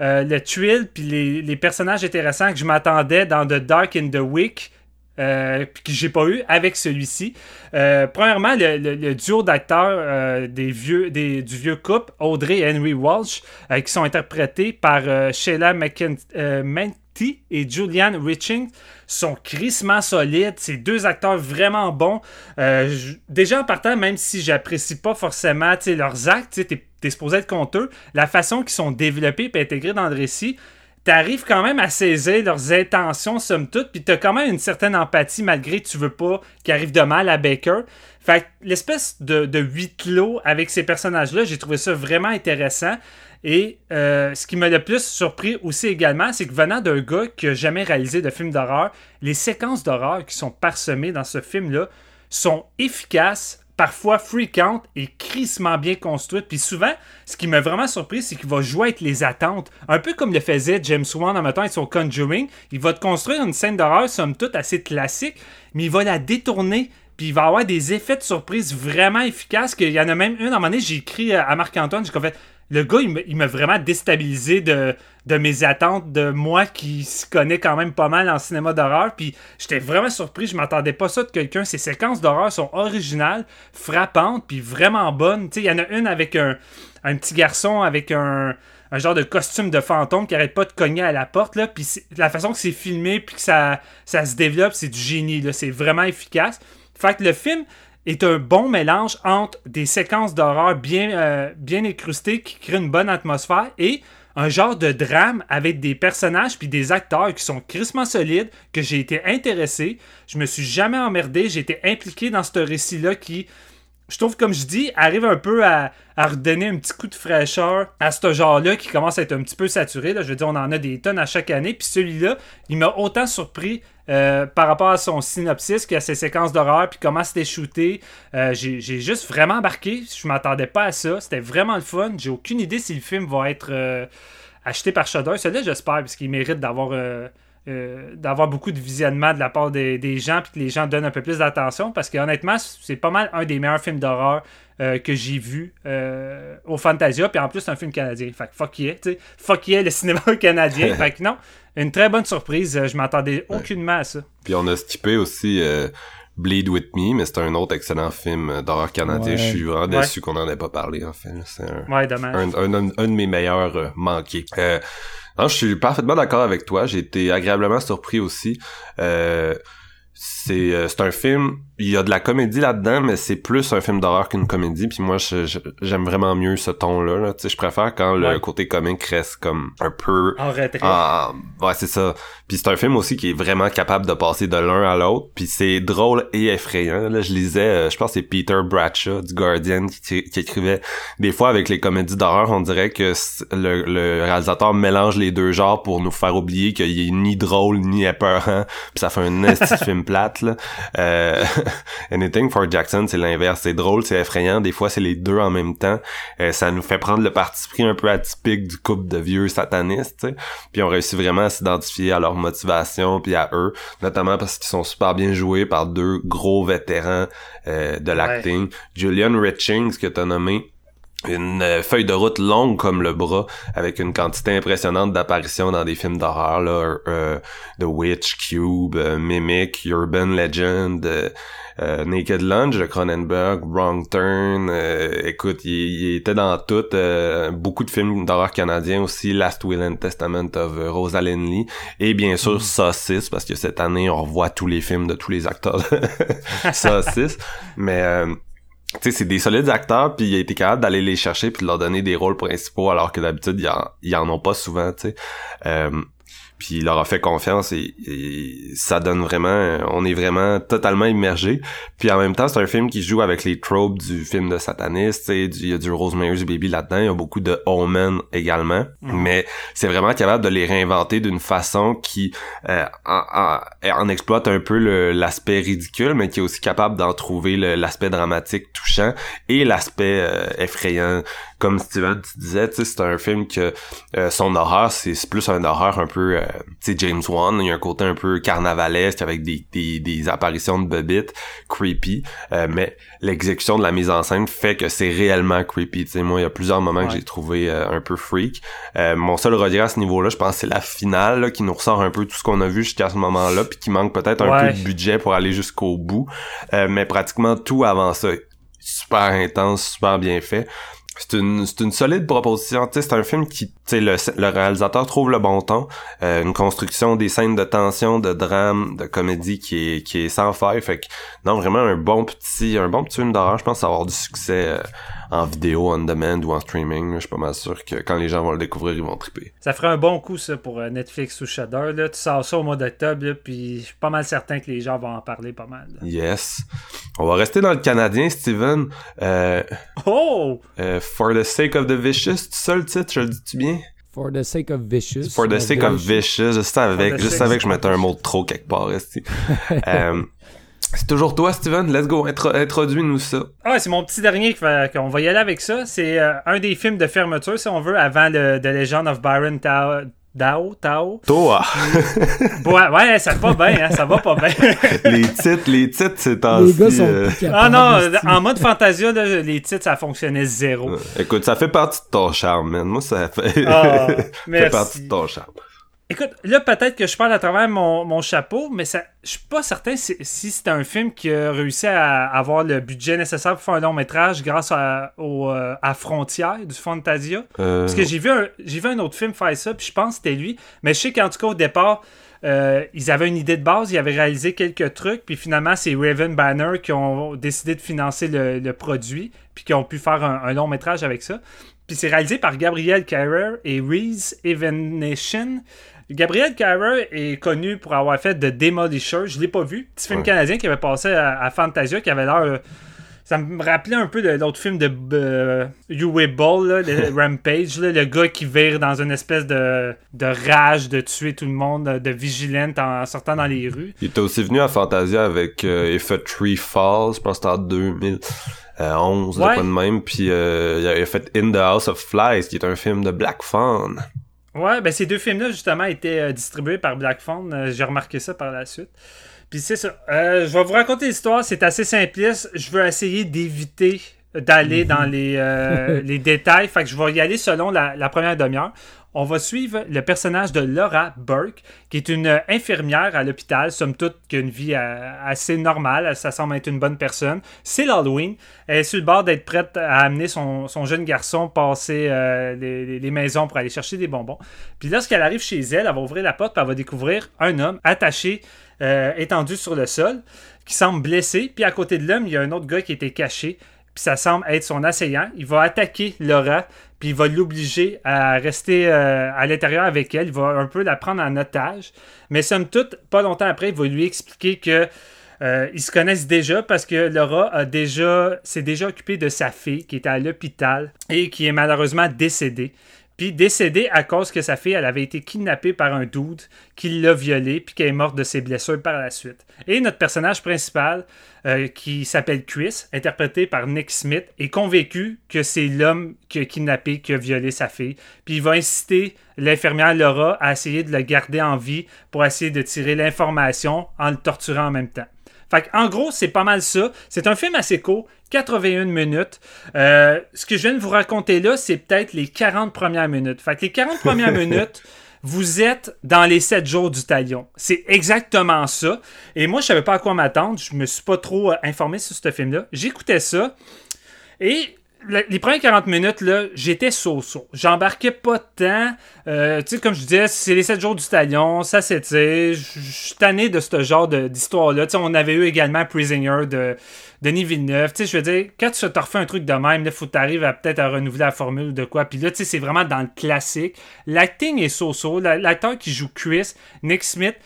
euh, le tuile puis les, personnages intéressants que je m'attendais dans The Dark and the Wick. Euh, que j'ai pas eu avec celui-ci. Euh, premièrement, le, duo d'acteurs des vieux, du vieux couple, Audrey et Henry Walsh, qui sont interprétés par Sheila Et Julian Riching sont crissement solides. C'est deux acteurs vraiment bons. Euh, déjà en partant, même si j'apprécie pas forcément leurs actes, tu es, supposé être contre eux, la façon qu'ils sont développés et intégrés dans le récit, t'arrives quand même à saisir leurs intentions, somme toute, puis t'as quand même une certaine empathie malgré que tu veux pas qu'il arrive de mal à Baker. Fait l'espèce de, de huis clos avec ces personnages-là, j'ai trouvé ça vraiment intéressant. Et euh, ce qui m'a le plus surpris aussi également, c'est que venant d'un gars qui n'a jamais réalisé de film d'horreur, les séquences d'horreur qui sont parsemées dans ce film-là sont efficaces, parfois fréquentes et crissement bien construites. Puis souvent, ce qui m'a vraiment surpris, c'est qu'il va jouer avec les attentes. Un peu comme le faisait James Wan en mettant son Conjuring. Il va te construire une scène d'horreur, somme toute, assez classique, mais il va la détourner puis il va avoir des effets de surprise vraiment efficaces. Qu'il y en a même une, à un moment donné, j'ai écrit à Marc-Antoine, j'ai fait le gars, il m'a vraiment déstabilisé de, mes attentes, de moi qui se connais quand même pas mal en cinéma d'horreur. Puis j'étais vraiment surpris, je m'attendais pas ça de quelqu'un. Ces séquences d'horreur sont originales, frappantes, puis vraiment bonnes. Il y en a une avec un, un petit garçon avec un, un, genre de costume de fantôme qui arrête pas de cogner à la porte. Là, puis la façon que c'est filmé, puis que ça, ça se développe, c'est du génie. C'est vraiment efficace. Fait que le film est un bon mélange entre des séquences d'horreur bien, euh, bien écrustées qui créent une bonne atmosphère et un genre de drame avec des personnages puis des acteurs qui sont crissement solides, que j'ai été intéressé. Je me suis jamais emmerdé, j'ai été impliqué dans ce récit-là qui, je trouve, comme je dis, arrive un peu à, redonner un petit coup de fraîcheur à ce genre-là qui commence à être un petit peu saturé. Là. Je veux dire, on en a des tonnes à chaque année. Puis celui-là, il m'a autant surpris euh, par rapport à son synopsis, qui a ses séquences d'horreur, puis comment c'était shooté. Euh, j'ai juste vraiment embarqué. Je m'attendais pas à ça. C'était vraiment le fun. J'ai aucune idée si le film va être euh, acheté par Shudder. Celui-là, j'espère, parce qu'il mérite d'avoir beaucoup de visionnement de la part des, des gens, puis que les gens donnent un peu plus d'attention, parce que honnêtement, c'est pas mal un des meilleurs films d'horreur que j'ai vu au Fantasia, puis en plus, c'est un film canadien. Fait que fuck yeah, tu sais. Fuck yeah, le cinéma [laughs] canadien. fait que non, une très bonne surprise. Euh, je m'attendais aucunement à ça. Puis on a skippé aussi euh, Bleed With Me, mais c'est un autre excellent film d'horreur canadien. Je suis vraiment déçu qu'on en ait pas parlé, en fait. C'est un, ouais, dommage. Un, de mes meilleurs euh, manqués. non, je suis parfaitement d'accord avec toi. J'ai été agréablement surpris aussi. C'est c'est un film il y a de la comédie là-dedans, mais c'est plus un film d'horreur qu'une comédie. Puis moi, j'aime vraiment mieux ce ton-là. Là. Je préfère quand le côté comique reste comme un peu... En retrait. Ouais, c'est ça. Puis c'est un film aussi qui est vraiment capable de passer de l'un à l'autre. Puis c'est drôle et effrayant. Là, je lisais, euh, je pense que c'est Peter Bradshaw du Guardian qui, qui, écrivait... Des fois, avec les comédies d'horreur, on dirait que le, le, réalisateur mélange les deux genres pour nous faire oublier qu'il est ni drôle ni épeurant. Puis ça fait un [laughs] film plate. Là. Euh... [laughs] Anything for Jackson, c'est l'inverse. C'est drôle, c'est effrayant. Des fois, c'est les deux en même temps. Euh, ça nous fait prendre le parti pris un peu atypique du couple de vieux satanistes. Puis on réussit vraiment à s'identifier à leur motivation puis à eux, notamment parce qu'ils sont super bien joués par deux gros vétérans euh, de l'acting. Julian Richings que t'as nommé une euh, feuille de route longue comme le bras avec une quantité impressionnante d'apparitions dans des films d'horreur là euh, The Witch Cube euh, Mimic Urban Legend Naked Lunch de Cronenberg Wrong Turn écoute il, était dans tout beaucoup de films d'horreur canadiens aussi Last Will and Testament of Rosalind Lee et bien sûr mm. Saucisse parce que cette année on revoit tous les films de tous les acteurs [laughs] Saucisse mais tu sais, c'est des solides acteurs, puis il a été capable d'aller les chercher puis de leur donner des rôles principaux alors que d'habitude, ils en, en ont pas souvent, tu sais. Euh, puis il leur a fait confiance et, ça donne vraiment on est vraiment totalement immergé puis en même temps c'est un film qui joue avec les tropes du film de sataniste il y a du Rosemary's Baby là-dedans il y a beaucoup de Omen également mm. mais c'est vraiment capable de les réinventer d'une façon qui euh, en, exploite un peu l'aspect ridicule mais qui est aussi capable d'en trouver l'aspect dramatique touchant et l'aspect euh, effrayant comme Steven tu disais, c'est un film que euh, son horreur, c'est plus un horreur un peu, euh, tu sais, James Wan, il y a un côté un peu carnavalesque avec des, des, des apparitions de bobites, creepy, euh, mais l'exécution de la mise en scène fait que c'est réellement creepy. Tu sais, moi, il y a plusieurs moments que j'ai trouvé un peu freak. mon seul regret à ce niveau-là, je pense, c'est la finale qui nous ressort un peu tout ce qu'on a vu jusqu'à ce moment-là, puis qui manque peut-être un peu de budget pour aller jusqu'au bout. mais pratiquement tout avant ça, super intense, super bien fait c'est une, c'est une solide proposition. c'est un film qui, le, le réalisateur trouve le bon ton, euh, une construction des scènes de tension, de drame, de comédie qui est, qui est sans faille. Fait que, non, vraiment un bon petit, un bon petit film d'horreur. Je pense avoir du succès euh, en vidéo, on demand ou en streaming. Je suis pas mal sûr que quand les gens vont le découvrir, ils vont triper. Ça ferait un bon coup, ça, pour euh, Netflix ou Shudder. Là. Tu sors ça au mois d'octobre, puis je suis pas mal certain que les gens vont en parler pas mal. Yes. On va rester dans le canadien, Steven. Euh, oh! Euh, For the Sake of the Vicious, tu ça le titre, je le dis-tu bien? For the sake of vicious. For the sake of vicious. Je savais, je savais que je mettais un mot de trop quelque part. [laughs] euh, c'est toujours toi, Steven. Let's go. Introduis-nous ça. Ah, c'est mon petit dernier qu'on va y aller avec ça. C'est euh, un des films de fermeture, si on veut, avant le The Legend of Byron Tao. Dao, Tao. Toa. ouais, ouais, ça va pas bien, hein, ça va pas bien. [laughs] les titres, les titres, c'est en Les gars sont euh... Ah non, en mode Fantasia, là, les titres, ça fonctionnait zéro. Écoute, ça fait partie de ton charme, man. Moi, ça fait, ah, [laughs] fait partie de ton charme. Écoute, là, peut-être que je parle à travers mon, mon chapeau, mais ça, je suis pas certain si, si c'est un film qui a réussi à avoir le budget nécessaire pour faire un long métrage grâce à, au, euh, à Frontières du Fantasia. Euh... Parce que j'ai vu, un, j'ai vu un autre film faire ça, puis je pense que c'était lui. Mais je sais qu'en tout cas, au départ, euh, ils avaient une idée de base, ils avaient réalisé quelques trucs, puis finalement, c'est Raven Banner qui ont décidé de financer le, le produit, puis qui ont pu faire un, un long métrage avec ça. Puis c'est réalisé par Gabriel Carrer et Reese Evanishin. Gabriel Carrer est connu pour avoir fait The Demolisher. Je l'ai pas vu. Petit film Ouais. canadien qui avait passé à, à Fantasia, qui avait l'air. euh, ça me rappelait un peu de l'autre film de euh, Uwe Ball, là, le [laughs] Rampage, là, le gars qui vire dans une espèce de, de rage de tuer tout le monde, de vigilante en sortant dans les rues. Il était aussi venu à Fantasia avec euh, If a Tree Falls, je pense que c'était en 2011, Ouais. de quoi de même. Puis euh, il a fait In the House of Flies, qui est un film de Black Fawn. Ouais, ben ces deux films-là, justement, étaient euh, distribués par Black Phone. Euh, J'ai remarqué ça par la suite. Puis c'est ça. Euh, je vais vous raconter l'histoire. C'est assez simpliste. Je veux essayer d'éviter d'aller dans les, euh, [laughs] les détails. Fait que je vais y aller selon la, la première demi-heure. On va suivre le personnage de Laura Burke, qui est une infirmière à l'hôpital, somme toute, qui a une vie euh, assez normale. Ça semble être une bonne personne. C'est l'Halloween. Elle est sur le bord d'être prête à amener son, son jeune garçon passer euh, les, maisons pour aller chercher des bonbons. Puis lorsqu'elle arrive chez elle, elle va ouvrir la porte, puis elle va découvrir un homme attaché, euh, étendu sur le sol, qui semble blessé. Puis à côté de l'homme, il y a un autre gars qui était caché. Puis ça semble être son assaillant. Il va attaquer Laura, puis il va l'obliger à rester euh, à l'intérieur avec elle. Il va un peu la prendre en otage. Mais somme toute, pas longtemps après, il va lui expliquer que euh, se connaissent déjà parce que Laura s'est déjà occupée de sa fille qui était à l'hôpital et qui est malheureusement décédée. Puis décédée à cause que sa fille, elle avait été kidnappée par un dude qui l'a violée puis qu'elle est morte de ses blessures par la suite. Et notre personnage principal, euh, qui s'appelle Chris, interprété par Nick Smith, est convaincu que c'est l'homme qui a kidnappé, qui a violé sa fille. Puis il va inciter l'infirmière Laura à essayer de le garder en vie pour essayer de tirer l'information en le torturant en même temps. Fait en gros, c'est pas mal ça. C'est un film assez court, 81 minutes. Euh, ce que je viens de vous raconter là, c'est peut-être les 40 premières minutes. Fait que les 40 premières [laughs] minutes, vous êtes dans les 7 jours du talion. C'est exactement ça. Et moi, je savais pas à quoi m'attendre. Je me suis pas trop euh, informé sur ce film-là. J'écoutais ça. Et les premières 40 minutes, là, j'étais so-so. J'embarquais pas tant. Euh, tu sais, comme je disais, c'est les 7 jours du talion, ça s'étire. Je suis tanné de ce genre d'histoire-là. Tu sais, on avait eu également Prisoner de Denis Villeneuve. Tu sais, je veux dire, quand tu te refais un truc de même, il faut que tu arrives à peut-être à renouveler la formule ou de quoi. Puis là, tu sais, c'est vraiment dans le classique. L'acting est so-so. La- L'acteur qui joue Chris, Nick Smith,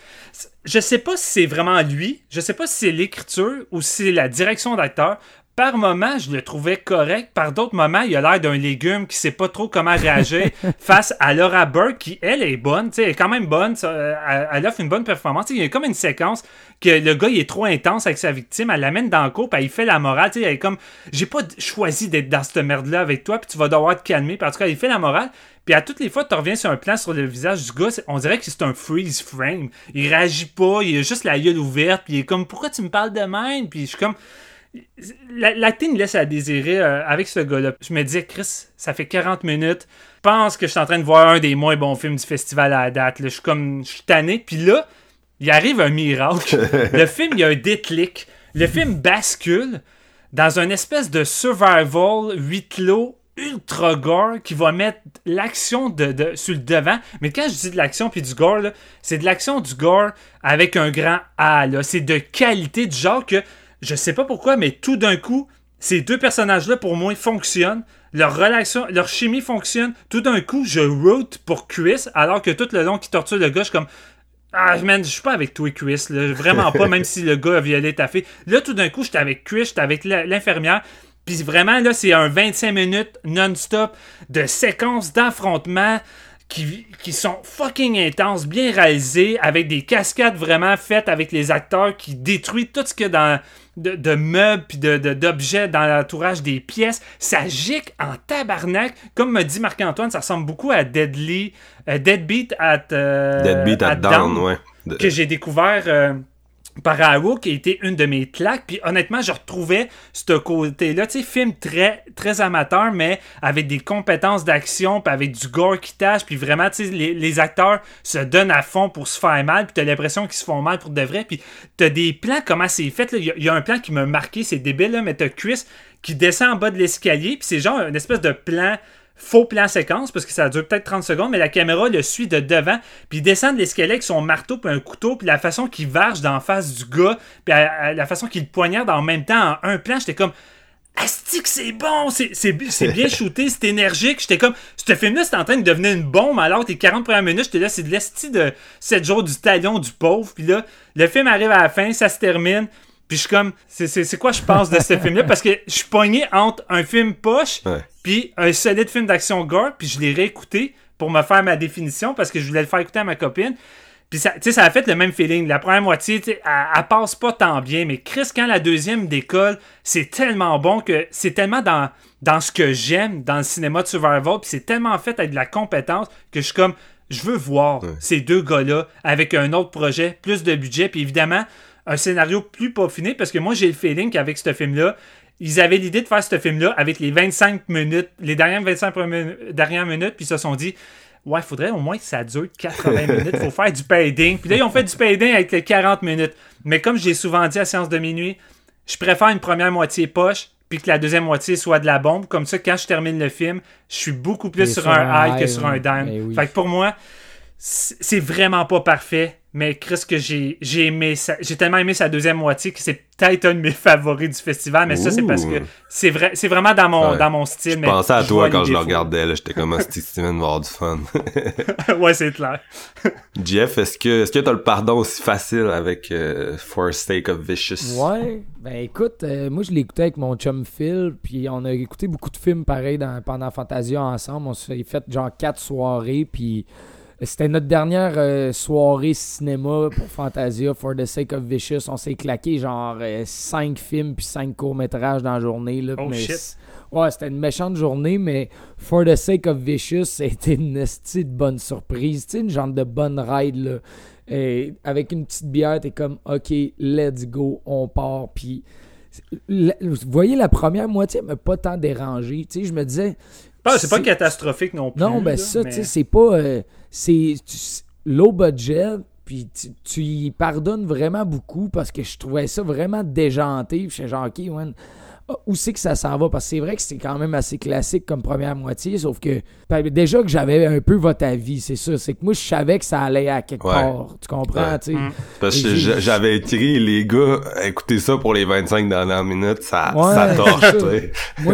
je sais pas si c'est vraiment lui. Je sais pas si c'est l'écriture ou si c'est la direction d'acteur. Par moments, je le trouvais correct. Par d'autres moments, il a l'air d'un légume qui sait pas trop comment réagir [laughs] face à Laura Burke, qui, elle, est bonne. Elle est quand même bonne. euh, Elle, elle offre une bonne performance. Il y a comme une séquence que le gars, il est trop intense avec sa victime. Elle l'amène dans le cours, puis elle fait la morale. Tu sais, Elle est comme, j'ai pas choisi d'être dans cette merde-là avec toi, puis tu vas devoir te calmer. Puis en tout cas, il fait la morale. Puis à toutes les fois, tu reviens sur un plan sur le visage du gars, on dirait que c'est un freeze frame. Il réagit pas, il a juste la gueule ouverte, puis il est comme, pourquoi tu me parles de même? Puis je suis comme, l'acting laisse à désirer euh, avec ce gars-là. Je me disais, Chris, ça fait 40 minutes. Je pense que je suis en train de voir un des moins bons films du festival à la date. là. Je suis comme, je suis tanné. Puis là, il arrive un miracle. [laughs] le film, il y a un déclic. Le film bascule dans une espèce de survival huis clos ultra gore qui va mettre l'action de, de- sur le devant. Mais quand je dis de l'action puis du gore, c'est de l'action du gore avec un grand A. C'est de qualité du genre que je sais pas pourquoi, mais tout d'un coup, ces deux personnages-là, pour moi, fonctionnent. Leur relation, leur chimie fonctionne. Tout d'un coup, je route pour Chris, alors que tout le long qui torture le gars, je suis comme. Ah, man, je suis pas avec toi, Chris. Là. Vraiment pas, même si le gars a violé ta fille. Là, tout d'un coup, j'étais avec Chris, j'étais avec l'infirmière. Puis vraiment, là, c'est un 25 minutes non-stop de séquences d'affrontements qui, qui, sont fucking intenses, bien réalisées, avec des cascades vraiment faites avec les acteurs qui détruisent tout ce qu'il y a dans, de, meubles puis d'objets de, dans l'entourage des pièces. Ça gicle en tabarnak. Comme me dit Marc-Antoine, ça ressemble beaucoup à Deadly, euh, Deadbeat at, euh, Deadbeat at, Down, ouais. que j'ai découvert euh, par qui a été une de mes claques. Puis honnêtement, je retrouvais ce côté-là, tu sais, film très, très amateur, mais avec des compétences d'action, puis avec du gore qui tâche, puis vraiment, tu sais, les, acteurs se donnent à fond pour se faire mal, puis t'as l'impression qu'ils se font mal pour de vrai. Puis t'as des plans, comment c'est fait, il y, a un plan qui m'a marqué, c'est débile, là, mais t'as Chris qui descend en bas de l'escalier, puis c'est genre une espèce de plan faux plan séquence parce que ça dure peut-être 30 secondes, mais la caméra le suit de devant, puis il descend de l'escalier avec son marteau puis un couteau, puis la façon qu'il varge d'en face du gars, puis la façon qu'il poignarde en même temps en un plan, j'étais comme Asti c'est bon, c'est bien [laughs] shooté, c'est énergique. J'étais comme, ce film-là, c'est en train de devenir une bombe, alors tes 40 premières minutes, j'étais là, c'est de l'esti de 7 jours du talion du pauvre. Puis là, le film arrive à la fin, ça se termine. Puis je suis comme, c'est quoi je pense de ce [laughs] film-là? Parce que je suis pogné entre un film poche, puis un solide film d'action gore, puis je l'ai réécouté pour me faire ma définition parce que je voulais le faire écouter à ma copine. Puis ça, ça a fait le même feeling. La première moitié, elle, elle, passe pas tant bien, mais Chris, quand la deuxième décolle, c'est tellement bon que c'est tellement dans, dans ce que j'aime dans le cinéma de survival, puis c'est tellement fait avec de la compétence que je suis comme, je veux voir ces deux gars-là avec un autre projet, plus de budget, puis évidemment, un scénario plus peaufiné parce que moi, j'ai le feeling qu'avec ce film-là, ils avaient l'idée de faire ce film-là avec les 25 minutes, les dernières 25 dernières minutes, puis ils se sont dit Ouais, il faudrait au moins que ça dure 80 [laughs] minutes. Il faut faire du padding. Puis là, ils ont fait du padding avec les 40 minutes. Mais comme j'ai souvent dit à séance de minuit, je préfère une première moitié poche, puis que la deuxième moitié soit de la bombe. Comme ça, quand je termine le film, je suis beaucoup plus sur, un high que sur un down. Eh fait que pour moi, c'est vraiment pas parfait mais Chris que j'ai aimé j'ai tellement aimé sa deuxième moitié que c'est peut-être un de mes [laughs] favoris du festival mais ça c'est parce que c'est vrai c'est vraiment dans mon dans mon style je pensais à toi quand je le regardais j'étais comme Steve Steven va avoir du fun. [laughs] Ouais c'est clair. [laughs] Jeff est-ce que est-ce que t'as le pardon aussi facile avec euh, For Sake of Vicious? Ouais ben écoute euh, moi je l'ai écouté avec mon chum Phil puis on a écouté beaucoup de films pareils dans, pendant Fantasia ensemble. On s'est fait genre quatre soirées puis c'était notre dernière euh, soirée cinéma pour Fantasia, For the Sake of Vicious. On s'est claqué genre 5 euh, films puis 5 courts-métrages dans la journée. Là, oh shit. Ouais, c'était une méchante journée, mais For the Sake of Vicious, [laughs] c'était une de bonne surprise. Tu sais, une genre de bonne ride, là. Et avec une petite bière, t'es comme, OK, let's go, on part. Puis, vous voyez, la première moitié m'a pas tant dérangé. Tu sais, je me disais, c'est pas catastrophique non plus. Non, ben ça, tu sais, c'est pas. Euh, c'est low budget, puis tu, y pardonnes vraiment beaucoup parce que je trouvais ça vraiment déjanté. Puis je suis genre, ok, ouais, ah, où c'est que ça s'en va? Parce que c'est vrai que c'est quand même assez classique comme première moitié, sauf que déjà que j'avais un peu votre avis, c'est ça. C'est que moi, je savais que ça allait à quelque part. Tu comprends? tu mm. Parce que j'avais écrit les gars, écoutez ça pour les 25 dernières minutes, ça, ça torche. moi,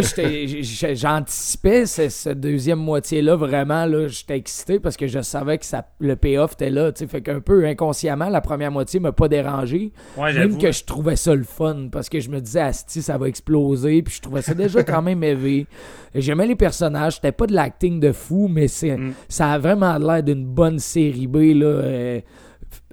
j'anticipais cette deuxième moitié-là, vraiment. Là, j'étais excité parce que je savais que ça, le payoff était là. Fait qu'un peu inconsciemment, la première moitié m'a pas dérangé. même que je trouvais ça le fun parce que je me disais, Asti, ça va exploser puis je trouvais ça déjà quand même élevé. J'aimais les personnages, c'était pas de l'acting de fou, mais c'est, mm. ça a vraiment l'air d'une bonne série B, là, euh,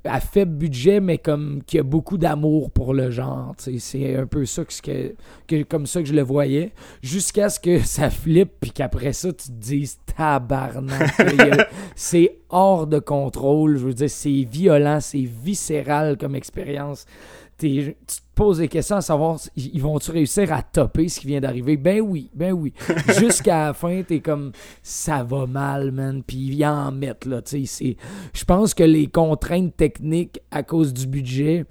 à faible budget, mais comme qui a beaucoup d'amour pour le genre. C'est un peu ça que, que, comme ça que je le voyais. Jusqu'à ce que [laughs] ça flippe, puis qu'après ça, tu te dises tabarnak. [laughs] c'est hors de contrôle. Je veux dire, c'est violent, c'est viscéral comme expérience tu te poses des questions à savoir ils vont-tu réussir à topper ce qui vient d'arriver? Ben oui, ben oui. [laughs] Jusqu'à la fin, t'es comme ça va mal, man. Puis ils en mettent là. Je pense que les contraintes techniques à cause du budget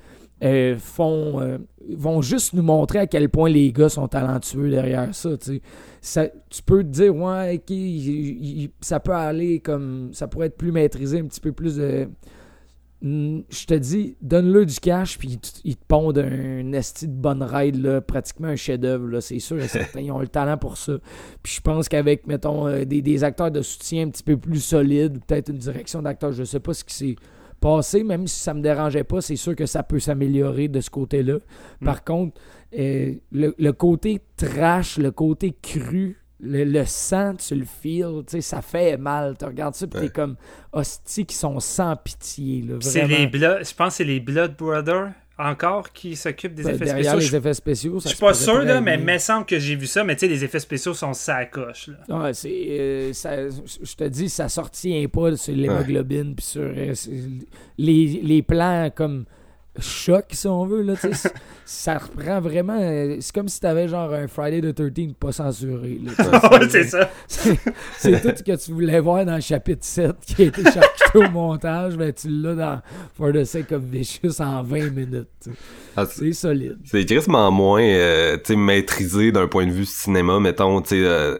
euh, font euh, vont juste nous montrer à quel point les gars sont talentueux derrière ça. ça tu peux te dire ouais, ok, ça peut aller comme ça pourrait être plus maîtrisé, un petit peu plus de je te dis, donne-le du cash, puis ils te pondent un esti de bonne ride, là, pratiquement un chef-d'œuvre, c'est sûr et [laughs] certain. Ils ont le talent pour ça. Puis je pense qu'avec, mettons, euh, des, acteurs de soutien un petit peu plus solides, peut-être une direction d'acteur, je sais pas ce qui s'est passé, même si ça me dérangeait pas, c'est sûr que ça peut s'améliorer de ce côté-là. Mm. Par contre, euh, le, le, côté trash, le côté cru le, le, sang, tu le sais, ça fait mal. Tu regardes ça, puis t'es comme hostie qui sont sans pitié. C'est les Blood, je pense que c'est les Blood Brothers encore qui s'occupent des ben, effets spéciaux. les effets spéciaux. Je suis pas sûr, là, mais il me semble que j'ai vu ça, mais tu sais, les effets spéciaux sont sacoches. Ouais, c'est. Euh, je te dis, ça sortit un pas sur l'hémoglobine, puis sur euh, les, les plans comme choc, si on veut. Là, [laughs] ça reprend vraiment. Euh, c'est comme si t'avais genre un Friday the 13 pas censuré. [laughs] ouais, c'est ça. C'est tout ce que tu voulais voir dans le chapitre 7 qui a été charcuté au montage, mais tu l'as dans For the Sake of Vicious en 20 minutes. Ah, c'est solide. C'est tristement moins euh, maîtrisé d'un point de vue cinéma, mettons, tu euh,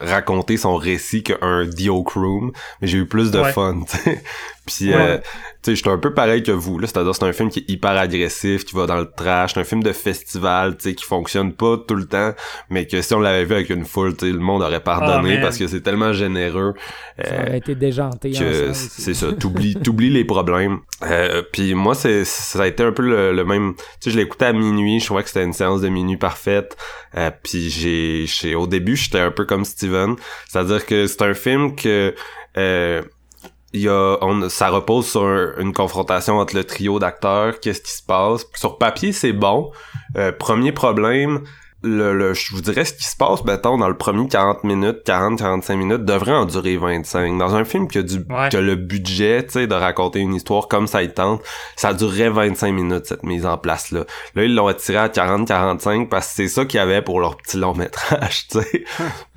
raconter son récit qu'un The Oak Room, mais j'ai eu plus de fun, [laughs] t'sais. Puis, euh, tu sais, j'étais un peu pareil que vous, là. C'est-à-dire, c'est un film qui est hyper agressif, qui va dans le trash. C'est un film de festival, tu sais, qui fonctionne pas tout le temps, mais que si on l'avait vu avec une foule, tu sais, le monde aurait pardonné ah, parce que c'est tellement généreux. ça aurait euh, été déjanté. C'est ça. T'oublies, t'oublies les problèmes. Euh, puis moi, c'est, ça a été un peu le, même. Tu sais, je l'écoutais à minuit. Je trouvais que c'était une séance de minuit parfaite. Euh, puis j'ai, au début, j'étais un peu comme Steven. C'est-à-dire que c'est un film que euh, y a, on, ça repose sur une confrontation entre le trio d'acteurs. Qu'est-ce qui se passe Sur papier, c'est bon. Euh, premier problème, le, le, je vous dirais ce qui se passe, mettons, dans le premier 40 minutes, 40-45 minutes, devrait en durer 25. Dans un film qui a, du, qui a le budget, tu sais, de raconter une histoire comme ça il tente, ça durerait 25 minutes, cette mise en place-là. Là, ils l'ont attiré à 40-45 parce que c'est ça qu'il y avait pour leur petit long métrage, [laughs] tu sais.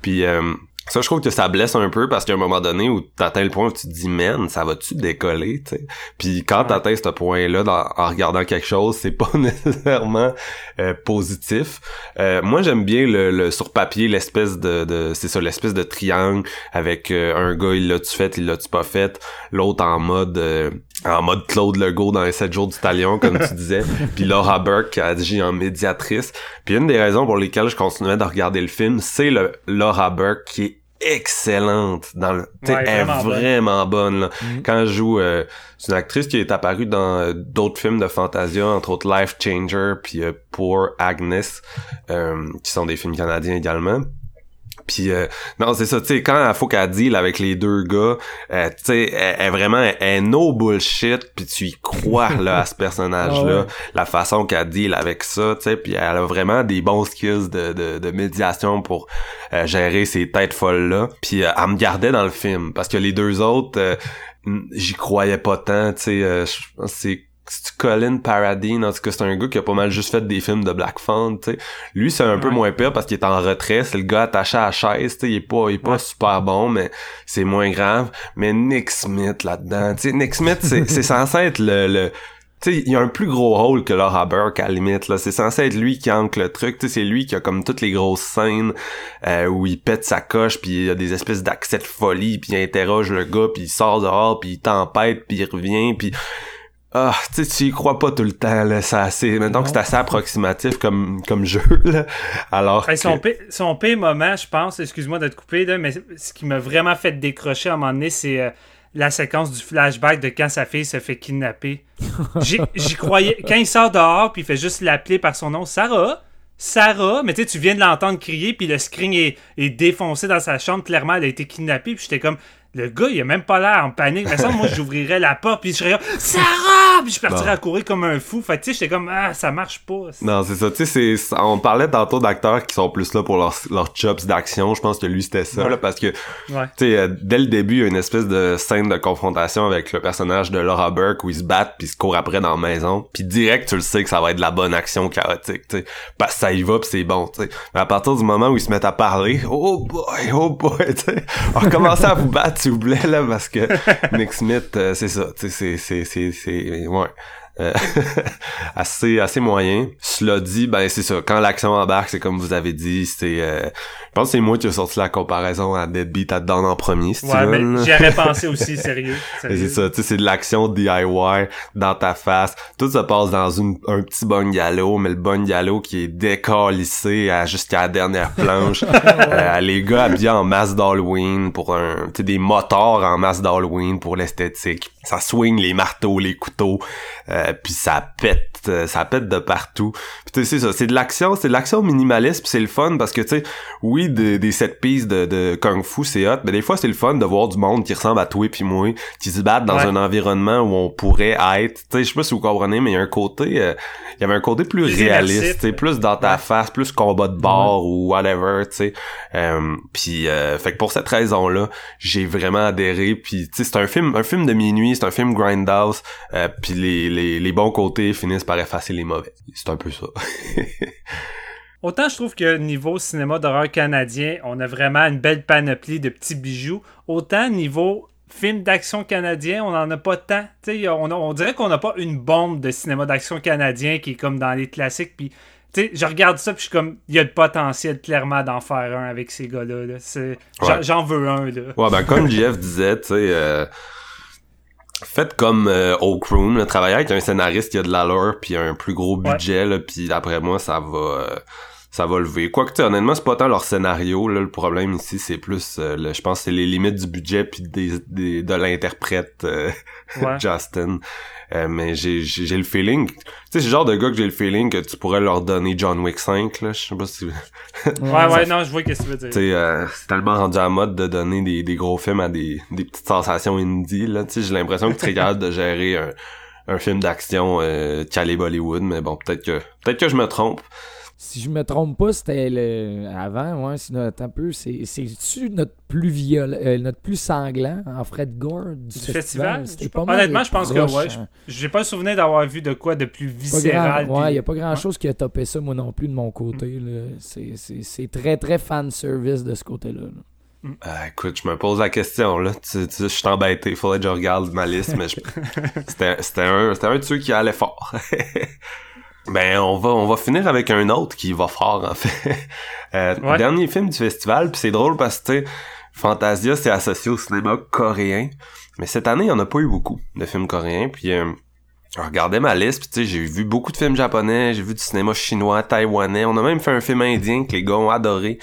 Puis... Euh, ça, je trouve que ça blesse un peu parce qu'à un moment donné où t'atteins le point où tu te dis, man, ça va-tu décoller, tu sais? Puis quand t'atteins ce point-là en regardant quelque chose, c'est pas [laughs] nécessairement euh, positif. Euh, moi, j'aime bien le, sur papier l'espèce de, de c'est ça, l'espèce de triangle avec euh, un gars, il l'a-tu fait, il l'a-tu pas fait, l'autre en mode en mode Claude Legault dans les 7 jours du talion, comme tu disais, [laughs] puis Laura Burke qui agit en médiatrice. Puis une des raisons pour lesquelles je continuais de regarder le film, c'est le Laura Burke qui est excellente dans le elle est vraiment bonne, là. Mm-hmm. quand je joue euh, c'est une actrice qui est apparue dans euh, d'autres films de Fantasia entre autres Life Changer puis euh, Poor Agnes qui sont des films canadiens également puis euh, non, c'est ça, tu sais, quand il faut qu'elle deal avec les deux gars, euh, tu sais, elle, est vraiment elle, no bullshit, puis tu y crois [laughs] là à ce personnage-là, la façon qu'elle deal avec ça, tu sais, puis elle a vraiment des bons skills de, de, de médiation pour euh, gérer ces têtes folles-là. Puis elle me gardait dans le film, parce que les deux autres, j'y croyais pas tant, tu sais, c'est c'est Colin Paradine en tout cas c'est un gars qui a pas mal juste fait des films de Black Phone tu sais lui c'est un peu moins pire parce qu'il est en retrait c'est le gars attaché à la chaise tu sais il est pas il est pas super bon mais c'est moins grave mais Nick Smith là-dedans tu sais Nick Smith c'est c'est censé être le, le tu sais, il y a un plus gros rôle que Laura Burke à la limite là. C'est censé être lui qui ancre le truc. Tu sais, c'est lui qui a comme toutes les grosses scènes euh, où il pète sa coche, puis il y a des espèces d'accès de folie, puis il interroge le gars, puis il sort dehors, puis il tempête, puis il revient, puis ah, tu sais, tu y crois pas tout le temps, là. C'est assez, maintenant que c'est assez approximatif comme, comme jeu, là. Alors. son, pire, son moment, je pense, excuse-moi d'être coupé, là, mais ce qui m'a vraiment fait décrocher à un moment donné, c'est euh, la séquence du flashback de quand sa fille se fait kidnapper. J'y croyais. Quand il sort dehors, puis il fait juste l'appeler par son nom, Sarah. Sarah, mais tu sais, tu viens de l'entendre crier, puis le screen est, est, défoncé dans sa chambre. Clairement, elle a été kidnappée, puis j'étais comme, le gars, il a même pas l'air en panique. Mais ça, moi, [laughs] j'ouvrirais la porte, puis je serais Sarah! Puis je partirais à courir comme un fou. Fait tu sais, j'étais comme, ah, ça marche pas. Non, c'est ça. Tu sais, on parlait tantôt d'acteurs qui sont plus là pour leurs, leurs chops d'action. Je pense que lui, c'était ça, là, parce que, tu sais, euh, dès le début, il y a une espèce de scène de confrontation avec le personnage de Laura Burke où ils se battent puis ils se courent après dans la maison. Puis direct, tu le sais que ça va être de la bonne action chaotique, tu sais. Parce que ça y va puis c'est bon, tu sais. Mais à partir du moment où ils se mettent à parler, oh boy, oh boy, [laughs] tu sais, on va à vous battre s'il vous plaît, là, parce que [laughs] Nick Smith, euh, c'est ça, tu sais, c'est, c'est, c'est, ouais. Euh, [laughs] assez assez moyen. Cela dit, ben c'est ça. Quand l'action embarque, c'est comme vous avez dit, c'est. Euh, je pense que c'est moi qui ai sorti la comparaison à Deadbeat à Dawn en premier. Si ouais, mais j'y aurais [laughs] pensé aussi, sérieux. C'est ça, tu sais, c'est de l'action DIY dans ta face. Tout se passe dans une, un petit bungalow, mais le bungalow qui est décalissé jusqu'à la dernière planche. [laughs] euh, les gars habillés en masse d'Halloween pour un, tu sais, des moteurs en masse d'Halloween pour l'esthétique. Ça swing les marteaux, les couteaux. Euh, puis ça pète, euh, ça pète de partout. Puis tu sais ça, c'est de l'action, c'est de l'action minimaliste, puis c'est le fun parce que tu sais, oui, des, des set pieces de, de kung fu c'est hot, mais des fois c'est le fun de voir du monde qui ressemble à toi puis moi, qui se battent dans un environnement où on pourrait être. Tu sais, je sais pas si vous comprenez, mais il y a un côté, euh, il y avait un côté plus, réaliste, tu plus dans ta face, plus combat de bord ou whatever, tu sais. puis fait que pour cette raison-là, j'ai vraiment adhéré. Puis tu sais, c'est un film, un film de minuit, c'est un film grindhouse, puis les les, bons côtés finissent par effacer les mauvais. C'est un peu ça. [laughs] Autant je trouve que niveau cinéma d'horreur canadien, on a vraiment une belle panoplie de petits bijoux, autant niveau film d'action canadien, on n'en a pas tant. On, on, dirait qu'on n'a pas une bombe de cinéma d'action canadien qui est comme dans les classiques. Puis, je regarde ça, puis je suis comme, il y a le potentiel clairement d'en faire un avec ces gars-là. J'en veux un. Là. Ouais, ben, comme Jeff disait, tu sais. Euh, Faites comme euh, Oak Room, le travailler avec un scénariste qui a de l'allure puis un plus gros budget là, puis d'après moi ça va euh, ça va lever. Quoique honnêtement, c'est pas tant leur scénario là, le problème ici, c'est plus euh, je pense c'est les limites du budget puis des, de l'interprète euh, [laughs] Justin. Euh, mais j'ai j'ai le feeling, tu sais c'est le genre de gars que j'ai le feeling que tu pourrais leur donner John Wick 5 là, je sais pas si Ouais [laughs] ouais, non, je vois ce que tu veux dire. Tu sais c'est tellement rendu à mode de donner des, des gros films à des des petites sensations indie là, tu sais j'ai l'impression que tu es capable de gérer un un film d'action euh, Bollywood, mais bon, peut-être que peut-être que je me trompe si je me trompe pas, c'était le... avant, ouais, c'est un peu. C'est-tu notre plus viol... Euh, notre plus sanglant en Fred Gore du, festival? Honnêtement, je pense que ouais. Hein. J'ai pas le souvenir d'avoir vu de quoi de plus viscéral. Ouais, il n'y a pas grand chose qui a topé ça, moi non plus, de mon côté. Mm. C'est très, très fan service de ce côté-là. Mm. Euh, écoute, je me pose la question, là. Tu, je suis embêté. Il faudrait que je regarde ma liste, mais [laughs] c'était un, un de ceux qui allait fort. [laughs] Ben on va on va finir avec un autre qui va fort en fait. [laughs] euh, Dernier film du festival, puis c'est drôle parce que Fantasia c'est associé au cinéma coréen, mais cette année il y en a pas eu beaucoup de films coréens. Puis euh, je regardais ma liste, puis tu sais j'ai vu beaucoup de films japonais, j'ai vu du cinéma chinois, taïwanais. On a même fait un film indien que les gars ont adoré,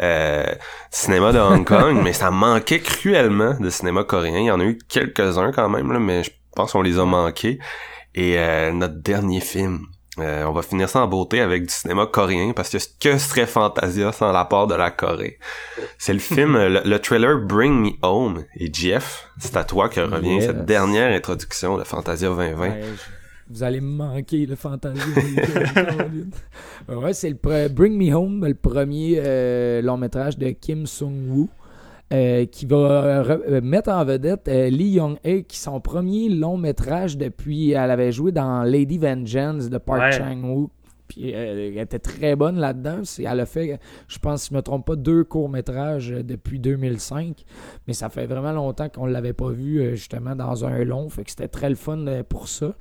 euh, cinéma de Hong Kong, [laughs] mais ça manquait cruellement de cinéma coréen. Il y en a eu quelques uns quand même là, mais je pense qu'on les a manqués. Et euh, notre dernier film, euh, on va finir ça en beauté avec du cinéma coréen parce que que serait Fantasia sans la part de la Corée? C'est le film, [laughs] le, trailer Bring Me Home. Et Jeff, c'est à toi que revient cette dernière introduction de Fantasia 2020. vous allez me manquer le Fantasia. [laughs] ouais, c'est le Bring Me Home, le premier euh, long métrage de Kim Sung-woo. Euh, qui va euh, mettre en vedette euh, Lee Young-hae, qui son premier long métrage depuis. Elle avait joué dans Lady Vengeance de Park Chang-wook. Puis elle était très bonne là-dedans. Elle a fait, je pense, si je ne me trompe pas, deux courts-métrages depuis 2005. Mais ça fait vraiment longtemps qu'on ne l'avait pas vu justement dans un long. Fait que c'était très le fun pour ça.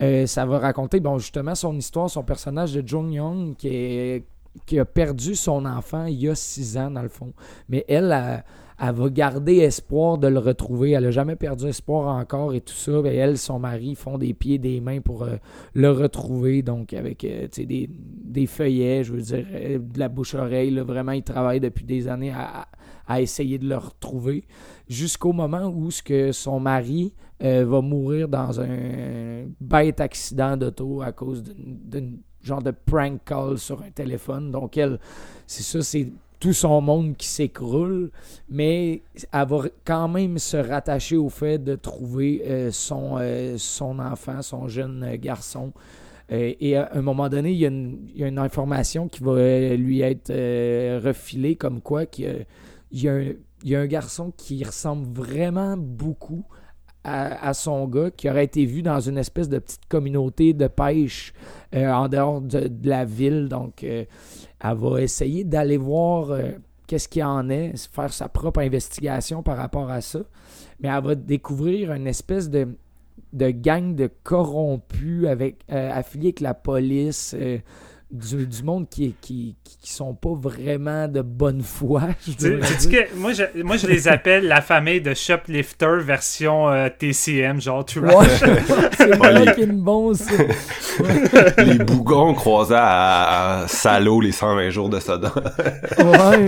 ça va raconter, bon, justement, son histoire, son personnage de Jung Young qui, qui a perdu son enfant il y a six ans, dans le fond. Mais elle, a elle va garder espoir de le retrouver. Elle n'a jamais perdu espoir encore et tout ça. Et elle, son mari font des pieds, des mains pour euh, le retrouver. Donc, avec euh, des, feuillets, je veux dire, euh, de la bouche-oreille. Vraiment, ils travaillent depuis des années à, essayer de le retrouver. Jusqu'au moment où ce que son mari va mourir dans un bête accident d'auto à cause d'un genre de prank call sur un téléphone. Donc, elle, c'est ça, c'est tout son monde qui s'écroule, mais elle va quand même se rattacher au fait de trouver euh, son, euh, son enfant, son jeune garçon. Euh, et à un moment donné, il y, a une, information qui va lui être refilée comme quoi qu'il y, a, un garçon qui ressemble vraiment beaucoup à, son gars, qui aurait été vu dans une espèce de petite communauté de pêche en dehors de, la ville. Donc, elle va essayer d'aller voir euh, qu'est-ce qu'il en est, faire sa propre investigation par rapport à ça. Mais elle va découvrir une espèce de, de gangs de corrompus avec, affiliés avec la police du, monde qui, qui, qui sont pas vraiment de bonne foi. [laughs] Je que moi je, moi, je les appelle la famille de Shoplifter version euh, TCM, genre tu ouais, [laughs] C'est fucking bon, ça. les bougons croisés à, Salo les 120 jours de Sodom. [laughs] ouais.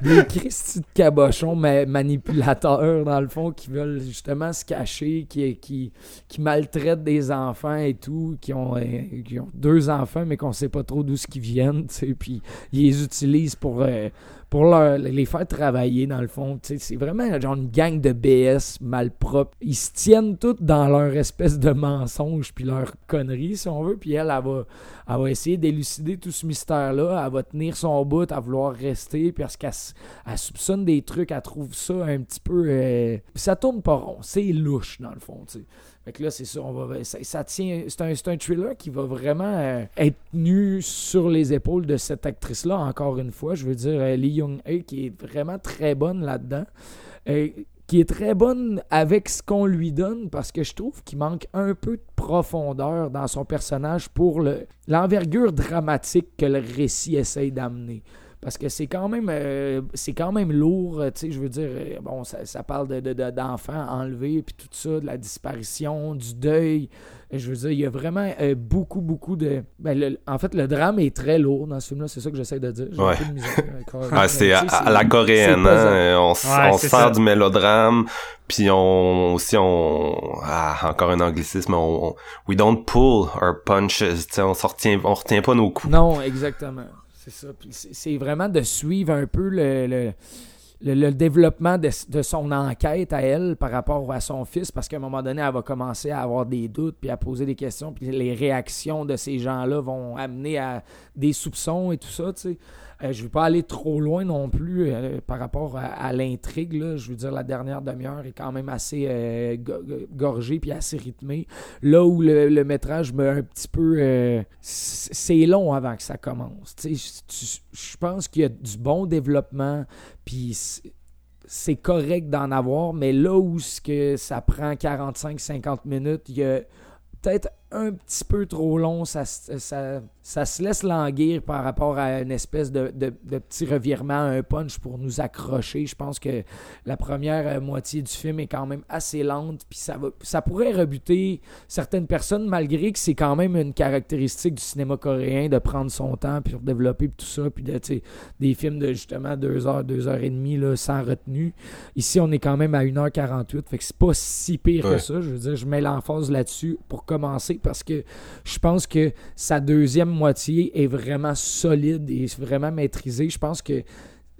Des Christy de cabochons manipulateurs, dans le fond, qui veulent justement se cacher, qui, qui, qui maltraitent des enfants et tout, qui ont, euh, qui ont deux enfants, mais qu'on sait pas trop d'où ce qu'ils viennent, puis ils les utilisent pour, euh, pour les faire travailler, dans le fond. C'est vraiment genre une gang de BS malpropres. Ils se tiennent tous dans leur espèce de mensonge, puis leur connerie, si on veut, puis elle, elle va, elle va essayer d'élucider tout ce mystère-là, elle va tenir son bout à vouloir rester, parce qu'elle soupçonne des trucs, elle trouve ça un petit peu... Euh, ça tourne pas rond, c'est louche, dans le fond, tu sais. Là, c'est. C'est un, un, thriller qui va vraiment euh, être nu sur les épaules de cette actrice-là, encore une fois. Je veux dire, euh, Lee Young-hae, qui est vraiment très bonne là-dedans. Euh, qui est très bonne avec ce qu'on lui donne parce que je trouve qu'il manque un peu de profondeur dans son personnage pour l'envergure dramatique que le récit essaye d'amener parce que c'est quand même euh, c'est quand même lourd, tu sais, je veux dire, euh, bon, ça, parle de, d'enfants enlevés, puis tout ça, de la disparition, du deuil. Je veux dire, il y a vraiment euh, beaucoup, beaucoup de... Ben, en fait, le drame est très lourd dans ce film-là, c'est ça que j'essaie de dire. Ouais. ah, c'est à, la coréenne, hein? on, sort du mélodrame, puis on aussi on ah, encore un anglicisme on, we don't pull our punches on retient on retient pas nos coups non exactement c'est ça. c'est vraiment de suivre un peu le, le, développement de, son enquête à elle par rapport à son fils, parce qu'à un moment donné, elle va commencer à avoir des doutes, puis à poser des questions, puis les réactions de ces gens-là vont amener à des soupçons et tout ça, tu sais. Euh, je ne vais pas aller trop loin non plus euh, par rapport à, l'intrigue. Je veux dire, la dernière demi-heure est quand même assez euh, gorgée puis assez rythmée. Là où le, métrage me un petit peu. c'est long avant que ça commence. Je pense qu'il y a du bon développement, puis c'est correct d'en avoir, mais là où que ça prend 45-50 minutes, il y a peut-être un petit peu trop long, ça, ça, ça se laisse languir par rapport à une espèce de, de, petit revirement, un punch pour nous accrocher. Je pense que la première euh, moitié du film est quand même assez lente, puis ça, va, ça pourrait rebuter certaines personnes, malgré que c'est quand même une caractéristique du cinéma coréen de prendre son temps, puis de développer tout ça, puis de, des films de justement 2 heures, 2 heures et demie là, sans retenue. Ici, on est quand même à 1h48, fait que c'est pas si pire que ça. Je veux dire, je mets l'emphase là-dessus pour commencer, parce que je pense que sa deuxième moitié est vraiment solide et vraiment maîtrisée. Je pense que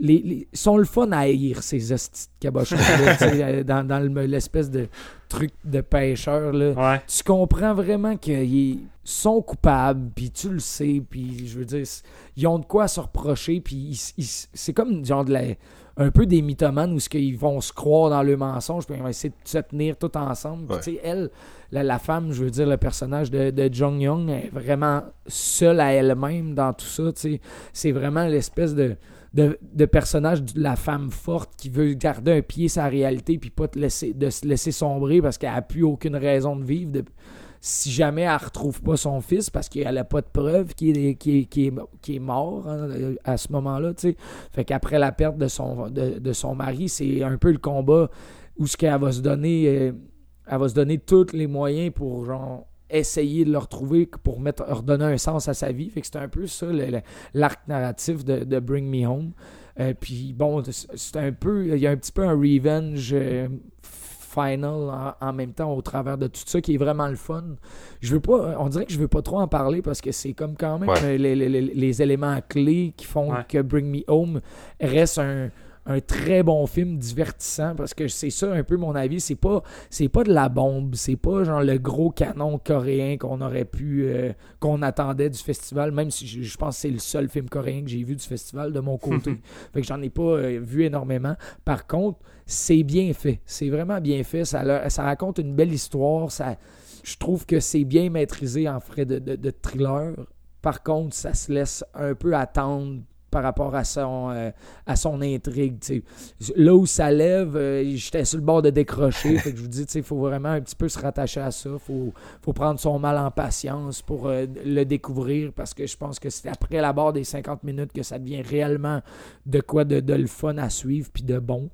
les, sont le fun à haïr, ces cabochons [laughs] euh, dans, dans l'espèce de truc de pêcheur. Là. Tu comprends vraiment qu'ils sont coupables, puis tu le sais, puis je veux dire, ils ont de quoi se reprocher, puis c'est comme genre de la un peu des mythomanes où ce qu'ils vont se croire dans le mensonge puis ils vont essayer de se tenir tout ensemble. elle, la, femme, je veux dire, le personnage de, de Jong Young est vraiment seule à elle-même dans tout ça. C'est vraiment l'espèce de, de, personnage de la femme forte qui veut garder un pied sa réalité puis pas te laisser, de se laisser sombrer parce qu'elle n'a plus aucune raison de vivre. De, si jamais elle retrouve pas son fils parce qu'elle n'a pas de preuve qu'il est, qui est, mort hein, à ce moment-là. Fait qu'après la perte de son, de, son mari, c'est un peu le combat où ce qu'elle va se donner. Euh, elle va se donner tous les moyens pour genre essayer de le retrouver pour redonner un sens à sa vie. Fait que c'est un peu ça l'arc narratif de, Bring Me Home. Euh, puis bon, un peu, il y a un petit peu un revenge euh, final en, même temps au travers de tout ça qui est vraiment le fun. Je veux pas, on dirait que je veux pas trop en parler parce que c'est comme quand même les, éléments clés qui font que Bring Me Home reste un, très bon film divertissant parce que c'est ça un peu mon avis c'est pas c'est pas de la bombe c'est pas genre le gros canon coréen qu'on aurait pu euh, qu'on attendait du festival même si je, pense que c'est le seul film coréen que j'ai vu du festival de mon côté [laughs] fait que j'en ai pas euh, vu énormément par contre c'est bien fait. C'est vraiment bien fait. Ça, ça raconte une belle histoire. Ça, je trouve que c'est bien maîtrisé en frais de, thriller. Par contre, ça se laisse un peu attendre par rapport à son, euh, à son intrigue. Là où ça lève, euh, j'étais sur le bord de décrocher. [laughs] fait que je vous dis, il faut vraiment un petit peu se rattacher à ça. Il faut, faut prendre son mal en patience pour euh, le découvrir parce que je pense que c'est après la barre des 50 minutes que ça devient réellement de quoi de, de le fun à suivre puis de bon.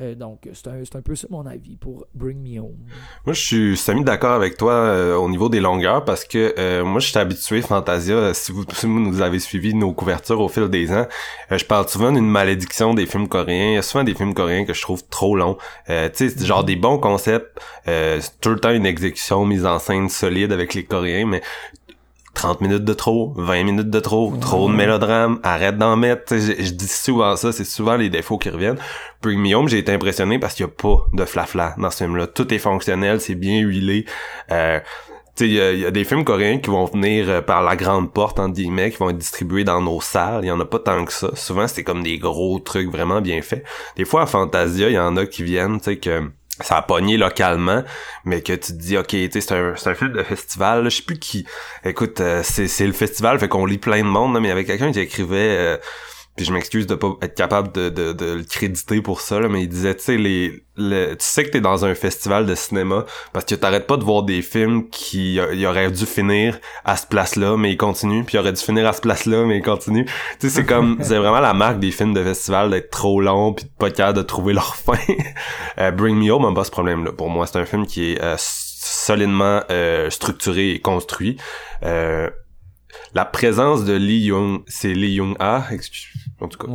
Euh, donc, c'est un, un, peu ça mon avis pour Bring Me Home. Moi, je suis semi d'accord avec toi euh, au niveau des longueurs parce que euh, moi, je suis habitué Fantasia. Si vous, si vous nous avez suivi nos couvertures au fil des ans, je parle souvent d'une malédiction des films coréens. Il y a souvent des films coréens que je trouve trop longs. tu sais, genre des bons concepts. c'est tout le temps une exécution mise en scène solide avec les Coréens, mais 30 minutes de trop, 20 minutes de trop, trop de mélodrame, arrête d'en mettre. Je, dis souvent ça, c'est souvent les défauts qui reviennent. Bring Me Home, j'ai été impressionné parce qu'il y a pas de flafla dans ce film-là. Tout est fonctionnel, c'est bien huilé. Euh, il y, y, a des films coréens qui vont venir euh, par la grande porte, entre guillemets, qui vont être distribués dans nos salles. Il y en a pas tant que ça. Souvent, c'est comme des gros trucs vraiment bien faits. Des fois, à Fantasia, il y en a qui viennent, tu sais, que ça a pogné localement, mais que tu te dis, ok, c'est un, un film de festival, je sais plus qui. Écoute, euh, c'est, c'est le festival, fait qu'on lit plein de monde, là, mais il y avait quelqu'un qui écrivait, euh, puis je m'excuse de pas être capable de, de, de, le créditer pour ça, là, mais il disait, tu sais, les, tu sais que t'es dans un festival de cinéma parce que t'arrêtes pas de voir des films qui y auraient dû finir à ce place-là, mais ils continuent, puis ils auraient dû finir à ce place-là, mais ils continuent. Tu sais, c'est comme, c'est vraiment la marque des films de festival d'être trop long puis de pas capable de trouver leur [laughs] fin. Euh, Bring Me Home n'a pas ce problème-là. Pour moi, c'est un film qui est euh, solidement euh, structuré et construit. la présence de Lee Young, c'est Lee Young Ah, excuse en tout cas.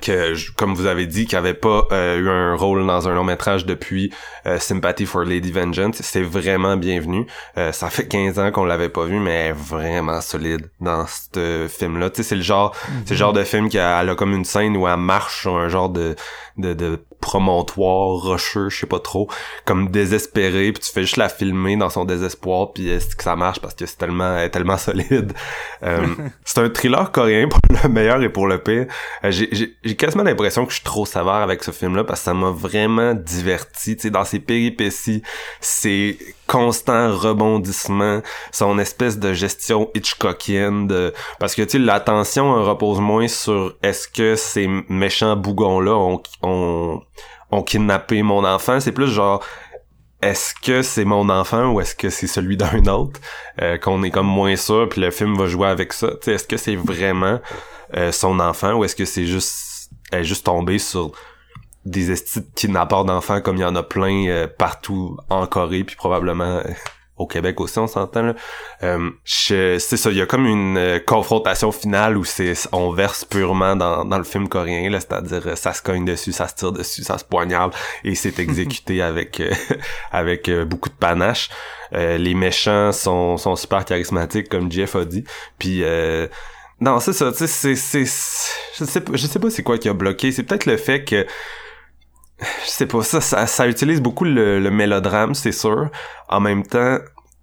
Que, comme vous avez dit, qui avait pas euh, eu un rôle dans un long métrage depuis euh, Sympathy for Lady Vengeance, c'est vraiment bienvenu. Euh, ça fait 15 ans qu'on l'avait pas vu, mais vraiment solide dans ce film-là. Tu sais, c'est le genre, c'est le genre de film qui a, a, comme une scène où elle marche sur un genre de, de, de promontoire rocheux, je sais pas trop, comme désespéré, puis tu fais juste la filmer dans son désespoir, puis est-ce que ça marche? Parce que c'est tellement tellement [laughs] solide. Euh, [laughs] c'est un thriller coréen pour le meilleur et pour le pire. Euh, j'ai quasiment l'impression que je suis trop sévère avec ce film-là parce que ça m'a vraiment diverti, tu sais, dans ses péripéties, ses constants rebondissements, son espèce de gestion Hitchcockienne parce que tu l'attention repose moins sur est-ce que ces méchants bougons là ont kidnappé mon enfant. C'est plus genre est-ce que c'est mon enfant ou est-ce que c'est celui d'un autre euh, qu'on est comme moins sûr puis le film va jouer avec ça est-ce que c'est vraiment euh, son enfant ou est-ce que c'est juste elle est juste tombée sur des estis kidnappeurs d'enfants comme il y en a plein euh, partout en Corée puis probablement au Québec aussi, on s'entend. Là. Euh, c'est ça, il y a comme une euh, confrontation finale où c'est on verse purement dans, dans le film coréen, là, c'est-à-dire euh, ça se cogne dessus, ça se tire dessus, ça se poignarde et c'est [laughs] exécuté avec [laughs] avec beaucoup de panache. les méchants sont, sont super charismatiques, comme Jeff a dit. Puis non, c'est ça, tu sais, c'est, je sais pas, je sais pas c'est quoi qui a bloqué. C'est peut-être le fait que [laughs] je sais pas, ça, ça, utilise beaucoup le, mélodrame, c'est sûr. En même temps,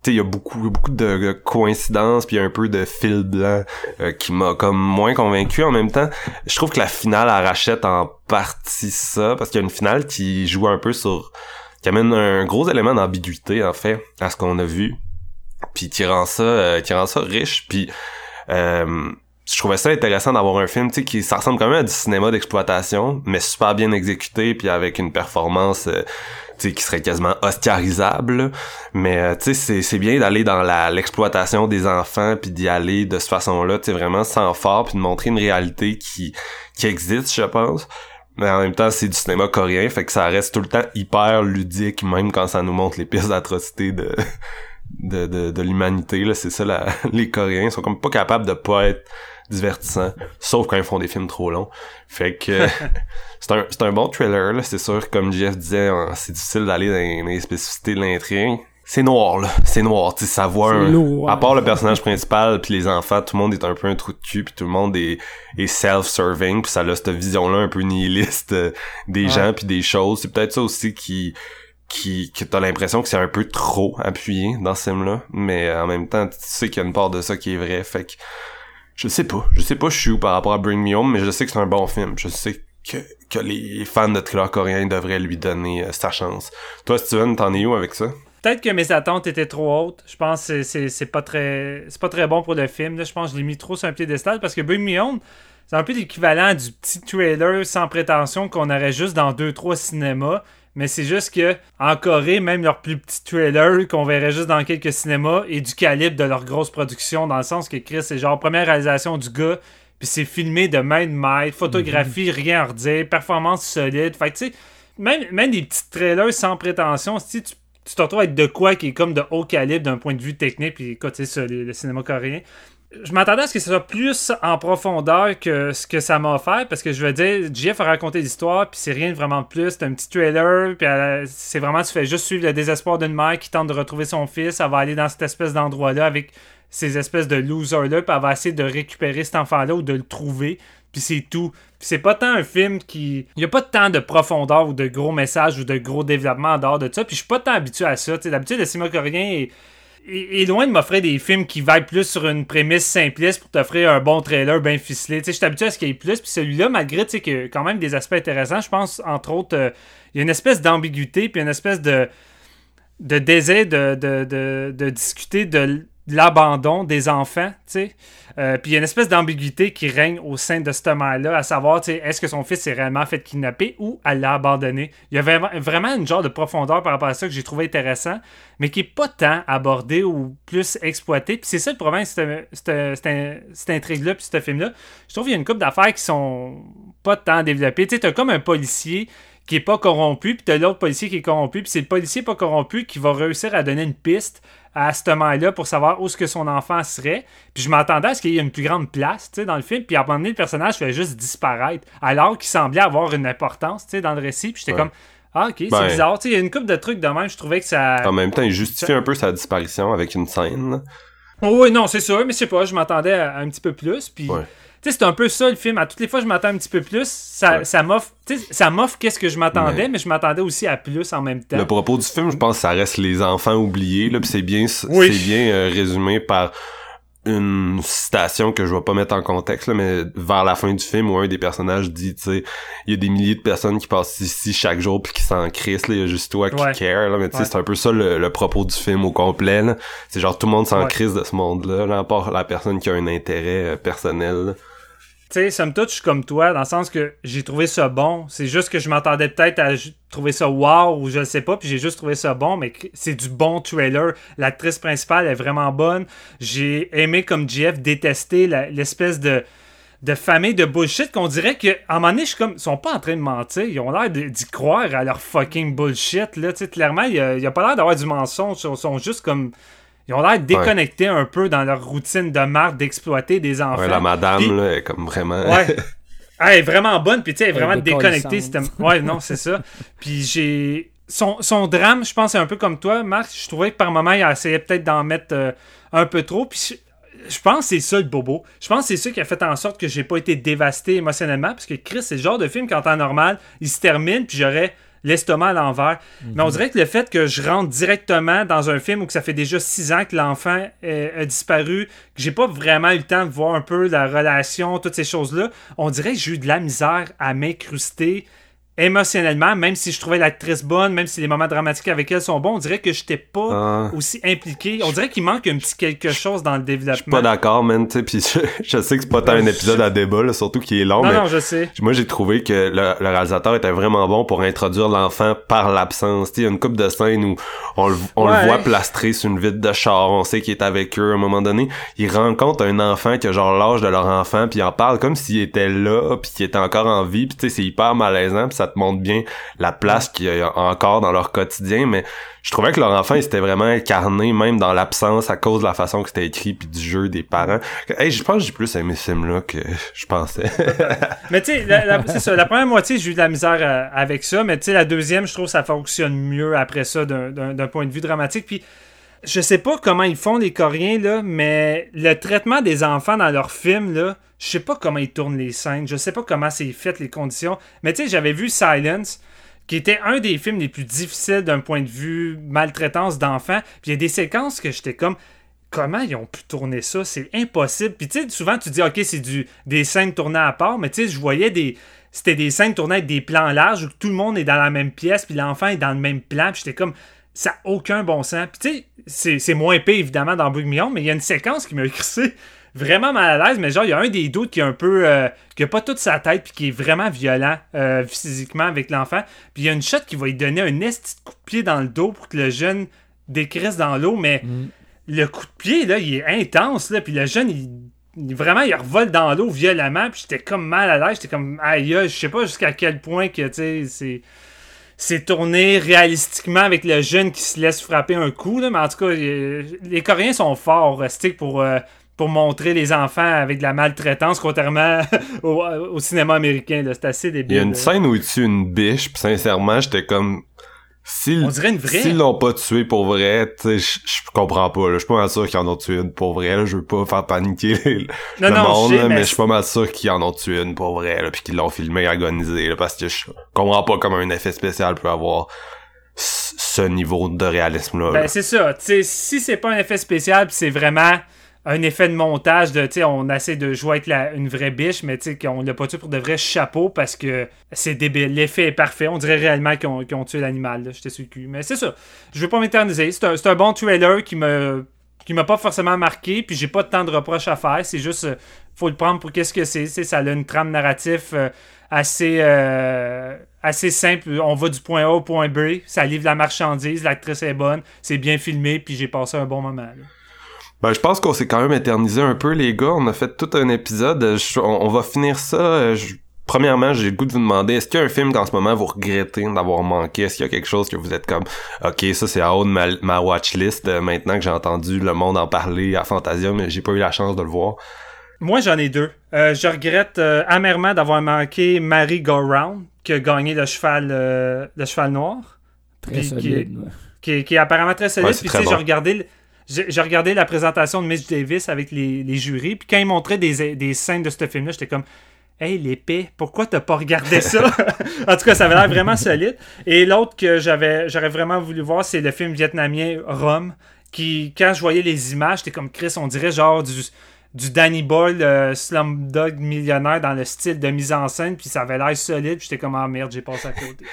il y a beaucoup beaucoup de coïncidences puis un peu de fil blanc euh, qui m'a comme moins convaincu en même temps je trouve que la finale elle rachète en partie ça parce qu'il y a une finale qui joue un peu sur qui amène un gros élément d'ambiguïté en fait à ce qu'on a vu puis qui rend ça euh, qui rend ça riche puis euh, je trouvais ça intéressant d'avoir un film qui ça ressemble quand même à du cinéma d'exploitation mais super bien exécuté puis avec une performance euh, qui serait quasiment oscarisable. Mais euh, tu sais c'est bien d'aller dans la l'exploitation des enfants puis d'y aller de cette façon-là tu vraiment sans fort puis de montrer une réalité qui qui existe je pense. Mais en même temps c'est du cinéma coréen fait que ça reste tout le temps hyper ludique même quand ça nous montre les pires atrocités de de, de, de l'humanité là. C'est ça [laughs] les coréens sont comme pas capables de pas être divertissant, sauf quand ils font des films trop longs. Fait que [laughs] c'est un, c'est un bon trailer, là, c'est sûr, comme Jeff disait, hein, c'est difficile d'aller dans, les spécificités de l'intrigue. C'est noir, là. C'est noir, tu sais, ça voit un... À part le personnage principal puis les enfants, tout le monde est un peu un trou de cul puis tout le monde est, est self-serving puis ça a cette vision-là un peu nihiliste euh, des gens puis des choses. C'est peut-être ça aussi qui qui que t'as l'impression que c'est un peu trop appuyé dans ce film-là, mais en même temps, tu sais qu'il y a une part de ça qui est vrai, fait que je sais pas. Je sais pas je suis où par rapport à Bring Me Home, mais je sais que c'est un bon film. Je sais que, que les fans de thriller coréen devraient lui donner euh, sa chance. Toi, Steven, t'en es où avec ça? Peut-être que mes attentes étaient trop hautes. Je pense que c'est pas très c'est pas très bon pour le film. je pense que je l'ai mis trop sur un piédestal parce que Bring Me Home, c'est un peu l'équivalent du petit trailer sans prétention qu'on aurait juste dans 2-3 cinémas. Mais c'est juste que en Corée, même leur plus petit trailer qu'on verrait juste dans quelques cinémas est du calibre de leur grosse production, dans le sens que Chris, c'est genre première réalisation du gars, puis c'est filmé de main de maître, photographie, mhm. rien à redire, performance solide. Fait que tu sais, même, même des petits trailers sans prétention, si tu tu te retrouves avec de quoi qui est comme de haut calibre d'un point de vue technique, puis écoute, c'est le, le cinéma coréen je m'attendais à ce que ce soit plus en profondeur que ce que ça m'a offert parce que je veux dire, Jeff a raconté l'histoire puis c'est rien de vraiment plus. C'est un petit trailer puis c'est vraiment tu fais juste suivre le désespoir d'une mère qui tente de retrouver son fils. Elle va aller dans cette espèce d'endroit-là avec ces espèces de losers-là puis elle va essayer de récupérer cet enfant-là ou de le trouver. Puis c'est tout. Puis c'est pas tant un film qui. Il y a pas tant de profondeur ou de gros messages ou de gros développement en dehors de ça. Puis je suis pas tant habitué à ça. D'habitude, le cinéma coréen est est, loin de m'offrir des films qui vaillent plus sur une prémisse simpliste pour t'offrir un bon trailer bien ficelé. Je suis habitué à ce qu'il y ait plus. Puis celui-là, malgré qu'il y a quand même des aspects intéressants, je pense, entre autres, euh, il y a une espèce d'ambiguïté, puis une espèce de, de désir de, de, de discuter de l'abandon des enfants, tu sais. Euh, puis il y a une espèce d'ambiguïté qui règne au sein de cette mère-là, à savoir, tu sais, est-ce que son fils s'est réellement fait kidnapper ou elle l'a abandonné? Il y avait vraiment une genre de profondeur par rapport à ça que j'ai trouvé intéressant, mais qui est pas tant abordé ou plus exploité. Puis c'est ça le problème, cette, intrigue-là, puis ce film-là. Je trouve qu'il y a une couple d'affaires qui sont pas tant développées. Tu sais, t'as comme un policier qui est pas corrompu, puis t'as l'autre policier qui est corrompu, puis c'est le policier pas corrompu qui va réussir à donner une piste à ce moment-là pour savoir où est-ce que son enfant serait. Puis je m'attendais à ce qu'il y ait une plus grande place dans le film. Puis à un moment donné, le personnage fait juste disparaître. Alors qu'il semblait avoir une importance dans le récit. Puis j'étais comme. Ah, ok, c'est ben, bizarre. Il y a une couple de trucs de même. Je trouvais que ça. En même temps, il justifie un peu sa disparition avec une scène. Oh, oui, non, c'est sûr. Mais je sais pas, je m'attendais à, un petit peu plus. Puis c'est un peu ça le film. À toutes les fois, je m'attends un petit peu plus. Ça, ça m'offre, ça m'offre qu'est-ce que je m'attendais, mais... je m'attendais aussi à plus en même temps. Le propos du film, je pense, ça reste les enfants oubliés. Là, c'est bien, c'est bien euh, résumé par une citation que je vais pas mettre en contexte, là, mais vers la fin du film où un des personnages dit, tu sais, il y a des milliers de personnes qui passent ici chaque jour puis qui s'en crissent, il y a juste toi qui care, là, mais tu sais, c'est un peu ça le, propos du film au complet, C'est genre tout le monde s'en crisse de ce monde-là, là, à part la personne qui a un intérêt euh, personnel, tu sais, ça me touche comme toi, dans le sens que j'ai trouvé ça bon. C'est juste que je m'attendais peut-être à trouver ça wow ou je sais pas, puis j'ai juste trouvé ça bon, mais c'est du bon trailer. L'actrice principale est vraiment bonne. J'ai aimé, comme Jeff, détester l'espèce de de famille de bullshit qu'on dirait que à un moment donné je suis comme ils sont pas en train de mentir ils ont l'air d'y croire à leur fucking bullshit là tu sais clairement il y a, pas l'air d'avoir du mensonge ils sont juste comme ils ont l'air déconnectés un peu dans leur routine de marque d'exploiter des enfants. Ouais, la madame, là, est comme vraiment. Ouais. [laughs] elle est vraiment bonne, puis tu sais, elle est vraiment déconnectée. Ouais, non, c'est ça. [laughs] Puis j'ai. Son, son, drame, je pense, c'est un peu comme toi, Marc. Je trouvais que par moment, il essayait peut-être d'en mettre euh, un peu trop. Puis je, pense que c'est ça le bobo. Je pense que c'est ça qui a fait en sorte que j'ai pas été dévasté émotionnellement. Parce que Chris, c'est le genre de film qu'en temps normal, il se termine, puis j'aurais l'estomac à l'envers. Mais on mhm. dirait que le fait que je rentre directement dans un film où que ça fait déjà six ans que l'enfant a disparu, que j'ai pas vraiment eu le temps de voir un peu la relation, toutes ces choses-là, on dirait que j'ai eu de la misère à m'incruster émotionnellement, même si je trouvais l'actrice bonne, même si les moments dramatiques avec elle sont bons, on dirait que j'étais pas ah. aussi impliqué. On dirait qu'il manque un petit quelque chose dans le développement. Je suis pas d'accord, man, tu sais, puis je, sais que c'est pas tant un épisode à débat, là, surtout qu'il est long, non, non, je sais. Moi, j'ai trouvé que le, réalisateur était vraiment bon pour introduire l'enfant par l'absence. Il y a une coupe de scènes où on, le, voit plastré sur une vitre de char, on sait qu'il est avec eux à un moment donné. Il rencontre un enfant qui a genre l'âge de leur enfant, puis il en parle comme s'il était là, puis qu'il était encore en vie, puis tu sais, c'est hyper malaisant, puis ça montre bien la place qu'il y a encore dans leur quotidien, mais je trouvais que leur enfant, il s'était vraiment incarné, même dans l'absence, à cause de la façon que c'était écrit, puis du jeu des parents. Hey, je pense que j'ai plus aimé ce film-là que je pensais. [laughs] mais tu sais, la première moitié, j'ai eu de la misère euh, avec ça, mais tu sais, la deuxième, je trouve que ça fonctionne mieux après ça, d'un point de vue dramatique, puis je sais pas comment ils font les Coréens, là, mais le traitement des enfants dans leurs films, là, je sais pas comment ils tournent les scènes, je sais pas comment c'est fait les conditions, mais tu sais, j'avais vu Silence, qui était un des films les plus difficiles d'un point de vue maltraitance d'enfants, puis il y a des séquences que j'étais comme comment ils ont pu tourner ça, c'est impossible. Puis tu sais, souvent tu dis OK, c'est du des scènes tournées à part, mais tu sais, je voyais des c'était des scènes tournées avec des plans larges où tout le monde est dans la même pièce, puis l'enfant est dans le même plan, puis j'étais comme ça n'a aucun bon sens. Puis tu sais, c'est moins épais évidemment dans Bug Million, mais il y a une séquence qui m'a écrit [laughs] vraiment mal à l'aise, mais genre, il y a un des doutes qui est un peu. Euh, qui a pas toute sa tête, puis qui est vraiment violent euh, physiquement avec l'enfant. Puis il y a une shot qui va lui donner un esti coup de pied dans le dos pour que le jeune décrisse dans l'eau, mais mm. le coup de pied, là, il est intense, là, puis le jeune, il vraiment il revole dans l'eau violemment puis j'étais comme mal à l'aise j'étais comme aïe je sais pas jusqu'à quel point que tu sais c'est c'est tourné réalistiquement avec le jeune qui se laisse frapper un coup là, mais en tout cas les coréens sont forts pour euh, pour montrer les enfants avec de la maltraitance, contrairement [laughs] au, cinéma américain. C'est assez débile. Il y a une scène où il tue une biche, puis sincèrement, j'étais comme... On dirait une vraie. S'ils l'ont pas tué pour vrai, tu sais, je comprends pas. Je suis pas mal sûr qu'ils en ont tué une pour vrai. Je veux pas faire paniquer le monde, mais, je suis pas mal sûr qu'ils en ont tué une pour vrai, là, puis qu'ils l'ont filmé agonisé, là, parce que je comprends pas comment un effet spécial peut avoir ce niveau de réalisme-là. Ben, c'est ça. sais si c'est pas un effet spécial, c'est vraiment un effet de montage de, tu on essaie de jouer avec la, une vraie biche, mais tu sais, qu'on l'a pas tué pour de vrais chapeaux parce que c'est débile. L'effet est parfait. On dirait réellement qu'ils ont, l'animal. J'étais sur le cul. Mais c'est ça. Je vais pas m'éterniser. C'est un, un, bon trailer qui me qui m'a pas forcément marqué, puis j'ai pas temps de reproche à faire. C'est juste, euh, faut le prendre pour qu'est-ce que c'est. Ça a une trame narrative euh, assez, euh, assez simple. On va du point A au point B, ça livre la marchandise, l'actrice est bonne, c'est bien filmé, puis j'ai passé un bon moment. Ben, je pense qu'on s'est quand même éternisé un peu, les gars. On a fait tout un épisode. on, va finir ça. Euh, premièrement, j'ai le goût de vous demander, est-ce qu'il y a un film qu'en ce moment vous regrettez d'avoir manqué? Est-ce qu'il y a quelque chose que vous êtes comme, OK, ça c'est à haut de ma, ma watchlist euh, maintenant que j'ai entendu le monde en parler à Fantasia, mais j'ai pas eu la chance de le voir? Moi, j'en ai deux. Euh, je regrette amèrement d'avoir manqué Mary Go Round, qui a gagné le cheval, le cheval noir. Très solide. Qui, est, qui, est, apparemment très solide. puis tu sais, j'ai regardé j'ai regardé la présentation de Mitch Davis avec les, les jurys, puis quand ils montraient des, des scènes de ce film-là, j'étais comme Hey, l'épée, pourquoi t'as pas regardé ça? en tout cas, ça avait l'air vraiment solide. Et l'autre que j'avais j'aurais vraiment voulu voir, c'est le film vietnamien Rome, qui, quand je voyais les images, j'étais comme Chris, on dirait genre du, du Danny Boyle euh, Slumdog millionnaire dans le style de mise en scène, puis ça avait l'air solide, puis j'étais comme Ah merde, j'ai passé à côté.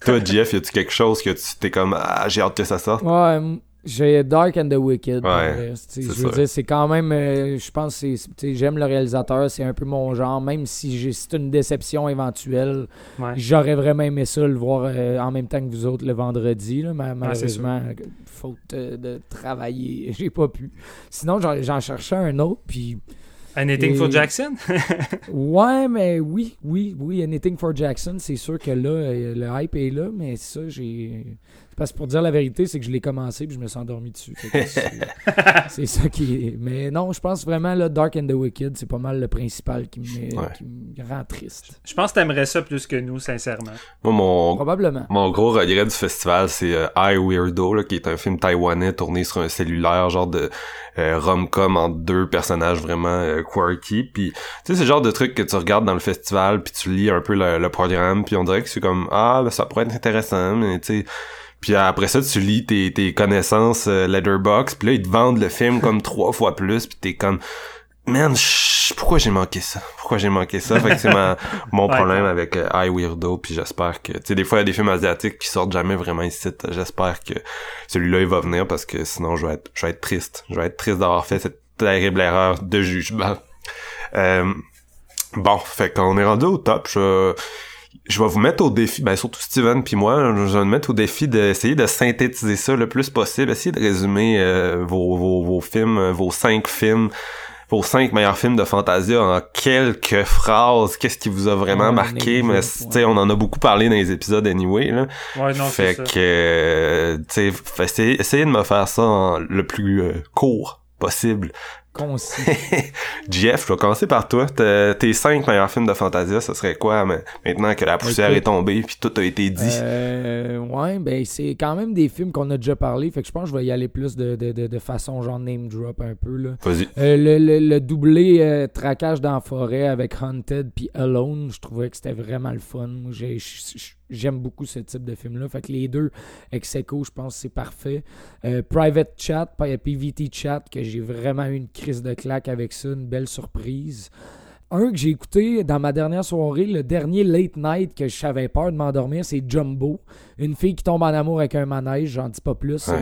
Toi, Jeff, y a-tu quelque chose que tu t'es comme Ah, j'ai hâte que ça sorte? Ouais, j'ai Dark and the Wicked. je veux dire, c'est quand même. Euh, je pense que j'aime le réalisateur, c'est un peu mon genre, même si c'est une déception éventuelle. J'aurais vraiment aimé ça, le voir euh, en même temps que vous autres le vendredi. Là, malheureusement, faute euh, de travailler, [laughs] j'ai pas pu. Sinon, j'en cherchais un autre, puis. Anything for Jackson? [laughs] ouais, mais oui, oui, oui, Anything for Jackson, c'est sûr que là, le hype est là, mais ça, j'ai. Parce que pour dire la vérité, c'est que je l'ai commencé puis je me suis endormi dessus. [laughs] C'est ça qui est. Mais non, je pense vraiment là, Dark and the Wicked, c'est pas mal le principal qui me, rend triste. Je pense que t'aimerais ça plus que nous, sincèrement. Moi, mon, Probablement. Mon gros regret du festival, c'est euh, I Weirdo, qui est un film taïwanais tourné sur un cellulaire, genre de euh, rom-com entre deux personnages vraiment euh, quirky. Puis, tu sais, c'est le genre de truc que tu regardes dans le festival, puis tu lis un peu le, programme, puis on dirait que c'est comme, ah, ben, ça pourrait être intéressant, mais tu sais puis après ça, tu lis tes, tes connaissances euh, Letterbox, puis là, ils te vendent le film comme trois fois plus, puis t'es comme... Man, pourquoi j'ai manqué ça? Pourquoi j'ai manqué ça? Fait que c'est [laughs] mon problème avec euh, I Weirdo, puis j'espère que... Tu sais, des fois, il y a des films asiatiques qui sortent jamais vraiment ici. J'espère que celui-là, il va venir, parce que sinon, je vais être, je vais être triste. Je vais être triste d'avoir fait cette terrible erreur de jugement. Euh, bon, fait qu'on est rendu au top. Je je vais vous mettre au défi, ben surtout Steven puis moi, je vais vous mettre au défi d'essayer de synthétiser ça le plus possible, essayer de résumer euh, vos, vos, vos, films, euh, vos cinq films, vos cinq meilleurs films de Fantasia en quelques phrases. Qu'est-ce qui vous a vraiment marqué? Mais tu sais, on en a beaucoup parlé dans les épisodes anyway là. Ouais, non, fait que, tu sais, essayez, de me faire ça le plus euh, court possible concis. [laughs] Jeff, je vais commencer par toi. Tes cinq meilleurs films de Fantasia, ce serait quoi maintenant que la poussière est tombée puis tout a été dit? Euh, ouais, ben c'est quand même des films qu'on a déjà parlé, fait que je pense que je vais y aller plus de, de, de, façon genre name drop un peu. là. Vas-y. Euh, le, le, le, doublé euh, traquage dans la forêt avec Hunted puis Alone, je trouvais que c'était vraiment le fun. J'ai j'aime beaucoup ce type de film-là. Fait que les deux, ex je pense que c'est parfait. Euh, Private Chat, PVT Chat, que j'ai vraiment eu une crise de claque avec ça, une belle surprise. Un que j'ai écouté dans ma dernière soirée, le dernier late night que j'avais peur de m'endormir, c'est Jumbo. Une fille qui tombe en amour avec un manège, j'en dis pas plus, c'est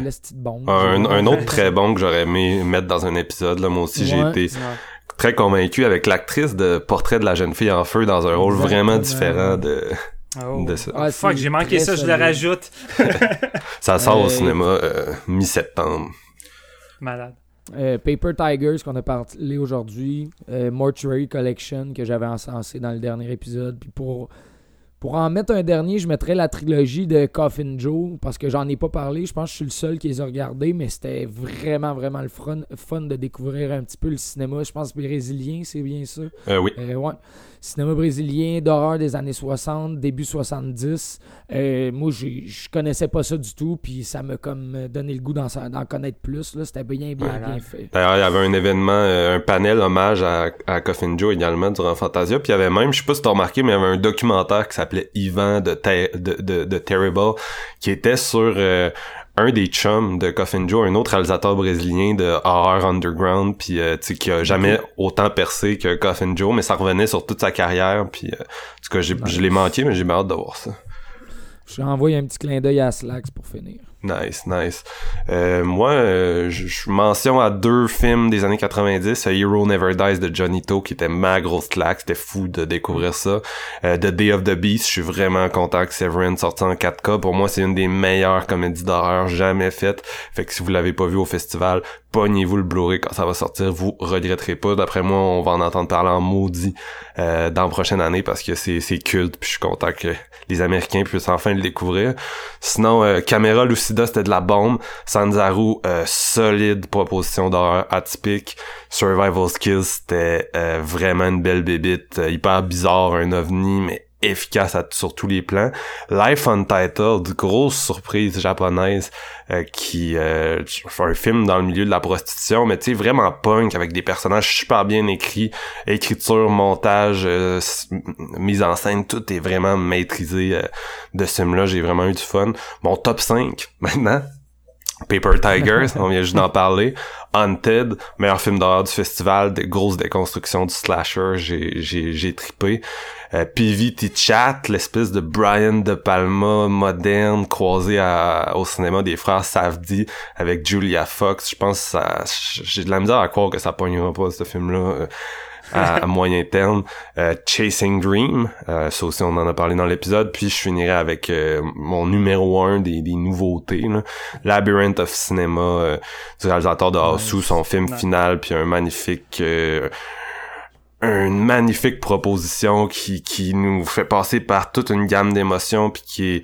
Un, un, autre très [laughs] bon que j'aurais aimé mettre dans un épisode, là, moi aussi j'ai été très convaincu avec l'actrice de Portrait de la jeune fille en feu dans un rôle vraiment différent de. Oh. de ça. Ah, fuck, j'ai manqué ça, je le rajoute. [laughs] ça sort au cinéma euh, mi-septembre. Malade. Euh, Paper Tigers qu'on a parlé aujourd'hui, euh, Mortuary Collection que j'avais encensé dans le dernier épisode. Puis pour pour en mettre un dernier, je mettrais la trilogie de Coffin Joe parce que j'en ai pas parlé. Je pense que je suis le seul qui les a regardés, mais c'était vraiment, vraiment le fun, de découvrir un petit peu le cinéma. Je pense brésilien, c'est bien ça. Euh, oui. Euh, ouais cinéma brésilien d'horreur des années 60, début 70. Euh, moi, je connaissais pas ça du tout, puis ça m'a comme donné le goût d'en connaître plus. C'était bien, bien, bien fait. D'ailleurs, il y avait un événement, euh, un panel hommage à, à Coffin Joe également durant Fantasia, puis il y avait même, je sais pas si t'as remarqué, mais il y avait un documentaire qui s'appelait Ivan de, de, de, Terrible, qui était sur... Euh, un des chums de Coffin Joe, un autre réalisateur brésilien de horror underground, puis euh, tu sais qui a jamais autant percé que Coffin Joe, mais ça revenait sur toute sa carrière, puis euh, en tout cas je l'ai manqué, mais j'ai hâte de voir ça. Je vais envoyer un petit clin d'œil à Slacks pour finir. Nice, nice. Euh, moi, euh, je mentionne à deux films des années 90, Hero Never Dies de Johnny To, qui était ma grosse claque, c'était fou de découvrir ça. Euh, the Day of the Beast, je suis vraiment content que Severin sorte en 4K. Pour moi, c'est une des meilleures comédies d'horreur jamais faites. Fait que si vous l'avez pas vu au festival, pognez-vous le Blu-ray quand ça va sortir, vous regretterez pas. D'après moi, on va en entendre parler en maudit euh, dans la prochaine année parce que c'est culte, puis je suis content que les Américains puissent enfin le découvrir. Sinon, euh, Caméra Lucida, c'était de la bombe. Sanzaru, euh, solide proposition d'horreur atypique. Survival Skills, c'était euh, vraiment une belle bébite, euh, hyper bizarre, un ovni, mais efficace sur tous les plans. Life Untitled, grosse surprise japonaise euh, qui euh, fait un film dans le milieu de la prostitution, mais tu sais vraiment punk avec des personnages super bien écrits, écriture, montage, euh, mise en scène, tout est vraiment maîtrisé euh, de ce film-là. J'ai vraiment eu du fun. Mon top 5 [laughs] maintenant. Paper Tigers, [laughs] on vient juste d'en parler. Haunted, meilleur film d'horreur du festival, des grosses déconstructions du slasher, j'ai j'ai j'ai trippé. Euh, PVT Chat, l'espèce de Brian De Palma moderne croisé à, au cinéma des frères Safdie avec Julia Fox. Je pense ça j'ai de la misère à croire que ça pognera pas ce film là. Euh, à, [laughs] moyen terme. Euh, Chasing Dream, ça aussi on en a parlé dans l'épisode. Puis je finirai avec mon numéro un des, des nouveautés. Là. Labyrinth of Cinema du réalisateur de Hosu, son film final, puis un magnifique une magnifique proposition qui, qui nous fait passer par toute une gamme d'émotions puis qui est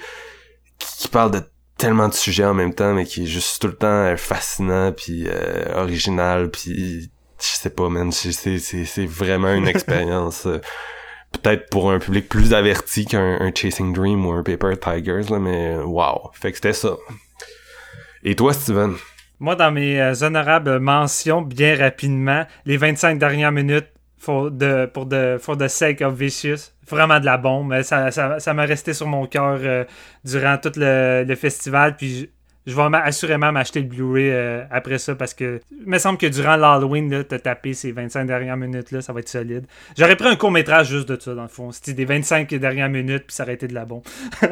qui, parle de tellement de sujets en même temps mais qui est juste tout le temps fascinant puis original puis je sais pas, man, c'est, c'est, vraiment une [laughs] expérience. Euh, peut-être pour un public plus averti qu'un Chasing Dream ou un Paper Tigers, là, mais wow. Fait que c'était ça. Et toi, Steven? Moi, dans mes euh, honorables mentions, bien rapidement, les 25 dernières minutes for the, pour the, sake of Vicious. Vraiment de la bombe. Ça, ça, ça m'a resté sur mon cœur euh, durant tout le, le festival. Puis je vais assurément m'acheter le Blu-ray euh, après ça parce que il me semble que durant l'Halloween, t'as tapé ces 25 dernières minutes-là, ça va être solide. J'aurais pris un court-métrage juste de ça, dans le fond. C'était des 25 dernières minutes, puis ça aurait été de la bombe. [laughs]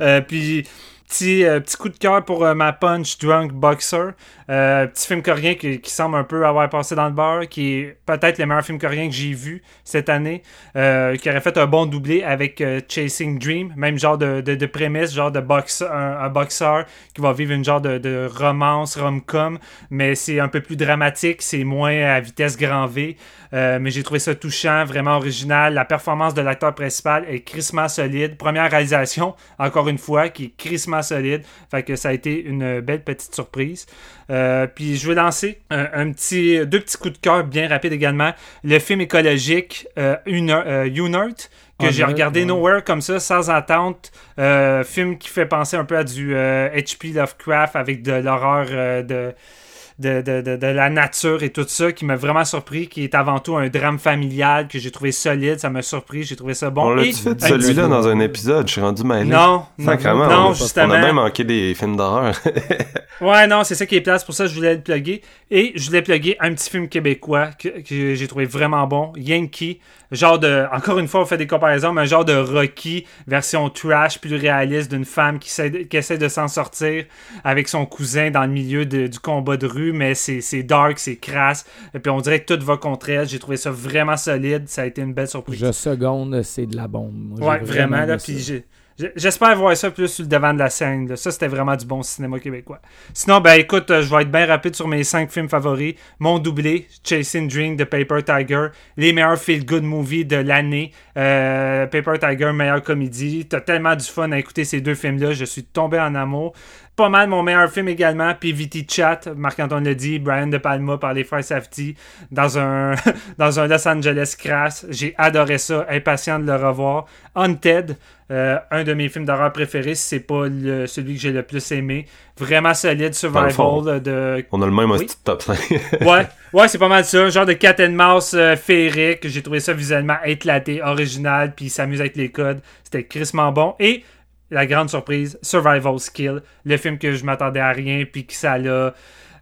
Euh, puis Petit, euh, petit coup de cœur pour euh, ma Punch Drunk Boxer. Euh, petit film coréen qui, semble un peu avoir passé dans le bar, qui est peut-être le meilleur film coréen que j'ai vu cette année, qui aurait fait un bon doublé avec Chasing Dream, même genre de, de, prémisse, genre de boxe, un, boxeur qui va vivre une genre de, de romance, rom-com, mais c'est un peu plus dramatique, c'est moins à vitesse grand V. mais j'ai trouvé ça touchant, vraiment original. La performance de l'acteur principal est crissement solide. Première réalisation, encore une fois, qui est crissement solide. Fait que ça a été une belle petite surprise. Euh, puis je vais lancer un, petit, deux petits coups de cœur bien rapides également. Le film écologique euh, euh Unert que j'ai regardé Nowhere comme ça, sans attente. Euh, film qui fait penser un peu à du H.P. Lovecraft avec de l'horreur de de, de, de, la nature et tout ça qui m'a vraiment surpris, qui est avant tout un drame familial que j'ai trouvé solide, ça m'a surpris, j'ai trouvé ça bon. On l'a fait celui-là dans un épisode, je suis rendu mêlé. Non, non, non, justement. On a même manqué des films d'horreur. [laughs] Ouais, non, c'est ça qui est place. Pour ça, je voulais le plugger. Et je voulais plugger un petit film québécois que, j'ai trouvé vraiment bon. Yankee. Genre de. Encore une fois, on fait des comparaisons, mais un genre de Rocky, version trash, plus réaliste, d'une femme qui essaie, qui essaie de s'en sortir avec son cousin dans le milieu du combat de rue. Mais c'est dark, c'est crasse. Et puis on dirait que tout va contre elle. J'ai trouvé ça vraiment solide. Ça a été une belle surprise. Je seconde, c'est de la bombe. ouais, vraiment. Là, puis j'ai J'espère voir ça plus sur le devant de la scène. Ça, c'était vraiment du bon cinéma québécois. Sinon, ben écoute, euh, je vais être bien rapide sur mes cinq films favoris. Mon doublé, Chasing Dream de Paper Tiger. Les meilleurs feel-good movies de l'année. Euh, Paper Tiger, meilleure comédie. T'as tellement du fun à écouter ces deux films-là. Je suis tombé en amour pas mal mon meilleur film également, PVT Chat, Marc-Antoine l'a dit, Brian De Palma par les Frères Safety, dans un, [laughs] dans un Los Angeles crass. J'ai adoré ça, impatient de le revoir. Haunted, euh, un de mes films d'horreur préférés, c'est pas celui que j'ai le plus aimé. Vraiment solide, survival de... On a le même top 5. [laughs] ouais, ouais c'est pas mal ça. Genre de cat and mouse euh, féerique. J'ai trouvé ça visuellement éclaté, original, puis s'amuse avec les codes. C'était crissement bon. Et la grande surprise, Survival Skill, le film que je m'attendais à rien, puis que ça l'a.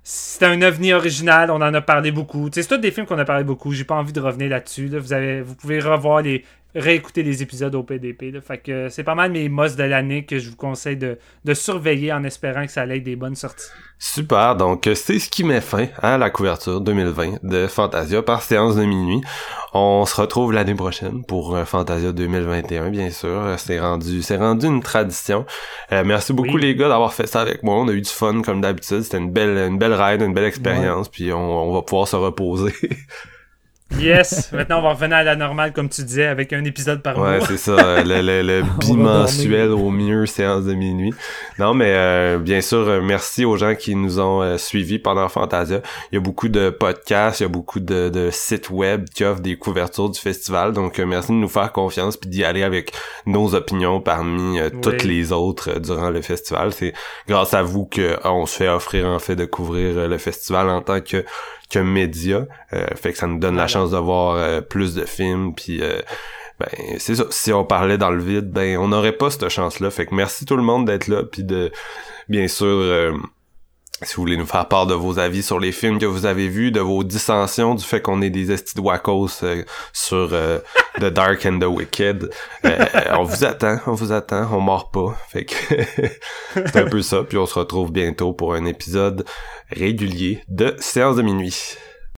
C'était un ovni original, on en a parlé beaucoup. C'est tous des films qu'on a parlé beaucoup, j'ai pas envie de revenir là-dessus. Vous, avez, vous pouvez revoir les, réécouter les épisodes au PDP. Fait que c'est pas mal mes mosses de l'année que je vous conseille de, de, surveiller en espérant que ça aille des bonnes sorties. Super, donc c'est ce qui met fin à la couverture 2020 de Fantasia par séance de minuit. On se retrouve l'année prochaine pour euh, Fantasia 2021, bien sûr. C'est rendu, c'est rendu une tradition. Euh, merci beaucoup les gars d'avoir fait ça avec moi. On a eu du fun comme d'habitude. C'était une belle, une belle ride, une belle expérience. Puis on, on va pouvoir se reposer. [laughs] Yes, maintenant on va revenir à la normale comme tu disais avec un épisode par mois. Ouais, c'est ça, le, le, le [laughs] bimensuel au mieux séance de minuit. Non, mais euh, bien sûr, euh, merci aux gens qui nous ont euh, suivis pendant Fantasia. Il y a beaucoup de podcasts, il y a beaucoup de, de sites web qui offrent des couvertures du festival. Donc merci de nous faire confiance puis d'y aller avec nos opinions parmi toutes les autres durant le festival. C'est grâce à vous que on se fait offrir en fait de couvrir le festival en tant que que média. Euh, fait que ça nous donne la chance de voir euh, plus de films. Puis euh, ben c'est ça. Si on parlait dans le vide, ben on n'aurait pas cette chance-là. Fait que merci tout le monde d'être là. Puis de bien sûr si vous voulez nous faire part de vos avis sur les films que vous avez vus, de vos dissensions, du fait qu'on est des estis de Wacos sur [laughs] The Dark and the Wicked, on vous attend, on vous attend, on mord pas. Fait que [laughs] c'est un peu ça, puis on se retrouve bientôt pour un épisode régulier de séance de minuit.